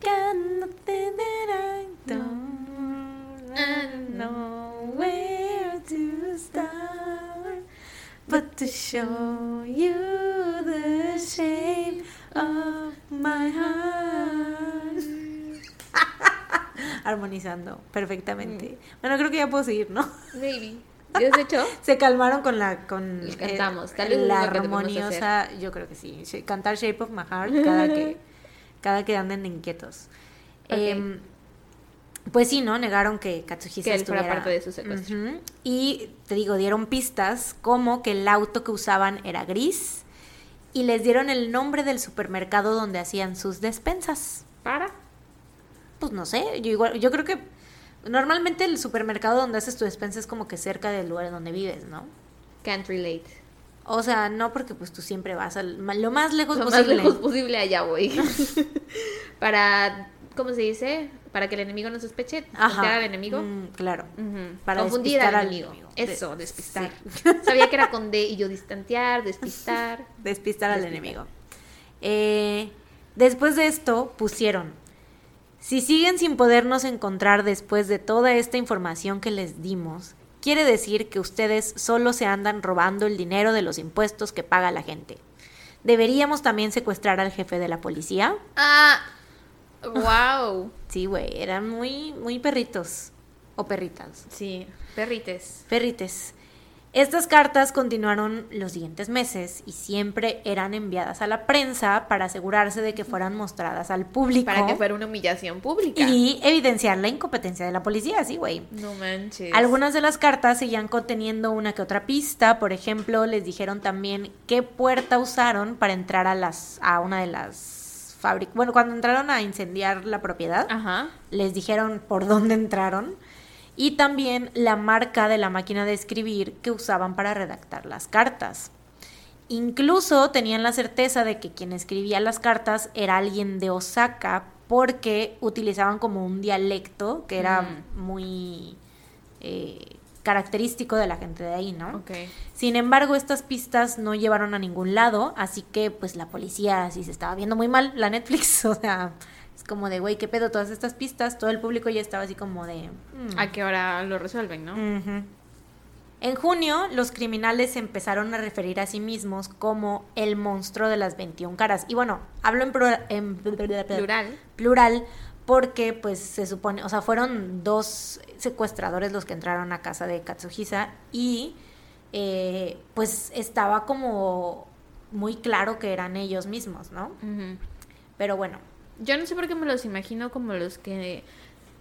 Speaker 2: Got nothing that I don't and know where to start, but to show you the shape of my heart. [LAUGHS] [LAUGHS] Armonizando perfectamente. Bueno, creo que ya puedo seguir, ¿no?
Speaker 1: Maybe. [LAUGHS] ¿Ya has hecho?
Speaker 2: Se calmaron con la con eh,
Speaker 1: cantamos, tal vez
Speaker 2: la armoniosa, yo creo que sí. Cantar Shape of My Heart cada que [LAUGHS] cada que anden inquietos. Em, pues sí, ¿no? Negaron que Katsuhisa
Speaker 1: Que él
Speaker 2: estuviera...
Speaker 1: parte de su secuestro.
Speaker 2: Y te digo, dieron pistas como que el auto que usaban era gris y les dieron el nombre del supermercado donde hacían sus despensas.
Speaker 1: ¿Para?
Speaker 2: Pues no sé, yo igual, yo creo que normalmente el supermercado donde haces tu despensa es como que cerca del lugar donde vives, ¿no?
Speaker 1: Can't relate.
Speaker 2: O sea, no porque pues tú siempre vas al, lo más lejos
Speaker 1: Lo más
Speaker 2: posible.
Speaker 1: lejos posible allá voy. [LAUGHS] [LAUGHS] Para, ¿cómo se dice? Para que el enemigo no sospeche.
Speaker 2: Ajá.
Speaker 1: Ajá. al enemigo.
Speaker 2: Mm, claro. Para
Speaker 1: Confundir
Speaker 2: despistar
Speaker 1: al
Speaker 2: al
Speaker 1: enemigo.
Speaker 2: enemigo.
Speaker 1: Eso,
Speaker 2: De-
Speaker 1: despistar.
Speaker 2: sí. [LAUGHS]
Speaker 1: Sabía que era con D y yo distantear, despistar.
Speaker 2: Despistar al
Speaker 1: Despistar.
Speaker 2: enemigo. Eh, después de esto pusieron, si siguen sin podernos encontrar después de toda esta información que les dimos, quiere decir que ustedes solo se andan robando el dinero de los impuestos que paga la gente. ¿Deberíamos también secuestrar al jefe de la policía?
Speaker 1: Ah, wow. [LAUGHS]
Speaker 2: Sí, güey, eran muy, muy perritos o perritas.
Speaker 1: Sí, perrites.
Speaker 2: Perrites. Estas cartas continuaron los siguientes meses y siempre eran enviadas a la prensa para asegurarse de que fueran mostradas al público
Speaker 1: Para que fuera una humillación pública.
Speaker 2: y evidenciar la incompetencia de la policía, sí, güey.
Speaker 1: No manches.
Speaker 2: Algunas de las cartas seguían conteniendo una que otra pista, por ejemplo, les dijeron también qué puerta usaron para entrar a las a una de las fábricas. Bueno, cuando entraron a incendiar la propiedad,
Speaker 1: Ajá.
Speaker 2: les dijeron por dónde entraron y también la marca de la máquina de escribir que usaban para redactar las cartas. Incluso tenían la certeza de que quien escribía las cartas era alguien de Osaka porque utilizaban como un dialecto que era
Speaker 1: Mm.
Speaker 2: muy eh, característico de la gente de ahí, ¿no? Sin embargo, estas pistas no llevaron a ningún lado, así que pues la policía sí se estaba viendo muy mal, la Netflix, [LAUGHS] o sea, es como de, güey, ¿qué pedo? Todas estas pistas, todo el público ya estaba así como de... mm,
Speaker 1: ¿A qué hora lo resuelven, no?
Speaker 2: En junio, los criminales se empezaron a referir a sí mismos como el monstruo de las 21 caras. Y bueno, hablo en, plura- en
Speaker 1: Plural.
Speaker 2: plural porque pues se supone, o sea, fueron dos secuestradores los que entraron a casa de Katsuhisa y eh, pues estaba como muy claro que eran ellos mismos, ¿no? Pero bueno,
Speaker 1: Yo no sé por qué me los imagino como los que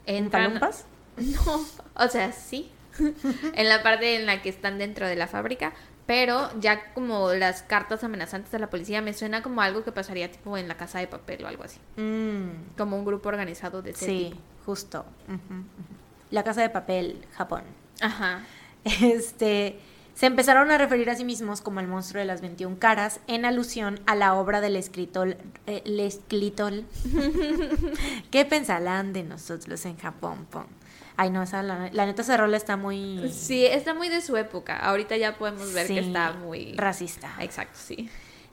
Speaker 2: ¿en
Speaker 1: entran.
Speaker 2: palumpas? [LAUGHS]
Speaker 1: No, o sea, sí. [LAUGHS] en la parte en la que están dentro de la fábrica. Pero ya como las cartas amenazantes de la policía me suena como algo que pasaría tipo en la casa de papel o algo así.
Speaker 2: Mm,
Speaker 1: Como un grupo organizado de ese
Speaker 2: sí,
Speaker 1: tipo.
Speaker 2: justo. La casa de papel, Japón.
Speaker 1: Ajá. [LAUGHS]
Speaker 2: Este, se empezaron a referir a sí mismos como el monstruo de las 21 caras en alusión a la obra del escritor eh, el escritor. [LAUGHS] ¿Qué pensarán de nosotros en Japón? pon? Ay, no, esa, la, la neta esa rola está muy
Speaker 1: Sí, está muy de su época. Ahorita ya podemos ver
Speaker 2: sí,
Speaker 1: que está muy...
Speaker 2: racista,
Speaker 1: Exacto, sí.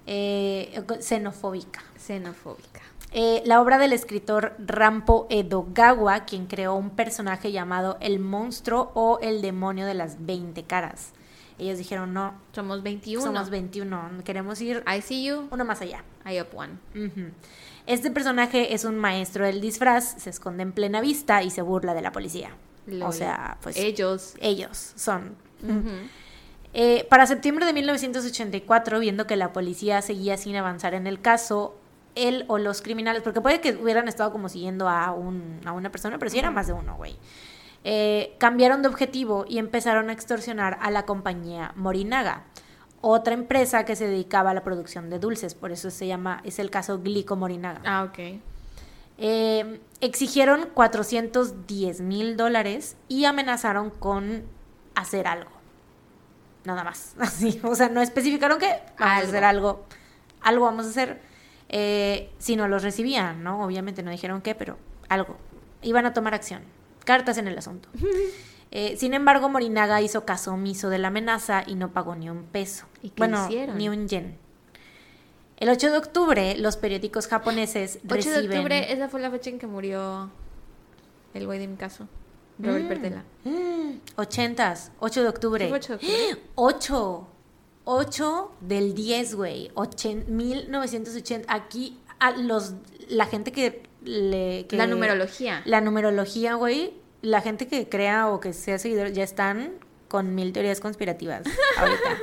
Speaker 2: eh, xenofóbica.
Speaker 1: Xenofóbica.
Speaker 2: Eh, la obra del escritor Rampo Edogawa, quien creó un personaje llamado el monstruo o el demonio de las 20 caras. Ellos dijeron, no,
Speaker 1: Somos 21.
Speaker 2: somos 21, queremos ir
Speaker 1: I see you,
Speaker 2: uno más allá.
Speaker 1: I up one.
Speaker 2: Este personaje es un maestro del disfraz, se esconde en plena vista y se burla de la policía. O sea, pues
Speaker 1: Ellos.
Speaker 2: ellos son.
Speaker 1: Ujú.
Speaker 2: Eh, para septiembre de 1984, viendo que la policía seguía sin avanzar en el caso, él o los criminales, porque puede que hubieran estado como siguiendo a, un, a una persona, pero sí era más de uno, güey. Eh, cambiaron de objetivo y empezaron a extorsionar a la compañía Morinaga, otra empresa que se dedicaba a la producción de dulces, por eso se llama, es el caso Glico Morinaga.
Speaker 1: Ah, ok.
Speaker 2: Eh, exigieron 410 mil dólares y amenazaron con hacer algo. Nada más. [LAUGHS] Así. O sea, no especificaron que vamos
Speaker 1: Algo.
Speaker 2: a hacer algo. Algo vamos a hacer. Eh, si no los recibían, ¿no? Obviamente no dijeron qué, pero algo. Iban a tomar acción. Cartas en el asunto. [LAUGHS] Eh, sin embargo, Morinaga hizo caso omiso de la amenaza y no pagó ni un peso.
Speaker 1: ¿Y qué
Speaker 2: bueno,
Speaker 1: hicieron?
Speaker 2: ni un yen. El 8 de octubre, los periódicos japoneses
Speaker 1: 8
Speaker 2: reciben...
Speaker 1: de octubre, esa fue la fecha en que murió el güey de mi caso, Robert
Speaker 2: Mm. Mm, ochentas, 8 de octubre.
Speaker 1: ¿Sí fue 8 de octubre? [GASPS]
Speaker 2: 8. 8 del 10, güey. Ochen- 1980. Aquí a los la gente que le que-
Speaker 1: La numerología.
Speaker 2: La numerología, güey, la gente que crea o que sea seguidor ya están con mil teorías conspirativas [LAUGHS] ahorita.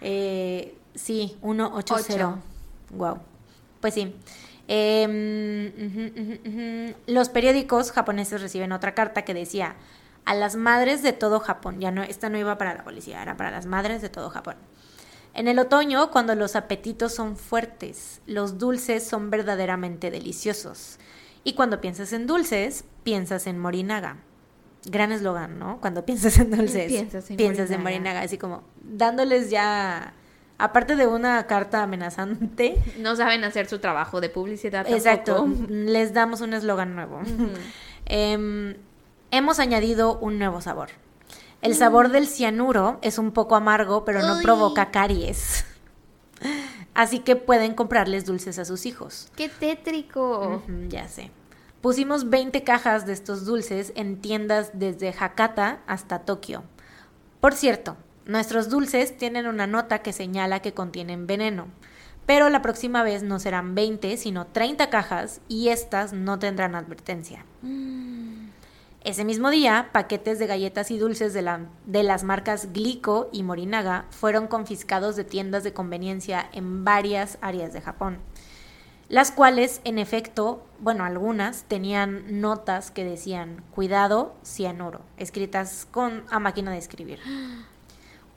Speaker 2: Eh, sí, 180.
Speaker 1: Ocho.
Speaker 2: Wow. Pues sí. Eh, ujú. Los periódicos japoneses reciben otra carta que decía a las madres de todo Japón. Ya no, esta no iba para la policía, era para las madres de todo Japón. En el otoño, cuando los apetitos son fuertes, los dulces son verdaderamente deliciosos. Y cuando piensas en dulces, piensas en Morinaga. Gran eslogan, ¿no? Cuando piensas en dulces,
Speaker 1: Piensas en
Speaker 2: piensas en
Speaker 1: Morinaga.
Speaker 2: Así como dándoles ya, aparte de una carta amenazante,
Speaker 1: No saben hacer su trabajo de publicidad
Speaker 2: exacto, les damos un eslogan nuevo. [LAUGHS] Em, hemos añadido un nuevo sabor. El sabor del cianuro es un poco amargo, pero no
Speaker 1: Uy.
Speaker 2: provoca caries. Así que pueden comprarles dulces a sus hijos.
Speaker 1: ¡Qué tétrico!
Speaker 2: Ya sé. Pusimos 20 cajas de estos dulces en tiendas desde Hakata hasta Tokio. Por cierto, nuestros dulces tienen una nota que señala que contienen veneno. Pero la próxima vez no serán 20, sino 30 cajas y estas no tendrán advertencia. Ese mismo día, paquetes de galletas y dulces de, la- de las marcas Glico y Morinaga fueron confiscados de tiendas de conveniencia en varias áreas de Japón, las cuales, en efecto, bueno, algunas tenían notas que decían cuidado, cianuro, escritas con a máquina de escribir. [GASPS]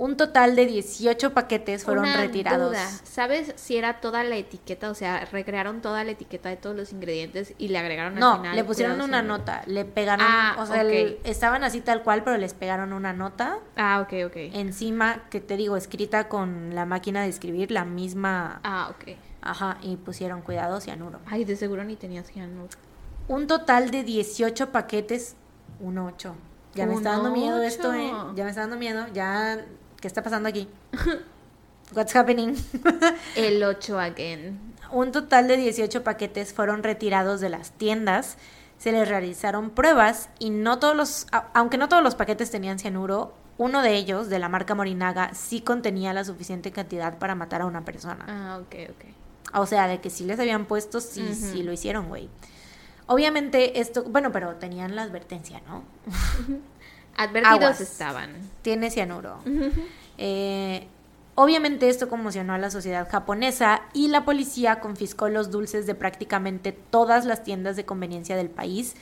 Speaker 2: Un total de 18 paquetes fueron
Speaker 1: Una
Speaker 2: retirados.
Speaker 1: duda. ¿Sabes si era toda la etiqueta? O sea, recrearon toda la etiqueta de todos los ingredientes y le agregaron al
Speaker 2: No,
Speaker 1: final.
Speaker 2: le pusieron
Speaker 1: cuidado,
Speaker 2: una nota, le pegaron,
Speaker 1: Ah,
Speaker 2: o sea, el- estaban así tal cual, pero les pegaron una nota
Speaker 1: Ah, ok, ok.
Speaker 2: encima que te digo escrita con la máquina de escribir la misma
Speaker 1: Ah, ok.
Speaker 2: ajá y pusieron cuidado cianuro
Speaker 1: Ay, de seguro ni tenías cianuro.
Speaker 2: un total de 18 paquetes un 8 ya me está dando miedo esto eh ya me está dando miedo ya qué está pasando aquí [LAUGHS] what's happening [LAUGHS]
Speaker 1: El 8 again.
Speaker 2: un total de 18 paquetes fueron retirados de las tiendas se les realizaron pruebas y no todos los aunque no todos los paquetes tenían cianuro uno de ellos de la marca Morinaga sí contenía la suficiente cantidad para matar a una persona
Speaker 1: Ah, ok, ok.
Speaker 2: O sea, de que sí les habían puesto, sí, sí lo hicieron, güey. Obviamente esto, bueno, pero tenían la advertencia, ¿no? [LAUGHS]
Speaker 1: Advertidos
Speaker 2: Aguas.
Speaker 1: estaban.
Speaker 2: Tiene cianuro. Eh, obviamente esto conmocionó a la sociedad japonesa y la policía confiscó los dulces de prácticamente todas las tiendas de conveniencia del país,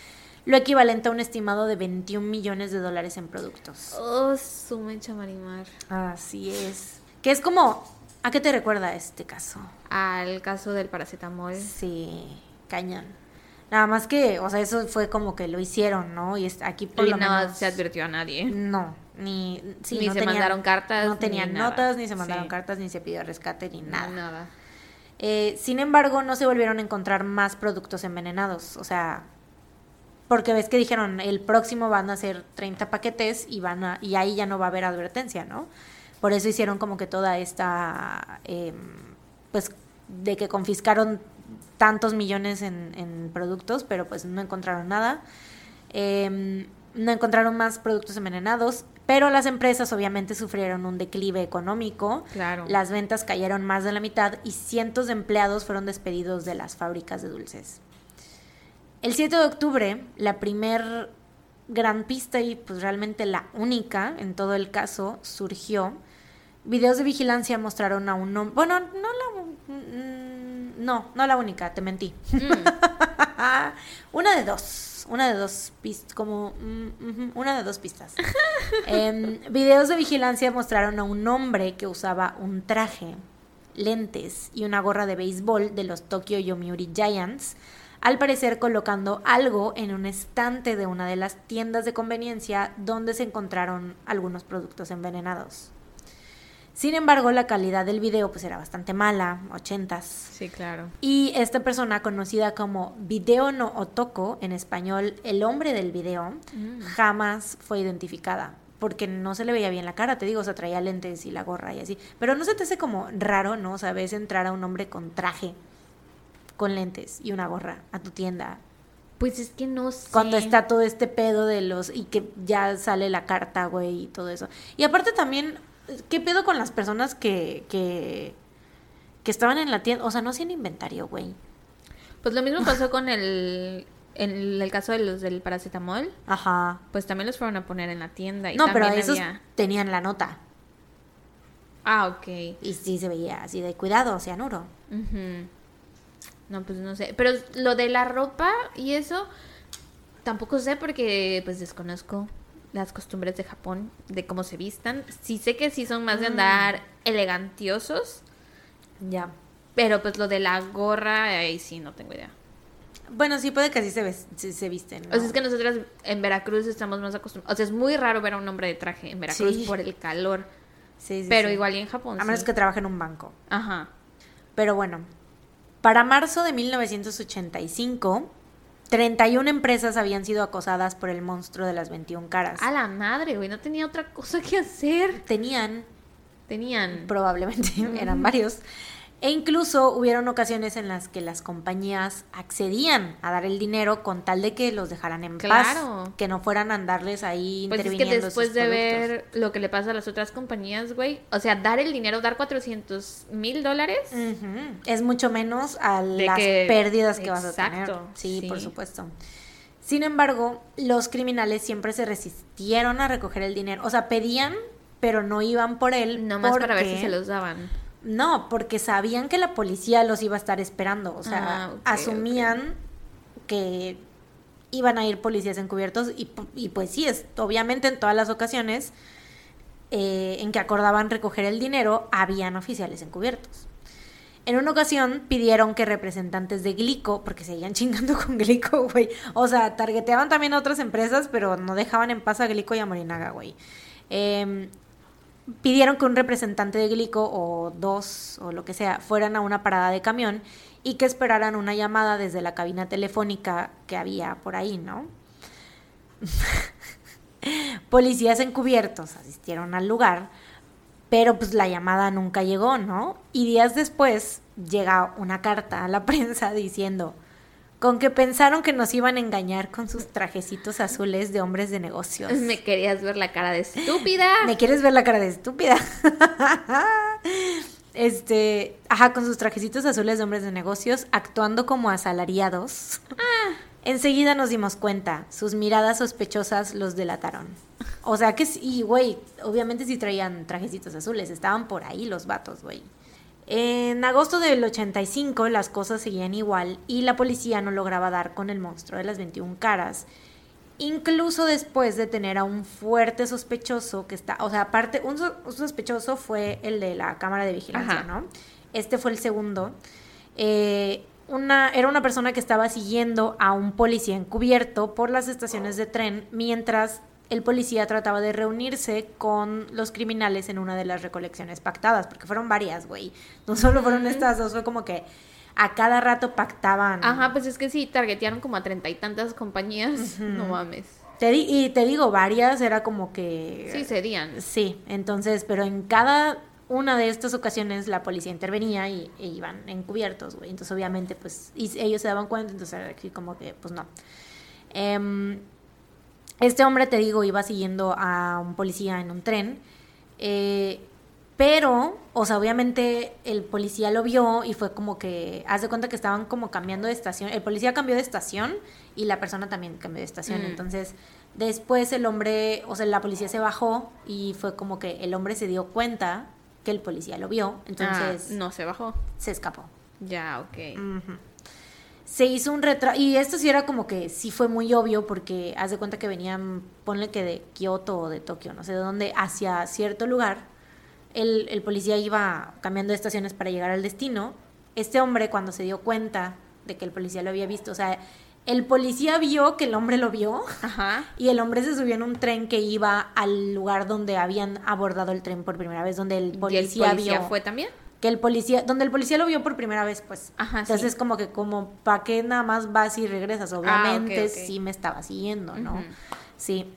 Speaker 2: lo equivalente a un estimado de 21 millones de dólares en productos.
Speaker 1: Oh, su mecha marimar.
Speaker 2: Así es. Que es como, ¿a qué te recuerda este caso?
Speaker 1: Al caso del paracetamol.
Speaker 2: Sí, cañón. Nada más que, o sea, eso fue como que lo hicieron, ¿no? Y aquí por
Speaker 1: y
Speaker 2: lo
Speaker 1: no
Speaker 2: menos
Speaker 1: se advirtió a nadie.
Speaker 2: No, ni sí,
Speaker 1: Ni
Speaker 2: no
Speaker 1: se
Speaker 2: tenían-
Speaker 1: mandaron cartas,
Speaker 2: no
Speaker 1: ni
Speaker 2: tenían
Speaker 1: nada.
Speaker 2: notas, ni se mandaron
Speaker 1: Sí.
Speaker 2: cartas, ni se pidió rescate, ni nada.
Speaker 1: Nada.
Speaker 2: Eh, sin embargo, no se volvieron a encontrar más productos envenenados, o sea, porque ves que dijeron el próximo van a ser 30 paquetes y van a y ahí ya no va a haber advertencia, ¿no? Por eso hicieron como que toda esta, em, pues, de que confiscaron tantos millones en, en productos, pero pues no encontraron nada. Em, no encontraron más productos envenenados, pero las empresas obviamente sufrieron un declive económico.
Speaker 1: Claro.
Speaker 2: Las ventas cayeron más de la mitad y cientos de empleados fueron despedidos de las fábricas de dulces. El 7 de octubre, la primer gran pista y pues realmente la única en todo el caso surgió. Videos de vigilancia mostraron a un hombre, bueno, no la mm, no, no la única, te mentí. [LAUGHS] una de dos, una de dos pistas, como mm, una de dos pistas. [LAUGHS] Em, videos de vigilancia mostraron a un hombre que usaba un traje, lentes y una gorra de béisbol de los Tokyo Yomiuri Giants al parecer colocando algo en un estante de una de las tiendas de conveniencia donde se encontraron algunos productos envenenados. Sin embargo, la calidad del video pues era bastante mala, ochentas.
Speaker 1: Sí, claro.
Speaker 2: Y esta persona conocida como Video no Otoko, en español el hombre del video,
Speaker 1: Mm.
Speaker 2: jamás fue identificada. Porque no se le veía bien la cara, te digo, o sea, traía lentes y la gorra y así. Pero no se te hace como raro, ¿no? O sea, ves entrar a un hombre con traje, con lentes y una gorra a tu tienda.
Speaker 1: Pues es que no sé.
Speaker 2: Cuando está todo este pedo de los. y que ya sale la carta, güey, y todo eso. Y aparte también, ¿qué pedo con las personas que. que. que estaban en la tienda? O sea, no hacían inventario, güey.
Speaker 1: Pues lo mismo pasó con el. En el caso de los del paracetamol,
Speaker 2: Ajá.
Speaker 1: pues también los fueron a poner en la tienda. Y
Speaker 2: No, pero esos
Speaker 1: había-
Speaker 2: tenían la nota.
Speaker 1: Ah, ok.
Speaker 2: Y sí se veía así de cuidado, cianuro.
Speaker 1: Ujú. No, pues no sé. Pero lo de la ropa y eso, tampoco sé porque pues desconozco las costumbres de Japón, de cómo se vistan. Sí sé que sí son más de andar elegantiosos,
Speaker 2: Ya.
Speaker 1: pero pues lo de la gorra, ahí sí no tengo idea.
Speaker 2: Bueno, sí puede que así se, ves- se, se visten.
Speaker 1: O sea, es que nosotras en Veracruz estamos más acostumbrados. O sea, es muy raro ver a un hombre de traje en Veracruz
Speaker 2: Sí.
Speaker 1: por el calor.
Speaker 2: Sí, sí,
Speaker 1: pero
Speaker 2: sí.
Speaker 1: igual y en Japón.
Speaker 2: A menos
Speaker 1: sí.
Speaker 2: que trabaje en un banco.
Speaker 1: Ajá.
Speaker 2: Pero bueno, para marzo de 1985, 31 empresas habían sido acosadas por el monstruo de las 21 caras.
Speaker 1: A la madre, güey. No tenía otra cosa que hacer.
Speaker 2: Tenían,
Speaker 1: Tenían.
Speaker 2: probablemente, [LAUGHS] eran varios. E incluso hubieron ocasiones en las que las compañías accedían a dar el dinero con tal de que los dejaran en
Speaker 1: Claro.
Speaker 2: paz, que no fueran a andarles ahí
Speaker 1: Pues es que
Speaker 2: interviniendo
Speaker 1: después
Speaker 2: sus
Speaker 1: de ver lo que le pasa a las otras compañías, güey, o sea, dar el dinero, dar 400 mil dólares.
Speaker 2: Es mucho menos a
Speaker 1: De
Speaker 2: las
Speaker 1: que-
Speaker 2: pérdidas que vas a tener. Sí,
Speaker 1: sí.
Speaker 2: por supuesto. Sin embargo, los criminales siempre se resistieron a recoger el dinero. O sea, pedían, pero no iban por él.
Speaker 1: nomás para ver si
Speaker 2: porque-
Speaker 1: se los daban.
Speaker 2: No, porque sabían que la policía los iba a estar esperando. O sea,
Speaker 1: Ah,
Speaker 2: asumían que iban a ir policías encubiertos y, y pues sí, es, obviamente en todas las ocasiones eh, en que acordaban recoger el dinero, habían oficiales encubiertos. En una ocasión pidieron que representantes de Glico, porque seguían [LAUGHS] chingando con Glico, güey. O sea, targeteaban también a otras empresas, pero no dejaban en paz a Glico y a Morinaga, güey. Em, pidieron que un representante de Glico o dos o lo que sea fueran a una parada de camión y que esperaran una llamada desde la cabina telefónica que había por ahí, ¿no? [LAUGHS] Policías encubiertos asistieron al lugar, pero pues la llamada nunca llegó, ¿no? Y días después llega una carta a la [LAUGHS] prensa diciendo con que pensaron que nos iban a engañar con sus trajecitos azules de hombres de negocios.
Speaker 1: Me querías ver la cara de estúpida. [LAUGHS]
Speaker 2: ¿Me quieres ver la cara de estúpida? [LAUGHS] este, ajá, con sus trajecitos azules de hombres de negocios, actuando como asalariados. Enseguida nos dimos cuenta, sus miradas sospechosas los delataron. O sea que sí, güey, obviamente sí traían trajecitos azules, estaban por ahí los vatos, güey. En agosto del 85 las cosas seguían igual y la policía no lograba dar con el monstruo de las 21 caras. Incluso después de tener a un fuerte sospechoso que está, o sea, aparte, un, so- un sospechoso fue el de la cámara de vigilancia,
Speaker 1: Ajá.
Speaker 2: ¿no? Este fue el segundo. Eh, una, era una persona que estaba siguiendo a un policía encubierto por las estaciones de tren mientras el policía trataba de reunirse con los criminales en una de las recolecciones pactadas, porque fueron varias, güey. No solo fueron estas dos, fue como que a cada rato pactaban.
Speaker 1: Ajá, pues es que sí, targetearon como a treinta y tantas compañías. No mames.
Speaker 2: Te di- y te digo, varias era como que...
Speaker 1: Sí, serían.
Speaker 2: Sí, entonces, pero en cada una de estas ocasiones la policía intervenía y e iban encubiertos, güey. Entonces, obviamente, pues, y ellos se daban cuenta, entonces era así como que, pues no. Em, este hombre, te digo, iba siguiendo a un policía en un tren, eh, pero, o sea, obviamente el policía lo vio y fue como que, haz de cuenta que estaban como cambiando de estación, el policía cambió de estación y la persona también cambió de estación,
Speaker 1: Mm.
Speaker 2: entonces después el hombre, o sea, la policía se bajó y fue como que el hombre se dio cuenta que el policía lo vio, entonces
Speaker 1: Ah, no se bajó.
Speaker 2: se escapó.
Speaker 1: Ya, ok.
Speaker 2: Ujú. Se hizo un retrato, y esto sí era como que sí fue muy obvio porque haz de cuenta que venían, ponle que de Kioto o de Tokio, no sé de dónde, hacia cierto lugar. El, el policía iba cambiando de estaciones para llegar al destino. Este hombre cuando se dio cuenta de que el policía lo había visto. O sea, el policía vio que el hombre lo vio
Speaker 1: Ajá. [LAUGHS]
Speaker 2: y el hombre se subió en un tren que iba al lugar donde habían abordado el tren por primera vez, donde el
Speaker 1: ¿Y
Speaker 2: policía,
Speaker 1: el policía
Speaker 2: vio
Speaker 1: fue también?
Speaker 2: Que el policía, donde el policía lo vio por primera vez, pues.
Speaker 1: Ajá,
Speaker 2: Entonces
Speaker 1: sí.
Speaker 2: como que como para qué nada más vas y regresas, obviamente
Speaker 1: Ah, ok.
Speaker 2: sí me estaba siguiendo, ¿no? Sí.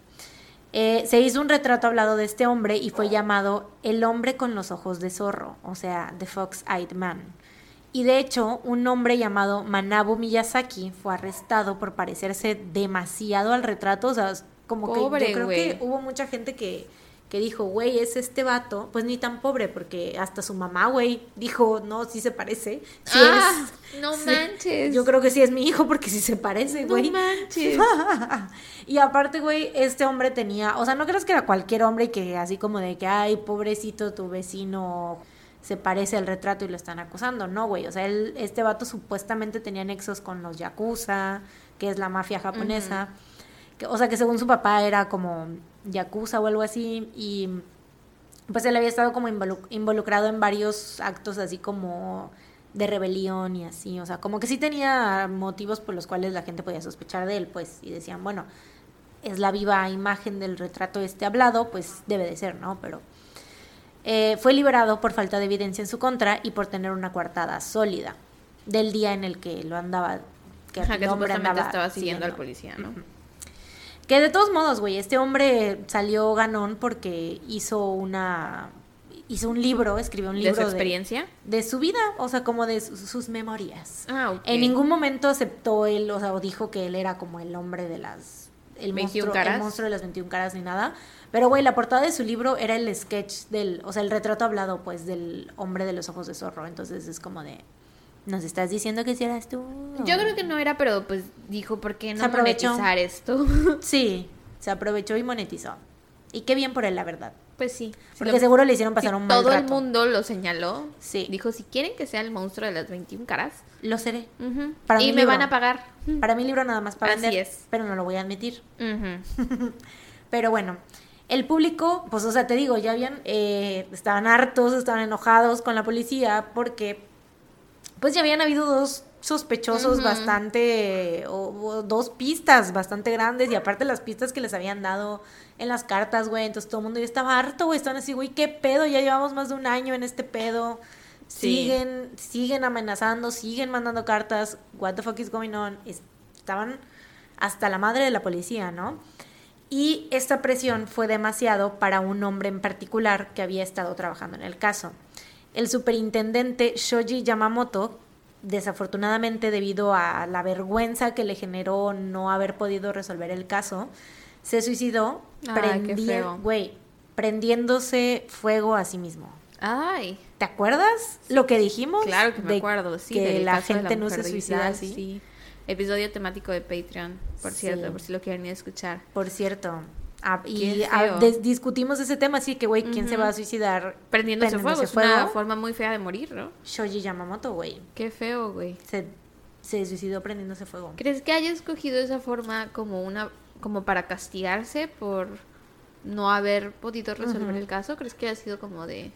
Speaker 2: Eh, se hizo un retrato hablado de este hombre y fue llamado el hombre con los ojos de zorro, o sea, The Fox-Eyed Man. Y de hecho, un hombre llamado Manabu Miyazaki fue arrestado por parecerse demasiado al retrato, o sea, como que yo creo que hubo mucha gente que, que dijo, güey, es este vato, pues ni tan pobre, porque hasta su mamá, güey, dijo, no, sí se parece. Sí
Speaker 1: ah,
Speaker 2: es.
Speaker 1: no [LAUGHS]
Speaker 2: Sí.
Speaker 1: manches.
Speaker 2: Yo creo que sí es mi hijo porque sí se parece,
Speaker 1: No
Speaker 2: güey.
Speaker 1: manches. [LAUGHS]
Speaker 2: y aparte, güey, este hombre tenía, o sea, no crees que era cualquier hombre y que así como de que, ay, pobrecito, tu vecino se parece al retrato y lo están acusando, no, güey, o sea, él, este vato supuestamente tenía nexos con los yakuza, que es la mafia japonesa, que, o sea, que según su papá era como yakuza o algo así, y pues él había estado como involu- involucrado en varios actos así como de rebelión y así, o sea, como que sí tenía motivos por los cuales la gente podía sospechar de él, pues, y decían, bueno, es la viva imagen del retrato este hablado, pues debe de ser, ¿no? Pero eh, fue liberado por falta de evidencia en su contra y por tener una coartada sólida del día en el que lo andaba, que
Speaker 1: Ajá, que supuestamente
Speaker 2: andaba
Speaker 1: estaba siguiendo al policía, ¿no?
Speaker 2: Que de todos modos, güey, este hombre salió ganón porque hizo una hizo un libro, escribió un
Speaker 1: ¿De
Speaker 2: libro
Speaker 1: su experiencia?
Speaker 2: de su vida, o sea, como de su- sus memorias.
Speaker 1: Ah, ok.
Speaker 2: En ningún momento aceptó él, o sea, o dijo que él era como el hombre de las el
Speaker 1: 21
Speaker 2: monstruo,
Speaker 1: caras.
Speaker 2: el monstruo de las 21 caras ni nada. Pero güey, la portada de su libro era el sketch del, o sea, el retrato hablado pues del hombre de los ojos de zorro, entonces es como de nos estás diciendo que si eras tú.
Speaker 1: Yo creo que no era, pero pues dijo, ¿por qué no monetizar esto? [LAUGHS]
Speaker 2: Sí, se aprovechó y monetizó. Y qué bien por él, la verdad.
Speaker 1: pues sí.
Speaker 2: Porque seguro le hicieron pasar
Speaker 1: si
Speaker 2: un mal
Speaker 1: todo el mundo lo señaló.
Speaker 2: Sí.
Speaker 1: Dijo, si quieren que sea el monstruo de las 21 caras,
Speaker 2: Lo seré. Para
Speaker 1: y
Speaker 2: mi
Speaker 1: me
Speaker 2: libro.
Speaker 1: van a pagar.
Speaker 2: Para mi libro nada más para
Speaker 1: Así
Speaker 2: vender,
Speaker 1: es.
Speaker 2: pero no lo voy a admitir. [LAUGHS] Pero bueno, el público, pues, o sea, te digo, ya habían, eh, estaban hartos, estaban enojados con la policía porque, pues, ya habían habido dos sospechosos bastante, o, o dos pistas bastante grandes y aparte las pistas que les habían dado en las cartas, güey, entonces todo el mundo ya estaba harto, güey, estaban así, güey, qué pedo, ya llevamos más de un año en este pedo.
Speaker 1: Sí.
Speaker 2: Siguen, siguen amenazando, siguen mandando cartas. What the fuck is going on? Es- Estaban hasta la madre de la policía, ¿no? Y esta presión fue demasiado para un hombre en particular que había estado trabajando en el caso. El superintendente Shoji Yamamoto, desafortunadamente debido a la vergüenza que le generó no haber podido resolver el caso, se suicidó
Speaker 1: Ay, qué
Speaker 2: prendi-
Speaker 1: feo.
Speaker 2: güey, prendiéndose fuego a sí mismo.
Speaker 1: Ay,
Speaker 2: ¿Te acuerdas lo que dijimos?
Speaker 1: claro que me
Speaker 2: De
Speaker 1: acuerdo, sí.
Speaker 2: Que la gente no se suicida así.
Speaker 1: sí. Episodio temático de Patreon, por
Speaker 2: Sí.
Speaker 1: cierto, por si lo quieren ir a escuchar.
Speaker 2: Por cierto. Ah, y des- discutimos ese tema, así que, güey, ¿quién se va a suicidar?
Speaker 1: Prendiéndose fuego, es una forma muy fea de morir, ¿no?
Speaker 2: Shoji Yamamoto, güey.
Speaker 1: Qué feo, güey.
Speaker 2: Se, se suicidó prendiéndose fuego.
Speaker 1: ¿Crees que haya escogido esa forma como una como para castigarse por no haber podido resolver el caso? ¿Crees que haya sido como de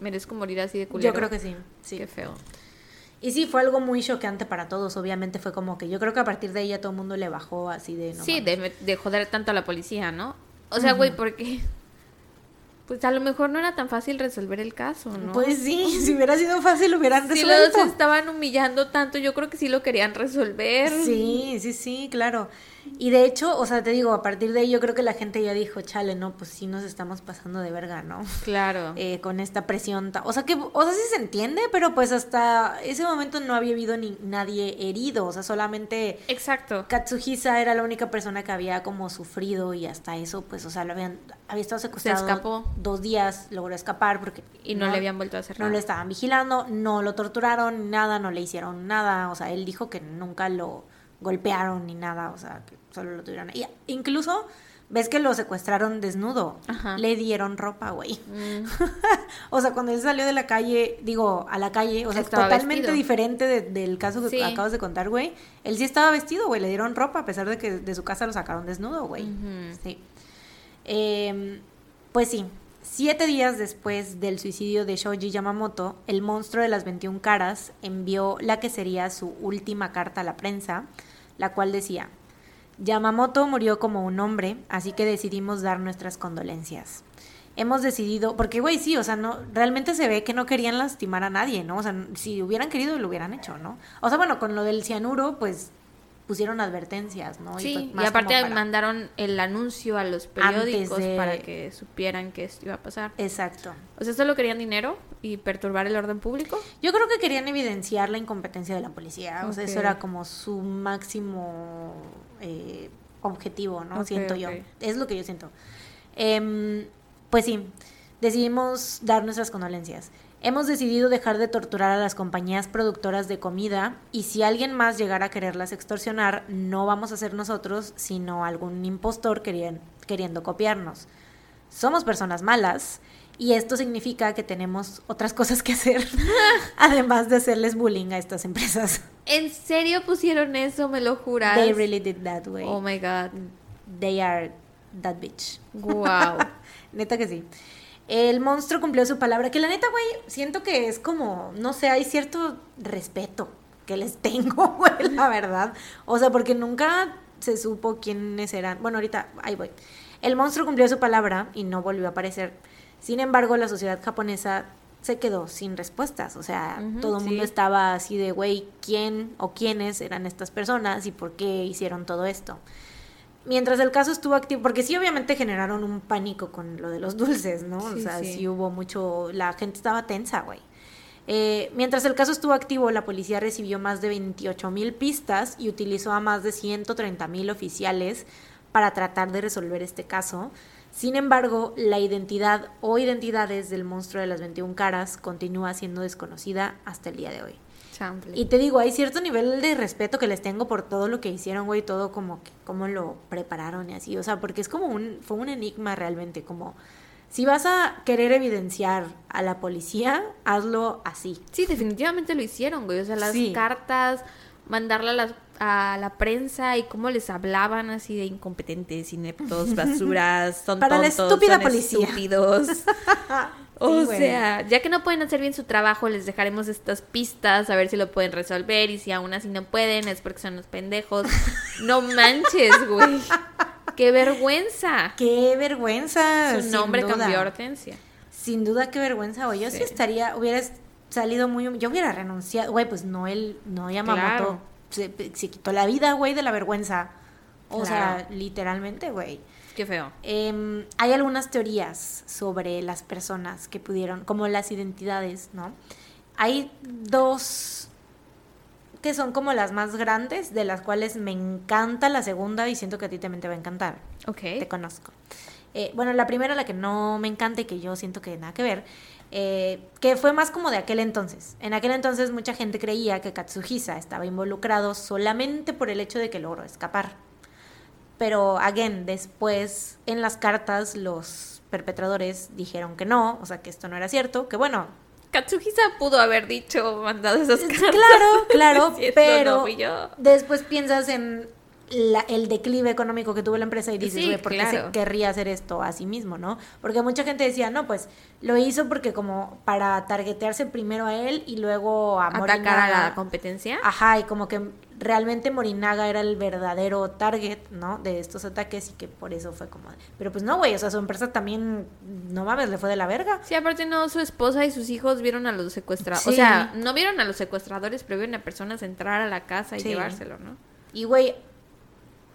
Speaker 1: merezco morir así de culero?
Speaker 2: Yo creo que sí, sí.
Speaker 1: Qué feo.
Speaker 2: Y sí, fue algo muy choqueante para todos. Obviamente fue como que yo creo que a partir de ella todo el mundo le bajó así de... no
Speaker 1: sí, de, de joder tanto a la policía, ¿no? O sea, güey, porque [LAUGHS] pues a lo mejor no era tan fácil resolver el caso, ¿no?
Speaker 2: Pues sí, [LAUGHS] si hubiera sido fácil lo hubieran
Speaker 1: si
Speaker 2: resuelto.
Speaker 1: los estaban humillando tanto, yo creo que sí lo querían resolver.
Speaker 2: Sí, sí, sí, claro. Y de hecho, o sea, te digo, a partir de ahí yo creo que la gente ya dijo, chale, no, pues sí nos estamos pasando de verga, ¿no?
Speaker 1: Claro. [LAUGHS]
Speaker 2: Eh, con esta presión. ta- O sea, que, o sea, sí se entiende, pero pues hasta ese momento no había habido ni nadie herido, o sea, solamente
Speaker 1: Exacto.
Speaker 2: Katsuhisa era la única persona que había como sufrido y hasta eso, pues, o sea, lo habían, había estado secuestrado
Speaker 1: escapó.
Speaker 2: dos días, logró escapar porque...
Speaker 1: Y no, le habían vuelto a hacer
Speaker 2: No lo estaban vigilando, no lo torturaron, nada, no le hicieron nada, o sea, él dijo que nunca lo golpearon ni nada, o sea, que solo lo tuvieron. Y incluso, ves que lo secuestraron desnudo,
Speaker 1: Ajá.
Speaker 2: le dieron ropa, güey.
Speaker 1: Mm. [LAUGHS]
Speaker 2: O sea, cuando él salió de la calle, digo, a la calle, o sea,
Speaker 1: Estaba
Speaker 2: totalmente
Speaker 1: vestido.
Speaker 2: diferente de- del caso que
Speaker 1: Sí.
Speaker 2: acabas de contar, güey. Él sí estaba vestido, güey, le dieron ropa a pesar de que de su casa lo sacaron desnudo, güey. Sí. Eh, pues sí, Siete días después del suicidio de Shoji Yamamoto, el monstruo de las 21 caras envió la que sería su última carta a la prensa, la cual decía, Yamamoto murió como un hombre, así que decidimos dar nuestras condolencias. Hemos decidido, porque güey, sí, o sea, no, realmente se ve que no querían lastimar a nadie, ¿no? O sea, si hubieran querido lo hubieran hecho, ¿no? O sea, bueno, con lo del cianuro, pues pusieron advertencias, ¿no?
Speaker 1: Sí, y, aparte mandaron el anuncio a los periódicos para que supieran que esto iba a pasar.
Speaker 2: Exacto.
Speaker 1: O sea, ¿solo querían dinero y perturbar el orden público?
Speaker 2: Yo creo que querían evidenciar la incompetencia de la policía. O sea, eso era como su máximo eh, objetivo, ¿no? siento yo. Es lo que yo siento. Em, pues sí, decidimos dar nuestras condolencias. Hemos decidido dejar de torturar a las compañías productoras de comida y si alguien más llegara a quererlas extorsionar, no vamos a ser nosotros, sino algún impostor queriendo copiarnos. Somos personas malas y esto significa que tenemos otras cosas que hacer, [LAUGHS] además de hacerles bullying a estas empresas.
Speaker 1: ¿En serio pusieron eso? ¿Me lo juras?
Speaker 2: They really did that way.
Speaker 1: Oh my god.
Speaker 2: They are that bitch.
Speaker 1: Wow. [LAUGHS]
Speaker 2: Neta que sí. El monstruo cumplió su palabra, que la neta, güey, siento que es como, no sé, hay cierto respeto que les tengo, [LAUGHS] güey, la verdad. O sea, porque nunca se supo quiénes eran. Bueno, ahorita, ahí voy. El monstruo cumplió su palabra y no volvió a aparecer. Sin embargo, la sociedad japonesa se quedó sin respuestas. O sea, todo el mundo estaba así de, güey, ¿quién o quiénes eran estas personas y por qué hicieron todo esto? mientras el caso estuvo activo, porque sí obviamente generaron un pánico con lo de los dulces, ¿no? o sea, sí. hubo mucho, la gente estaba tensa, güey. Eh, mientras el caso estuvo activo, la policía recibió más de 28 mil pistas y utilizó a más de 130 mil oficiales para tratar de resolver este caso. Sin embargo, la identidad o identidades del monstruo de las 21 caras continúa siendo desconocida hasta el día de hoy. Y te digo, hay cierto nivel de respeto que les tengo por todo lo que hicieron, güey, todo como que, cómo lo prepararon y así. O sea, porque es como un, fue un enigma realmente, como si vas a querer evidenciar a la policía, hazlo así.
Speaker 1: Sí, definitivamente lo hicieron, güey. O sea, las cartas, mandarla a la, a la, prensa y cómo les hablaban así de incompetentes, ineptos, [LAUGHS] basuras, son
Speaker 2: Para
Speaker 1: la
Speaker 2: estúpida policía.
Speaker 1: estúpidos. [LAUGHS] O sea, ya que no pueden hacer bien su trabajo, les dejaremos estas pistas a ver si lo pueden resolver y si aún así no pueden es porque son los pendejos. no [LAUGHS] manches, güey. Qué vergüenza.
Speaker 2: Qué vergüenza.
Speaker 1: Su nombre cambió Hortensia.
Speaker 2: Sin duda, qué vergüenza, güey. Yo sí. estaría, hubiera salido muy, yo hubiera renunciado, güey, pues no él, no Yamamoto se, se quitó la vida, güey, de la vergüenza. O sea, literalmente, güey.
Speaker 1: Qué feo.
Speaker 2: Em, hay algunas teorías sobre las personas que pudieron, como las identidades, ¿no? Hay dos que son como las más grandes, de las cuales me encanta la segunda y siento que a ti también te va a encantar.
Speaker 1: Ok.
Speaker 2: Te conozco. Eh, bueno, la primera, la que no me encanta y que yo siento que nada que ver, eh, que fue más como de aquel entonces. En aquel entonces mucha gente creía que Katsuhisa estaba involucrado solamente por el hecho de que logró escapar. Pero, again, después en las cartas los perpetradores dijeron que no, o sea, que esto no era cierto, que bueno.
Speaker 1: Katsuhisa pudo haber dicho, mandado esas cartas.
Speaker 2: Claro, claro, [LAUGHS] pero después piensas en el declive económico que tuvo la empresa y dices, güey, ¿por qué se querría hacer esto a sí mismo, no? Porque mucha gente decía, no, pues lo hizo porque como para targetearse primero a él y luego a
Speaker 1: Atacar a la competencia.
Speaker 2: Ajá, y como que realmente Morinaga era el verdadero target, ¿no? De estos ataques y que por eso fue como... Pero pues no, güey, o sea, su empresa también, no mames, le fue de la verga.
Speaker 1: Sí, aparte no, su esposa y sus hijos vieron a los secuestradores. O sea, no vieron a los secuestradores, pero vieron a personas entrar a la casa y llevárselo, ¿no?
Speaker 2: Y, güey,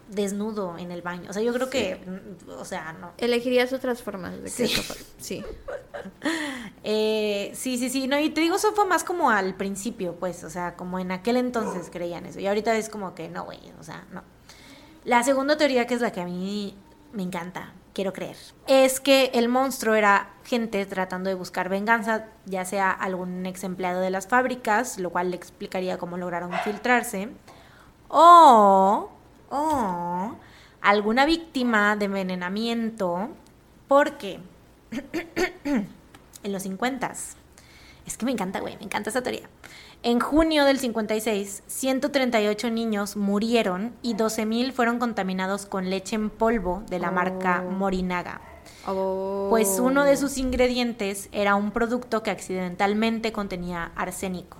Speaker 2: desnudo en el baño. O sea, yo creo que, o sea, no.
Speaker 1: Elegirías otras formas de que
Speaker 2: sí.
Speaker 1: sí. [LAUGHS]
Speaker 2: eh, sí, sí, sí. No, y te digo, eso fue más como al principio, pues, o sea, como en aquel entonces creían eso. Y ahorita es como que no, güey, o sea, no. La segunda teoría, que es la que a mí me encanta, quiero creer, es que el monstruo era gente tratando de buscar venganza, ya sea algún ex empleado de las fábricas, lo cual le explicaría cómo lograron infiltrarse, o o alguna víctima de envenenamiento porque [CLEARS THROAT] en los 50 es que me encanta, güey, me encanta esa teoría. En junio del 56, 138 niños murieron y 12.000 fueron contaminados con leche en polvo de la marca
Speaker 1: Oh.
Speaker 2: Morinaga.
Speaker 1: Oh.
Speaker 2: Pues uno de sus ingredientes era un producto que accidentalmente contenía arsénico.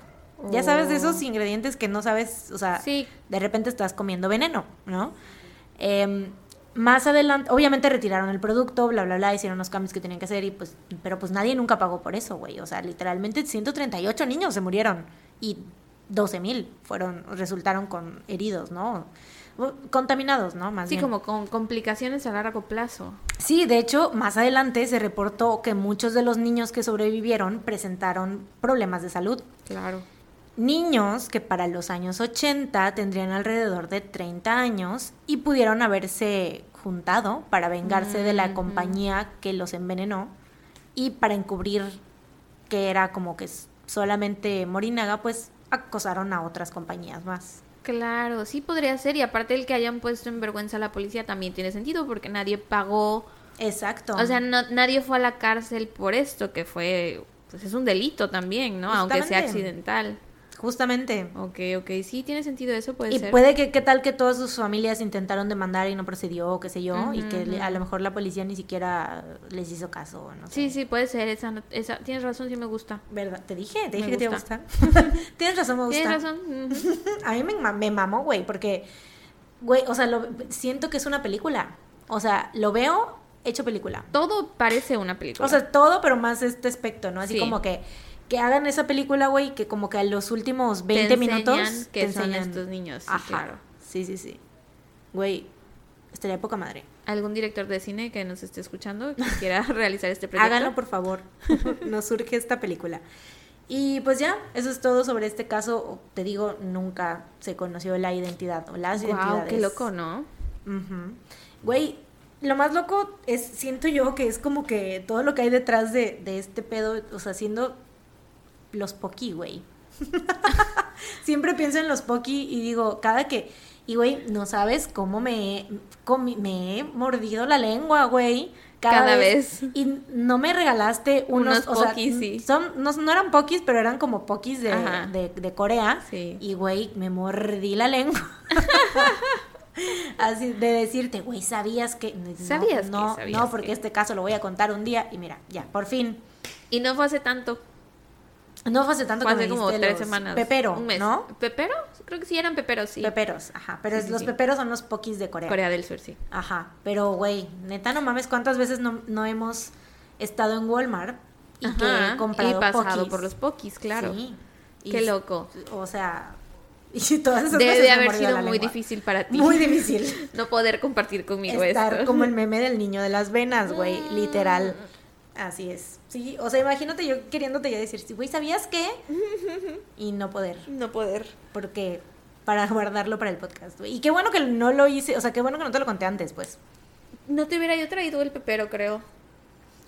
Speaker 2: Ya sabes de esos
Speaker 1: Oh.
Speaker 2: ingredientes que no sabes, o sea,
Speaker 1: Sí.
Speaker 2: de repente estás comiendo veneno, ¿no? Em, más adelante, obviamente retiraron el producto, bla, bla, bla, hicieron los cambios que tenían que hacer, y pues, pero pues nadie nunca pagó por eso, güey. O sea, literalmente 138 niños se murieron y 12 mil fueron, resultaron con heridos, ¿no? Contaminados, ¿no? Más
Speaker 1: Sí,
Speaker 2: bien.
Speaker 1: como con complicaciones a largo plazo.
Speaker 2: Sí, de hecho, más adelante se reportó que muchos de los niños que sobrevivieron presentaron problemas de salud.
Speaker 1: Claro.
Speaker 2: Niños que para los años 80 tendrían alrededor de 30 años y pudieron haberse juntado para vengarse de la
Speaker 1: Mm,
Speaker 2: compañía que los envenenó y para encubrir que era como que solamente Morinaga, pues acosaron a otras compañías más.
Speaker 1: Claro, sí podría ser. Y aparte el que hayan puesto en vergüenza a la policía también tiene sentido porque nadie pagó.
Speaker 2: Exacto.
Speaker 1: O sea, no, nadie fue a la cárcel por esto, que fue. Pues es un delito también, ¿no? Aunque sea accidental.
Speaker 2: Justamente.
Speaker 1: Ok, ok. Sí, tiene sentido eso, puede
Speaker 2: Y
Speaker 1: ser.
Speaker 2: puede que, ¿qué tal que todas sus familias intentaron demandar y no procedió, o qué sé yo, y que le- a lo mejor la policía ni siquiera les hizo caso, no sé.
Speaker 1: Sí, sí, puede ser. Esa, esa, tienes razón, sí me gusta.
Speaker 2: ¿Verdad? Te dije, te
Speaker 1: Me
Speaker 2: dije que te iba a
Speaker 1: gusta.
Speaker 2: gustar. [LAUGHS] [LAUGHS] Tienes razón, me gusta.
Speaker 1: Tienes razón. [LAUGHS]
Speaker 2: A mí me, me mamó, güey, porque, güey, o sea, lo, siento que es una película. O sea, lo veo hecho película.
Speaker 1: Todo parece una película.
Speaker 2: O sea, todo, pero más este aspecto, ¿no? Así
Speaker 1: Sí.
Speaker 2: como que, que hagan esa película, güey, que como que a los últimos
Speaker 1: Te
Speaker 2: 20
Speaker 1: enseñan
Speaker 2: minutos
Speaker 1: que
Speaker 2: te
Speaker 1: son
Speaker 2: enseñan-
Speaker 1: estos niños. Sí,
Speaker 2: Ajá.
Speaker 1: claro.
Speaker 2: Sí, sí, sí. Güey, estaría poca madre.
Speaker 1: ¿Algún director de cine que nos esté escuchando que [LAUGHS] quiera realizar este proyecto?
Speaker 2: Háganlo, por favor. [LAUGHS] Nos surge esta película. Y pues ya, eso es todo sobre este caso. Te digo, nunca se conoció la identidad o las
Speaker 1: Wow,
Speaker 2: identidades.
Speaker 1: qué loco, ¿no?
Speaker 2: Güey, lo más loco es, siento yo que es como que todo lo que hay detrás de, de este pedo, o sea, siendo los Poki, güey. [LAUGHS] Siempre pienso en los Poki y digo, cada que, y güey, no sabes cómo me, he- comi- me he mordido la lengua, güey.
Speaker 1: Cada vez.
Speaker 2: Y no me regalaste unos,
Speaker 1: Unos
Speaker 2: o sea,
Speaker 1: Pokis, sí.
Speaker 2: son, no, no eran Pokis, pero eran como Pokis de, de, de Corea.
Speaker 1: Sí.
Speaker 2: Y güey, me mordí la lengua. [LAUGHS] Así de decirte, güey, ¿sabías que? No,
Speaker 1: ¿Sabías que?
Speaker 2: No,
Speaker 1: ¿Sabías
Speaker 2: no, porque
Speaker 1: que?
Speaker 2: este caso lo voy a contar un día y mira, ya, por fin.
Speaker 1: Y no fue hace tanto.
Speaker 2: No fue hace tanto
Speaker 1: Fue
Speaker 2: que
Speaker 1: hace
Speaker 2: me
Speaker 1: como tres
Speaker 2: los
Speaker 1: semanas.
Speaker 2: Pepero,
Speaker 1: Un mes.
Speaker 2: ¿no?
Speaker 1: ¿Pepero? Creo que sí eran peperos, sí.
Speaker 2: Peperos, ajá. Pero
Speaker 1: Sí,
Speaker 2: es-
Speaker 1: sí,
Speaker 2: los
Speaker 1: sí.
Speaker 2: peperos son los pokis de Corea.
Speaker 1: Corea del Sur, sí.
Speaker 2: Ajá. Pero, güey, neta, no mames, ¿cuántas veces no, no hemos estado en Walmart y que
Speaker 1: Ajá,
Speaker 2: he comprado
Speaker 1: y pasado
Speaker 2: pokis?
Speaker 1: por los pokis, claro.
Speaker 2: Sí. Y
Speaker 1: Qué loco.
Speaker 2: O sea, [LAUGHS] y todas esas
Speaker 1: Debe
Speaker 2: veces
Speaker 1: de haber sido muy
Speaker 2: lengua.
Speaker 1: difícil para ti.
Speaker 2: Muy difícil. [LAUGHS]
Speaker 1: no poder compartir conmigo
Speaker 2: estar
Speaker 1: esto.
Speaker 2: como el [LAUGHS] meme del niño de las venas, güey, literal. Así es. Sí, o sea, imagínate yo queriéndote ya decir, güey, ¿sabías qué? [LAUGHS] Y no poder,
Speaker 1: No poder.
Speaker 2: porque para [LAUGHS] guardarlo para el podcast, güey. Y qué bueno que no lo hice, o sea, qué bueno que no te lo conté antes, pues.
Speaker 1: No te hubiera yo traído el pepero, creo.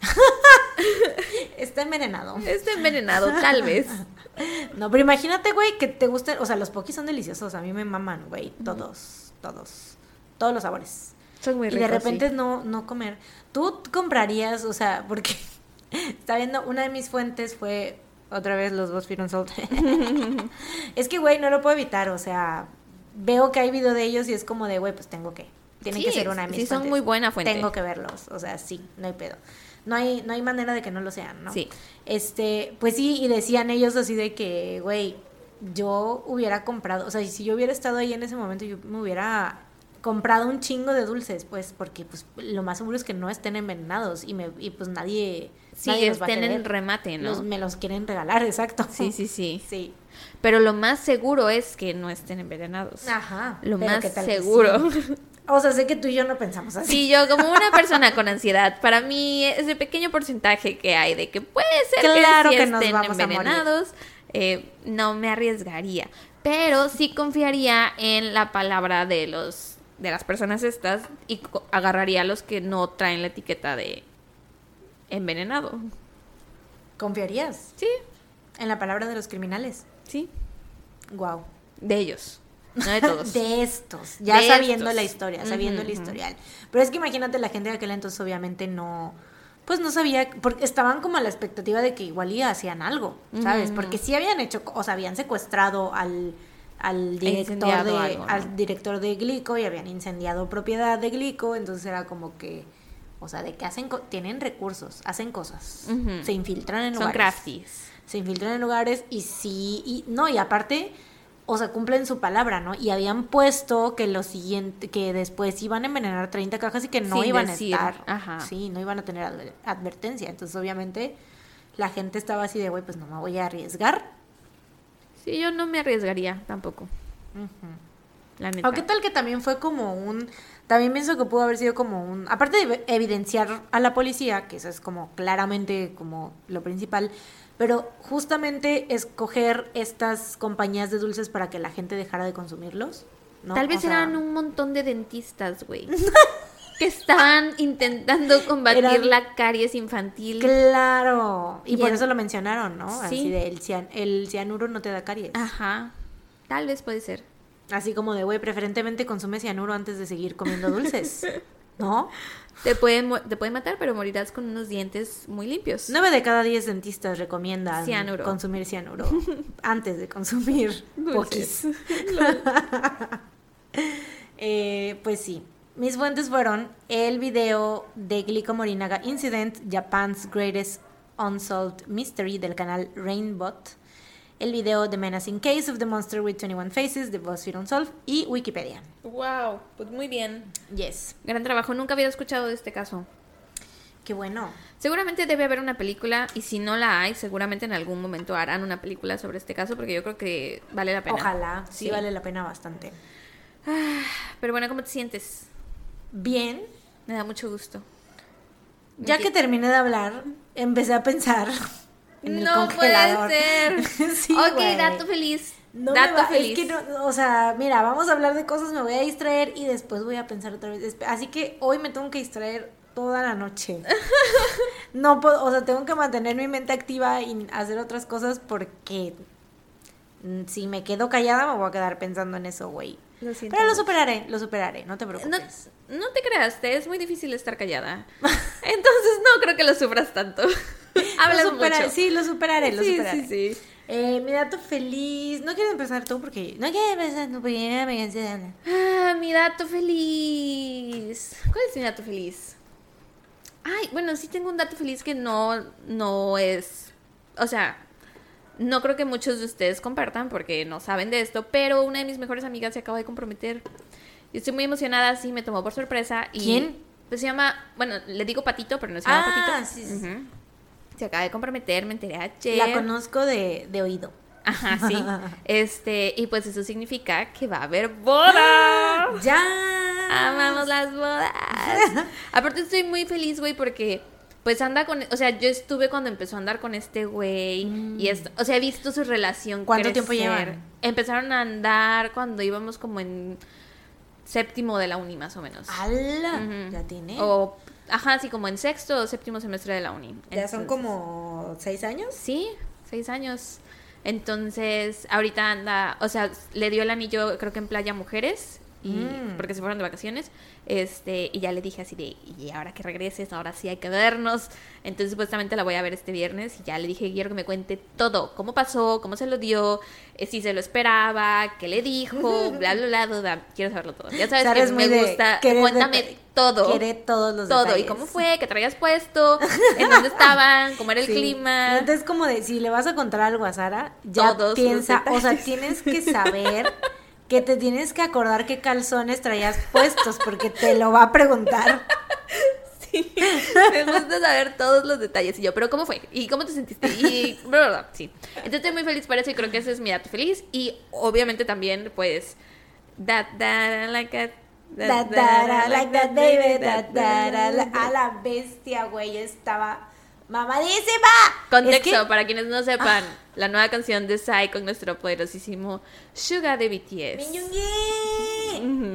Speaker 1: [LAUGHS]
Speaker 2: Está envenenado.
Speaker 1: Está envenenado, tal vez.
Speaker 2: No, pero imagínate, güey, que te gusten, o sea, los pokis son deliciosos, a mí me maman, güey, todos, todos, todos los sabores.
Speaker 1: Son muy
Speaker 2: y
Speaker 1: ricos.
Speaker 2: de repente
Speaker 1: sí.
Speaker 2: no, no comer. ¿Tú comprarías, o sea, porque [LAUGHS] está viendo, una de mis fuentes fue otra vez los BuzzFeed Unsolved. [LAUGHS] es que, güey, no lo puedo evitar, o sea, veo que hay video de ellos y es como de, güey, pues tengo que. Tienen
Speaker 1: Sí,
Speaker 2: que ser una de mis
Speaker 1: sí son
Speaker 2: fuentes.
Speaker 1: muy buena fuente.
Speaker 2: Tengo que verlos, o sea, sí, no hay pedo. No hay, no hay manera de que no lo sean, ¿no?
Speaker 1: Sí.
Speaker 2: Este, pues sí, y decían ellos así de que, güey, yo hubiera comprado, o sea, si yo hubiera estado ahí en ese momento, yo me hubiera comprado un chingo de dulces, pues, porque pues lo más seguro es que no estén envenenados y, me, y pues nadie,
Speaker 1: Sí,
Speaker 2: nadie los va a
Speaker 1: estén en remate, ¿no?
Speaker 2: Los- me los quieren regalar, [LAUGHS] exacto.
Speaker 1: Sí, sí, sí.
Speaker 2: Sí.
Speaker 1: Pero lo más seguro es que no estén envenenados.
Speaker 2: Ajá.
Speaker 1: Lo más
Speaker 2: ¿qué tal que
Speaker 1: seguro.
Speaker 2: sí? [LAUGHS] O sea, sé que tú y yo no pensamos así.
Speaker 1: Sí, yo como una persona con ansiedad, para mí ese pequeño porcentaje que hay de que puede ser
Speaker 2: Claro
Speaker 1: que, sí
Speaker 2: que nos
Speaker 1: estén envenenados, eh, no me arriesgaría. Pero sí confiaría en la palabra de los de las personas estas y agarraría a los que no traen la etiqueta de envenenado.
Speaker 2: ¿Confiarías
Speaker 1: Sí,
Speaker 2: en la palabra de los criminales?
Speaker 1: sí,
Speaker 2: Wow.
Speaker 1: de ellos, no de todos. [LAUGHS]
Speaker 2: De estos, ya
Speaker 1: De
Speaker 2: sabiendo
Speaker 1: estos.
Speaker 2: la historia, sabiendo el historial. Pero es que imagínate la gente de aquel entonces obviamente no, pues no sabía, porque estaban como a la expectativa de que igual y hacían algo, ¿sabes? Porque sí habían hecho, o sea, habían secuestrado al, al director de,
Speaker 1: algo, ¿no?
Speaker 2: al director de Glico y habían incendiado propiedad de Glico, entonces era como que, O sea, de que hacen, tienen recursos, hacen cosas, se infiltran en
Speaker 1: Son
Speaker 2: lugares.
Speaker 1: crafties.
Speaker 2: Se infiltran en lugares y sí, y no, y aparte, o sea, cumplen su palabra, ¿no? Y habían puesto que lo siguiente, que después iban a envenenar 30 cajas y que no
Speaker 1: Sin
Speaker 2: iban
Speaker 1: decir,
Speaker 2: a estar.
Speaker 1: ajá.
Speaker 2: Sí, no iban a tener adver- advertencia. Entonces, obviamente, la gente estaba así de, güey, pues no me voy a arriesgar.
Speaker 1: Sí, yo no me arriesgaría tampoco. La neta.
Speaker 2: Qué tal que también fue como un. También pienso que pudo haber sido como un. Aparte de evidenciar a la policía, que eso es como claramente como lo principal, pero justamente escoger estas compañías de dulces para que la gente dejara de consumirlos. ¿no?
Speaker 1: Tal vez
Speaker 2: O sea,
Speaker 1: eran un montón de dentistas, güey. [LAUGHS] que estaban intentando combatir
Speaker 2: Eran-
Speaker 1: la caries infantil.
Speaker 2: Claro. Y,
Speaker 1: Y
Speaker 2: por eso lo mencionaron, ¿no? Así
Speaker 1: Sí.
Speaker 2: de el, cian- el cianuro no te da caries.
Speaker 1: Ajá. Tal vez puede ser.
Speaker 2: Así como de, güey, preferentemente consume cianuro antes de seguir comiendo dulces. [LAUGHS] ¿No?
Speaker 1: Te puede, mo- te puede matar, pero morirás con unos dientes muy limpios.
Speaker 2: Nueve de cada diez dentistas recomiendan
Speaker 1: Cianuro.
Speaker 2: consumir cianuro [LAUGHS] antes de consumir
Speaker 1: Dulces.
Speaker 2: pokis. [LAUGHS] Eh, pues sí. Mis fuentes fueron el video de Glico Morinaga Incident, Japan's Greatest Unsolved Mystery del canal Rainbot, el video The Menacing Case of the Monster with 21 Faces de BuzzFeed Unsolved y Wikipedia.
Speaker 1: Wow, pues muy bien.
Speaker 2: Yes.
Speaker 1: Gran trabajo. Nunca había escuchado de este caso.
Speaker 2: Qué bueno.
Speaker 1: Seguramente debe haber una película y si no la hay, seguramente en algún momento harán una película sobre este caso porque yo creo que vale la pena.
Speaker 2: Ojalá. Sí,
Speaker 1: Sí.
Speaker 2: vale la pena bastante.
Speaker 1: Pero bueno, ¿cómo te sientes?
Speaker 2: Bien.
Speaker 1: Me da mucho gusto.
Speaker 2: Ya que terminé de hablar, empecé a pensar [LAUGHS] en el
Speaker 1: no
Speaker 2: congelador.
Speaker 1: puede ser. [LAUGHS]
Speaker 2: Sí,
Speaker 1: ok, dato feliz.
Speaker 2: No me
Speaker 1: dato
Speaker 2: va-
Speaker 1: feliz.
Speaker 2: Es que no, o sea, mira, vamos a hablar de cosas, me voy a distraer y después voy a pensar otra vez. Así que hoy me tengo que distraer toda la noche. [LAUGHS] No puedo, o sea, tengo que mantener mi mente activa y hacer otras cosas porque mm, si me quedo callada me voy a quedar pensando en eso, güey.
Speaker 1: Lo
Speaker 2: Pero lo superaré, lo superaré, no te preocupes.
Speaker 1: no te creas, te es muy difícil estar callada. [LAUGHS] Entonces no creo que lo sufras tanto. [LAUGHS] Hablas
Speaker 2: Lo supera-
Speaker 1: mucho.
Speaker 2: Sí, lo superaré, lo
Speaker 1: sí,
Speaker 2: superaré.
Speaker 1: sí, sí.
Speaker 2: Eh, mi dato feliz. No quiero empezar tú porque. No quiero empezar tú porque me hablar.
Speaker 1: Ah, mi dato feliz. ¿Cuál es mi dato feliz? Ay, bueno, sí tengo un dato feliz que no, no es. O sea, no creo que muchos de ustedes compartan porque no saben de esto, pero una de mis mejores amigas se acaba de comprometer. Y estoy muy emocionada, sí, me tomó por sorpresa. Y,
Speaker 2: ¿Quién?
Speaker 1: Pues se llama, bueno, le digo Patito, pero no se llama
Speaker 2: Ah,
Speaker 1: Patito.
Speaker 2: sí, sí.
Speaker 1: Se acaba de comprometer, me enteré ayer.
Speaker 2: La conozco de, de oído.
Speaker 1: Ajá, sí. [LAUGHS] Este, y pues eso significa que va a haber boda.
Speaker 2: ¡Ya!
Speaker 1: Amamos las bodas. [LAUGHS] Aparte estoy muy feliz, güey, porque pues anda con, o sea, yo estuve cuando empezó a andar con este güey y esto, o sea, he visto su relación
Speaker 2: Mm. ¿Cuánto tiempo llevan?
Speaker 1: Empezaron a andar cuando íbamos como en séptimo de la uni más o menos.
Speaker 2: ¡Hala! Ya tiene.
Speaker 1: O ajá, así como en sexto o séptimo semestre de la uni.
Speaker 2: ya son como seis años.
Speaker 1: Sí, seis años. Entonces, ahorita anda, o sea, le dio el anillo, creo que en Playa Mujeres, y,
Speaker 2: Mm.
Speaker 1: porque se fueron de vacaciones. Este, y ya le dije así de, y ahora que regreses, ahora sí hay que vernos. Entonces, supuestamente la voy a ver este viernes. Y ya le dije, quiero que me cuente todo: cómo pasó, cómo se lo dio, eh, si se lo esperaba, qué le dijo, [LAUGHS] bla, bla, bla, duda. Quiero saberlo todo. Ya sabes
Speaker 2: Sabes
Speaker 1: que
Speaker 2: muy
Speaker 1: me gusta. Cuéntame todo.
Speaker 2: Quiere todos los
Speaker 1: todo.
Speaker 2: detalles.
Speaker 1: ¿Y cómo fue? ¿Qué traías puesto? ¿En dónde estaban? ¿Cómo era el
Speaker 2: Sí.
Speaker 1: clima?
Speaker 2: Entonces, como de si le vas a contar algo a Sara, ya
Speaker 1: Todos
Speaker 2: piensa, o sea, tienes que saber [LAUGHS] que te tienes que acordar qué calzones traías puestos, porque te lo va a preguntar.
Speaker 1: Sí, me gusta saber todos los detalles. Y yo, ¿pero cómo fue? ¿Y cómo te sentiste? Y bla, bla, bla. Sí. Entonces estoy muy feliz por eso y creo que ese es mi dato feliz. Y obviamente también, pues, that, that, like that.
Speaker 2: Da, da, da, like that, baby, da, da, da, la- a la bestia, güey, estaba mamadísima.
Speaker 1: Contexto,
Speaker 2: Es que-
Speaker 1: para quienes no sepan, la nueva canción de Psy con nuestro poderosísimo Suga de BTS.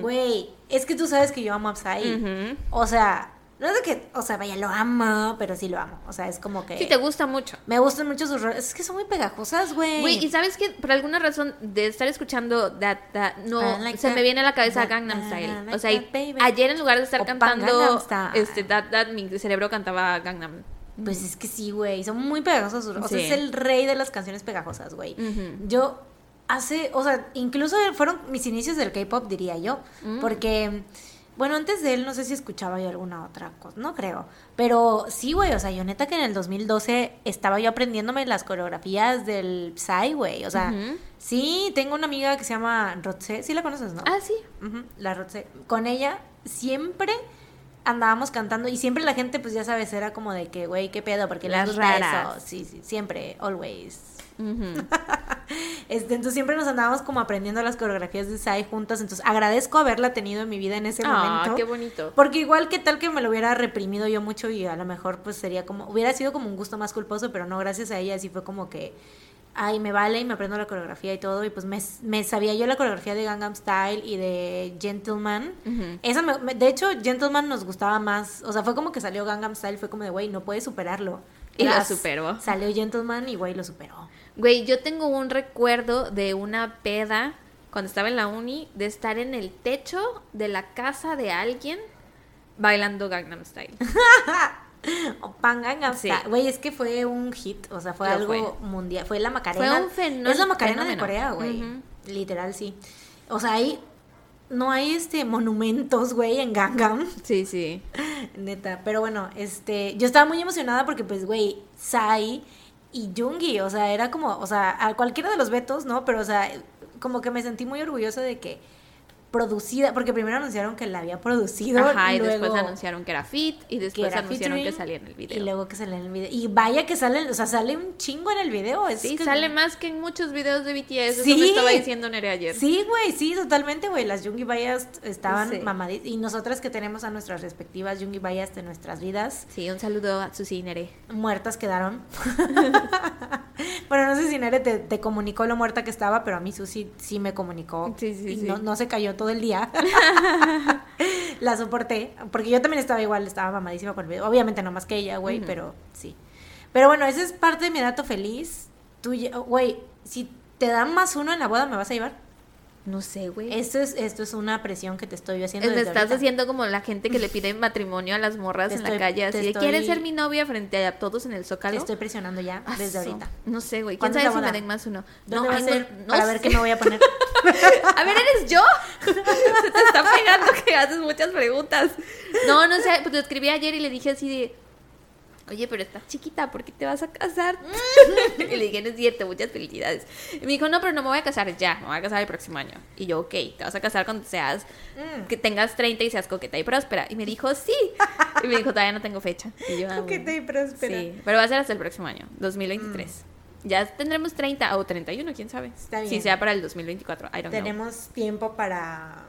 Speaker 2: Güey, es que tú sabes que yo amo a Psy. O sea, no es de que, o sea, vaya, lo amo, pero sí lo amo. O sea, es como que...
Speaker 1: Sí, te gusta mucho.
Speaker 2: Me gustan mucho sus rolas. Es que son muy pegajosas, güey.
Speaker 1: Güey, y sabes que por alguna razón de estar escuchando That, that no,
Speaker 2: like
Speaker 1: se
Speaker 2: that,
Speaker 1: me viene a la cabeza
Speaker 2: that,
Speaker 1: Gangnam Style.
Speaker 2: like
Speaker 1: o sea, y ayer en lugar de estar
Speaker 2: Opa,
Speaker 1: cantando este That, that, mi cerebro cantaba Gangnam.
Speaker 2: Pues es que sí, güey. Son muy rolas. O sea,
Speaker 1: Sí.
Speaker 2: es el rey de las canciones pegajosas, güey. Yo hace, o sea, incluso fueron mis inicios del K-pop, diría yo.
Speaker 1: Mm.
Speaker 2: Porque Bueno, antes de él no sé si escuchaba yo alguna otra cosa, no creo. Pero sí, güey, o sea, yo neta que en el 2012 estaba yo aprendiéndome las coreografías del Psy, güey. O sea, sí, tengo una amiga que se llama Rotse, sí la conoces, ¿no?
Speaker 1: Ah, sí.
Speaker 2: La Rotse. Con ella siempre andábamos cantando y siempre la gente, pues ya sabes, era como de que, güey, qué pedo, porque
Speaker 1: Las raras.
Speaker 2: eso. Sí, sí, siempre, always. [LAUGHS] Este, entonces siempre nos andábamos como aprendiendo las coreografías de Sai juntas. Entonces agradezco haberla tenido en mi vida en ese
Speaker 1: Ah,
Speaker 2: momento.
Speaker 1: qué bonito.
Speaker 2: Porque igual que tal que me lo hubiera reprimido yo mucho y a lo mejor pues sería como, hubiera sido como un gusto más culposo, pero no, gracias a ella sí fue como que, ay, me vale y me aprendo la coreografía y todo. Y pues me, me sabía yo la coreografía de Gangnam Style y de Gentleman. Esa me- me- de hecho, Gentleman nos gustaba más. O sea, fue como que salió Gangnam Style, fue como de, güey, no puedes superarlo.
Speaker 1: Y lo
Speaker 2: Tras,
Speaker 1: superó.
Speaker 2: Salió Gentleman y, güey, lo superó.
Speaker 1: Güey, yo tengo un recuerdo de una peda cuando estaba en la uni de estar en el techo de la casa de alguien bailando Gangnam Style. [LAUGHS] [LAUGHS]
Speaker 2: O Pan Gangnam
Speaker 1: Sí.
Speaker 2: Güey, es que fue un hit, o sea, fue
Speaker 1: Lo
Speaker 2: algo
Speaker 1: fue.
Speaker 2: mundial. Fue la Macarena.
Speaker 1: Fue un fenó-
Speaker 2: Es la Macarena de
Speaker 1: fenómeno.
Speaker 2: Corea, güey. Literal, sí. O sea, hay. No hay este monumentos, güey, en Gangnam. [LAUGHS]
Speaker 1: Sí, sí.
Speaker 2: Neta. Pero bueno, este. Yo estaba muy emocionada porque, pues, güey, Sai y Jungi. O sea, era como. O sea, a cualquiera de los vetos, ¿no? Pero, o sea, como que me sentí muy orgullosa de que. Producida. Porque primero anunciaron que la había producido.
Speaker 1: Ajá, y
Speaker 2: luego-
Speaker 1: después anunciaron que era fit y después anunciaron que salía en el video.
Speaker 2: Y luego que sale en el video. Y vaya que sale, o sea, sale un chingo en el video. Es
Speaker 1: Sí,
Speaker 2: que-
Speaker 1: sale más que en muchos videos de BTS. Eso
Speaker 2: Sí.
Speaker 1: me estaba diciendo Nere ayer.
Speaker 2: Sí, güey, sí, totalmente, güey. Las Jungi Bayas estaban
Speaker 1: Sí.
Speaker 2: mamaditas. Y nosotras que tenemos a nuestras respectivas Jungi Bayas de nuestras vidas,
Speaker 1: Sí, un saludo a Susi y Nere.
Speaker 2: muertas quedaron. [LAUGHS] bueno, no sé si Nere te, te comunicó lo muerta que estaba, pero a mí Susi sí me comunicó.
Speaker 1: Sí, sí,
Speaker 2: y
Speaker 1: sí.
Speaker 2: No, no se cayó todo el día. [LAUGHS] La soporté, porque yo también estaba igual, estaba mamadísima con el video. Obviamente no más que ella, güey, pero sí. Pero bueno, ese es parte de mi dato feliz. Tú, güey, si te dan más uno en la boda, ¿me vas a llevar?
Speaker 1: No sé, güey.
Speaker 2: Esto es, esto es una presión que te estoy haciendo.
Speaker 1: Me
Speaker 2: desde
Speaker 1: estás
Speaker 2: ahorita.
Speaker 1: haciendo como la gente que le pide matrimonio a las morras
Speaker 2: Te
Speaker 1: en la calle,
Speaker 2: te
Speaker 1: así de
Speaker 2: estoy-
Speaker 1: ¿quieres ser mi novia frente a todos en el
Speaker 2: Te
Speaker 1: zócalo?
Speaker 2: estoy presionando ya
Speaker 1: Ah,
Speaker 2: desde ahorita.
Speaker 1: No sé, güey. ¿Quién
Speaker 2: ¿Cuándo es
Speaker 1: sabe si me den más uno?
Speaker 2: ¿Dónde
Speaker 1: no,
Speaker 2: va a
Speaker 1: ay,
Speaker 2: ser?
Speaker 1: no- no
Speaker 2: Para ver
Speaker 1: sé.
Speaker 2: qué me voy a poner. [LAUGHS]
Speaker 1: A ver, ¿eres yo? [LAUGHS] Se te está pegando que haces muchas preguntas. No, no sé, pues lo escribí ayer y le dije así de, oye, pero estás chiquita, ¿por qué te vas a casar? [LAUGHS] y le dije, no es cierto, muchas felicidades. Y me dijo, no, pero no me voy a casar ya, me voy a casar el próximo año. Y yo, ok, te vas a casar cuando seas,
Speaker 2: Mm.
Speaker 1: que tengas 30 y seas coqueta y próspera. Y me dijo, sí. Y me dijo, todavía no tengo fecha. Y yo, ah,
Speaker 2: Coqueta
Speaker 1: bueno.
Speaker 2: y próspera.
Speaker 1: Sí, pero va a ser hasta el próximo año, 2023. Ya tendremos 30 o 31, quién sabe.
Speaker 2: Mm. Está
Speaker 1: Si
Speaker 2: bien.
Speaker 1: sea para el 2024, I don't know.
Speaker 2: Tenemos tiempo para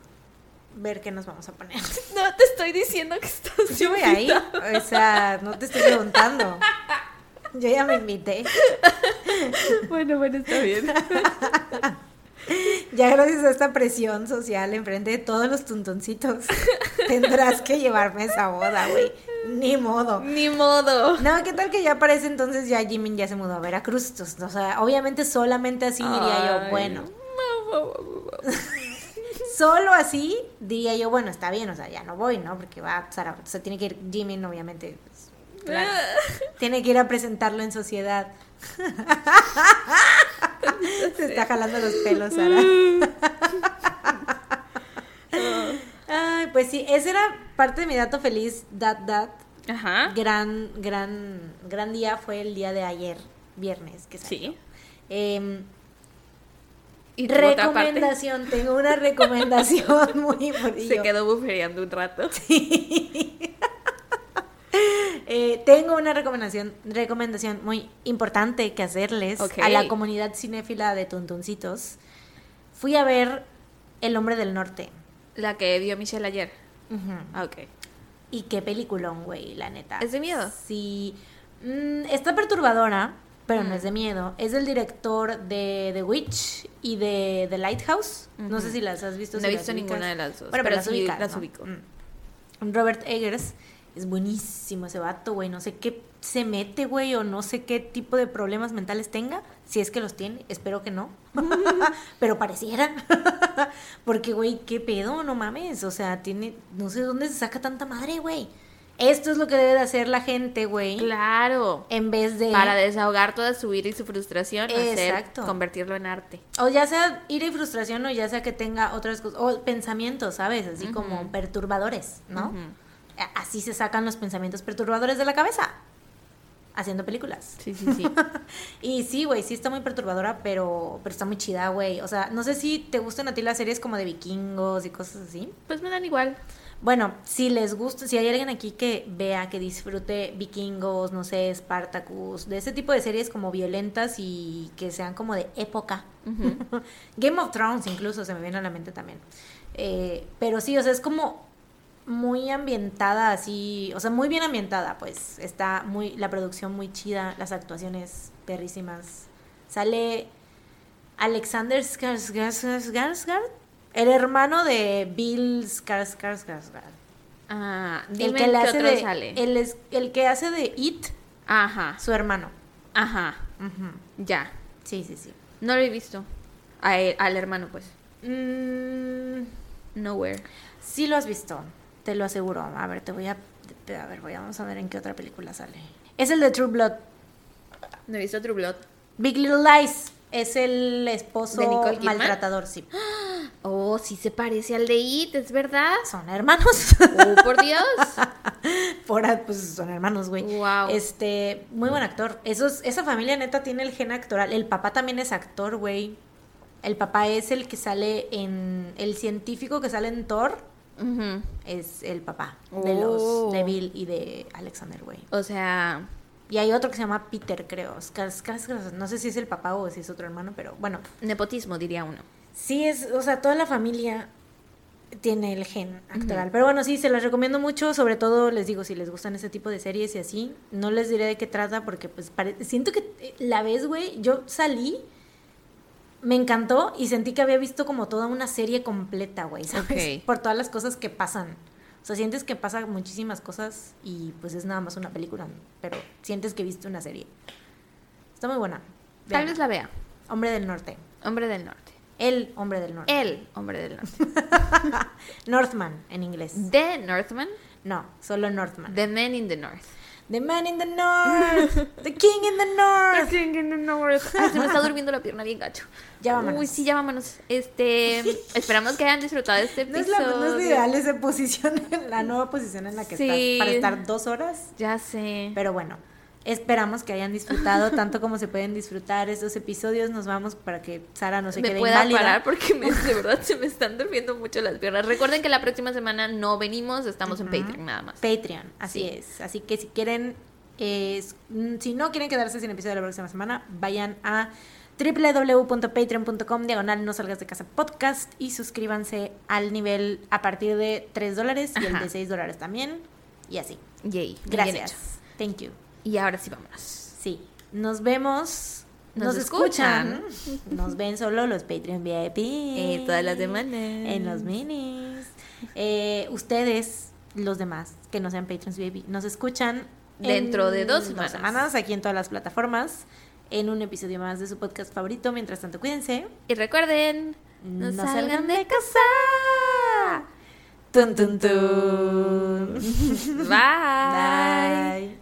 Speaker 2: ver qué nos vamos a poner. [LAUGHS]
Speaker 1: No te estoy diciendo que estás
Speaker 2: Yo voy ahí. O sea, no te estoy preguntando. Yo ya me invité. [LAUGHS]
Speaker 1: Bueno, bueno, está bien. [LAUGHS]
Speaker 2: Ya gracias a esta presión social enfrente de todos los tuntoncitos, tendrás que llevarme esa boda, güey. Ni modo.
Speaker 1: Ni modo.
Speaker 2: No, ¿qué tal que ya para ese entonces ya Jimin ya se mudó a Veracruz? Entonces, O sea, obviamente solamente así diría yo, bueno, solo así diría yo, bueno, está bien, o sea, ya no voy, ¿no? Porque va a Sara, o sea, tiene que ir Jimin, obviamente, pues, claro. [LAUGHS] tiene que ir a presentarlo en sociedad. [LAUGHS] Se está jalando los pelos, Sara. [LAUGHS] Ay, pues sí, ese era parte de mi dato feliz, dat, dat.
Speaker 1: Ajá.
Speaker 2: Gran, gran, gran día fue el día de ayer, viernes, que salió.
Speaker 1: Sí.
Speaker 2: Em,
Speaker 1: Y
Speaker 2: recomendación, tengo una recomendación [LAUGHS] muy importante.
Speaker 1: se quedó buferiando un rato. [LAUGHS]
Speaker 2: Eh, tengo una recomendación, recomendación muy importante que hacerles a la comunidad cinéfila de Tuntuncitos. Fui a ver El Hombre del Norte.
Speaker 1: La que vio Michelle ayer. Ah, ok.
Speaker 2: Y qué peliculón, güey, la neta.
Speaker 1: ¿Es de miedo?
Speaker 2: Sí. Mm, está perturbadora, pero no es de miedo. Es del director de The Witch y de The Lighthouse. No sé si las has visto.
Speaker 1: No
Speaker 2: si
Speaker 1: he visto
Speaker 2: ubicas.
Speaker 1: ninguna de las dos,
Speaker 2: Bueno,
Speaker 1: pero
Speaker 2: las
Speaker 1: sí
Speaker 2: ubicas,
Speaker 1: las
Speaker 2: ¿no?
Speaker 1: ubico.
Speaker 2: Mm. Robert Eggers es buenísimo ese vato, güey. No sé qué se mete, güey, o no sé qué tipo de problemas mentales tenga. Si es que los tiene, espero que no. [LAUGHS] Pero pareciera. [LAUGHS] Porque, güey, qué pedo, no mames. O sea, tiene. No sé dónde se saca tanta madre, güey. Esto es lo que debe de hacer la gente, güey.
Speaker 1: Claro.
Speaker 2: En vez de...
Speaker 1: Para desahogar toda su ira y su frustración, hacer,
Speaker 2: Exacto.
Speaker 1: convertirlo en arte.
Speaker 2: O ya sea ira y frustración o ya sea que tenga otras cosas, o pensamientos, ¿sabes? Así como perturbadores, ¿no? Así se sacan los pensamientos perturbadores de la cabeza, haciendo películas.
Speaker 1: Sí, sí, sí. [LAUGHS]
Speaker 2: Y sí, güey, sí está muy perturbadora, pero, pero está muy chida, güey. O sea, no sé si te gustan a ti las series como de vikingos y cosas así.
Speaker 1: pues me dan igual.
Speaker 2: Bueno, si les gusta, si hay alguien aquí que vea, que disfrute vikingos, no sé, Spartacus, de ese tipo de series como violentas y que sean como de época. [LAUGHS] Game of Thrones incluso se me viene a la mente también. Eh, pero sí, o sea, es como muy ambientada así, o sea, muy bien ambientada, pues está muy, la producción muy chida, las actuaciones perrísimas. Sale Alexander Skarsgård, el hermano de Bill Skarsgård.
Speaker 1: Ah,
Speaker 2: El que le hace
Speaker 1: otro
Speaker 2: de,
Speaker 1: sale.
Speaker 2: el, es- el que hace de It,
Speaker 1: Ajá,
Speaker 2: su hermano.
Speaker 1: ajá, ya.
Speaker 2: Sí, sí, sí.
Speaker 1: No lo he visto. A él- al hermano, pues.
Speaker 2: Mm,
Speaker 1: Nowhere.
Speaker 2: Sí lo has visto, te lo aseguro. A ver, te voy a... A ver, voy a, vamos a ver en qué otra película sale. Es el de True Blood.
Speaker 1: No he visto True Blood.
Speaker 2: Big Little Lies. Es el esposo
Speaker 1: ¿De
Speaker 2: maltratador, sí. [GASPS]
Speaker 1: Oh, sí se parece al de It, ¿es verdad?
Speaker 2: Son hermanos.
Speaker 1: Oh, por Dios. [LAUGHS]
Speaker 2: Por, a- pues son hermanos, güey.
Speaker 1: Wow.
Speaker 2: Este, muy buen actor. Esos, esa familia neta tiene el gen actoral. El papá también es actor, güey. El papá es el que sale en... El científico que sale en Thor es el papá de
Speaker 1: Oh.
Speaker 2: los de Bill y de Alexander, güey.
Speaker 1: O sea,
Speaker 2: Y hay otro que se llama Peter, creo. No sé si es el papá o si es otro hermano, pero bueno.
Speaker 1: nepotismo, diría uno.
Speaker 2: Sí es, o sea, toda la familia tiene el gen actoral. Pero bueno, sí, se las recomiendo mucho, sobre todo les digo, si les gustan ese tipo de series y así, no les diré de qué trata porque pues siento que eh, la vez, güey, yo salí, me encantó y sentí que había visto como toda una serie completa, güey, ¿sabes? Por todas las cosas que pasan. O sea, sientes que pasan muchísimas cosas y pues es nada más una película, pero sientes que viste una serie. Está muy buena.
Speaker 1: Tal
Speaker 2: Vean.
Speaker 1: vez la vea.
Speaker 2: Hombre del Norte.
Speaker 1: Hombre del Norte.
Speaker 2: El Hombre del Norte.
Speaker 1: El Hombre del Norte. [LAUGHS]
Speaker 2: Northman en inglés.
Speaker 1: The Northman.
Speaker 2: No, solo Northman.
Speaker 1: The Men in the North.
Speaker 2: The man in the north. The king in the north. [LAUGHS]
Speaker 1: King in the North. [LAUGHS] Ay, se me está durmiendo la pierna bien gacho.
Speaker 2: Ya vámonos.
Speaker 1: Uy, sí, ya vámonos. Este, [LAUGHS] esperamos que hayan disfrutado de este
Speaker 2: No es,
Speaker 1: episodio.
Speaker 2: la, no es ideal esa posición, la nueva posición en la que
Speaker 1: Sí.
Speaker 2: estás para estar dos horas.
Speaker 1: Ya sé.
Speaker 2: Pero bueno, esperamos que hayan disfrutado tanto como se pueden disfrutar estos episodios. Nos vamos para que Sara no se
Speaker 1: me
Speaker 2: quede
Speaker 1: pueda
Speaker 2: inválida.
Speaker 1: parar porque me- de verdad se me están durmiendo mucho las piernas. Recuerden que la próxima semana no venimos, estamos en Patreon nada más.
Speaker 2: Patreon, así
Speaker 1: Sí.
Speaker 2: es. Así que si quieren, eh, si no quieren quedarse sin episodio de la próxima semana, vayan a www.patreon.com diagonal no salgas de casa podcast y suscríbanse al nivel a partir de 3 dólares y el de 6 dólares también. Y así.
Speaker 1: Yay.
Speaker 2: Gracias. Thank you.
Speaker 1: Y ahora sí vámonos.
Speaker 2: Sí. Nos vemos. Nos,
Speaker 1: Nos
Speaker 2: escuchan. Nos ven solo los Patreon VIP.
Speaker 1: Eh, todas las semanas.
Speaker 2: En los minis. Eh, ustedes, los demás, que no sean Patreons VIP, nos escuchan
Speaker 1: Dentro
Speaker 2: en
Speaker 1: de dos semanas.
Speaker 2: semanas, aquí en todas las plataformas, en un episodio más de su podcast favorito. Mientras tanto, cuídense.
Speaker 1: Y recuerden, no,
Speaker 2: No
Speaker 1: salgan
Speaker 2: salgan
Speaker 1: de
Speaker 2: de
Speaker 1: casa.
Speaker 2: Tun, tun, tun.
Speaker 1: Bye.
Speaker 2: Bye.